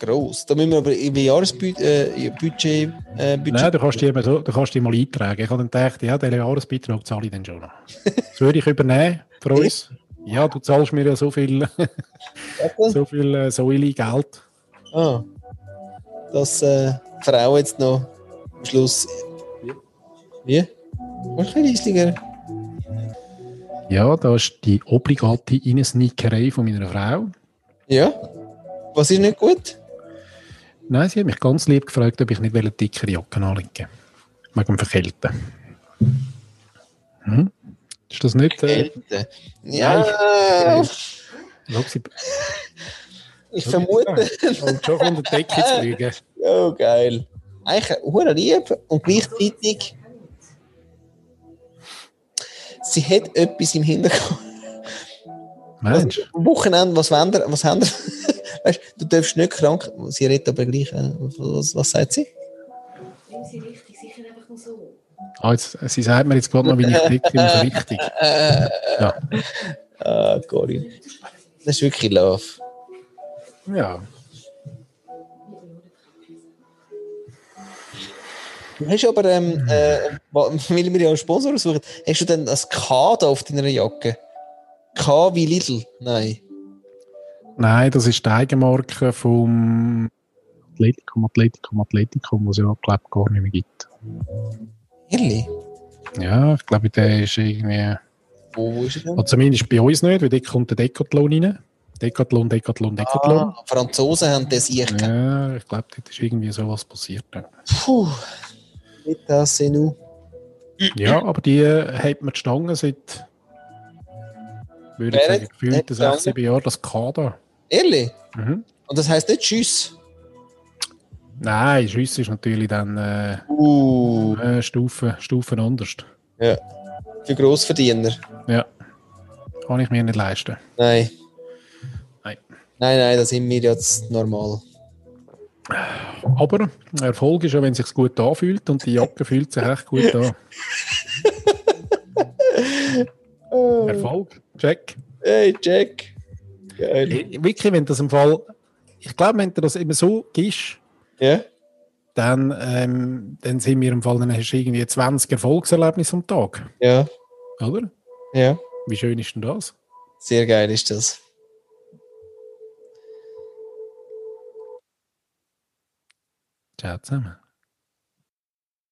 gross. Da müssen wir aber über Jahresbudget äh, Budget, äh, Budget. Nein, du kannst die, eben so, du kannst die mal eintragen. Ich habe dann gedacht, ja, den Jahresbeitrag zahle ich dann schon noch. Das würde ich übernehmen für uns. Ja, du zahlst mir ja so viel, so viel äh, Säule Geld. Ah, dass äh, die Frau jetzt noch am Schluss. Wie? Was ein Rieslinger? Ja, da ist die obligate Reinsneakerei von meiner Frau. Ja? Was ist nicht gut? Nein, sie hat mich ganz lieb gefragt, ob ich nicht eine dickere Jacke anlegen Wegen dem Verkälten. Hm? Ist das nicht... Äh. Ja, schau, sie, ich schau, vermute. Und schon von der Decke zu fliegen. Oh, geil. Eigentlich hure lieb und gleichzeitig. Sie hat etwas im Hintergrund. Mensch, Am Wochenende, was wollen was haben ihr? Weißt, du darfst nicht krank, sie redet aber gleich, äh, was, was sagt sie? Nimm sie richtig, sicher einfach nur so. ah, jetzt, sie sagt mir jetzt gerade noch, wie ich dick bin, so richtig. Ja. Ah, Corinne. Das ist wirklich Love. ja. Du hast aber, ähm, äh, weil wir ja einen Sponsor suchen, hast du denn das K da auf deiner Jacke? K wie Lidl? Nein. Nein, das ist die Eigenmarke vom Atletikum, Atletikum, Atletikum, was es ja, glaube ich, gar nicht mehr gibt. Ehrlich? Ja, ich glaube, der ist irgendwie... Wo ist er denn? Also zumindest bei uns nicht, weil dort kommt der Decathlon rein. Decathlon, Decathlon, Decathlon. Ah, Franzosen haben das ich. Ja, ich glaube, dort ist irgendwie sowas passiert. Ja. Puh. Nicht das, nu. Ja, aber die äh, hat man die Stange seit, würde ich sagen, gefühlt hat die sechs, Stange? sieben Jahren, das Kader. Ehrlich? Mhm. Und das heisst nicht Tschüss. Nein, Schuss ist natürlich dann äh, Uh. äh, Stufen, Stufen anders. Ja. Für Grossverdiener. Ja. Kann ich mir nicht leisten. Nein. Nein. Nein, nein, das sind wir jetzt normal. Aber Erfolg ist ja, wenn es sich gut anfühlt und die Jacke fühlt sich echt gut an. Erfolg, check. Hey, Jack. Geil. Wirklich, wenn das im Fall, ich glaube, wenn du das immer so gibst, Ja? dann, ähm, dann sind wir im Fall, dann hast du irgendwie 20 Erfolgserlebnisse am Tag, Ja. oder? Ja. Wie schön ist denn das? Sehr geil ist das. Ciao zusammen.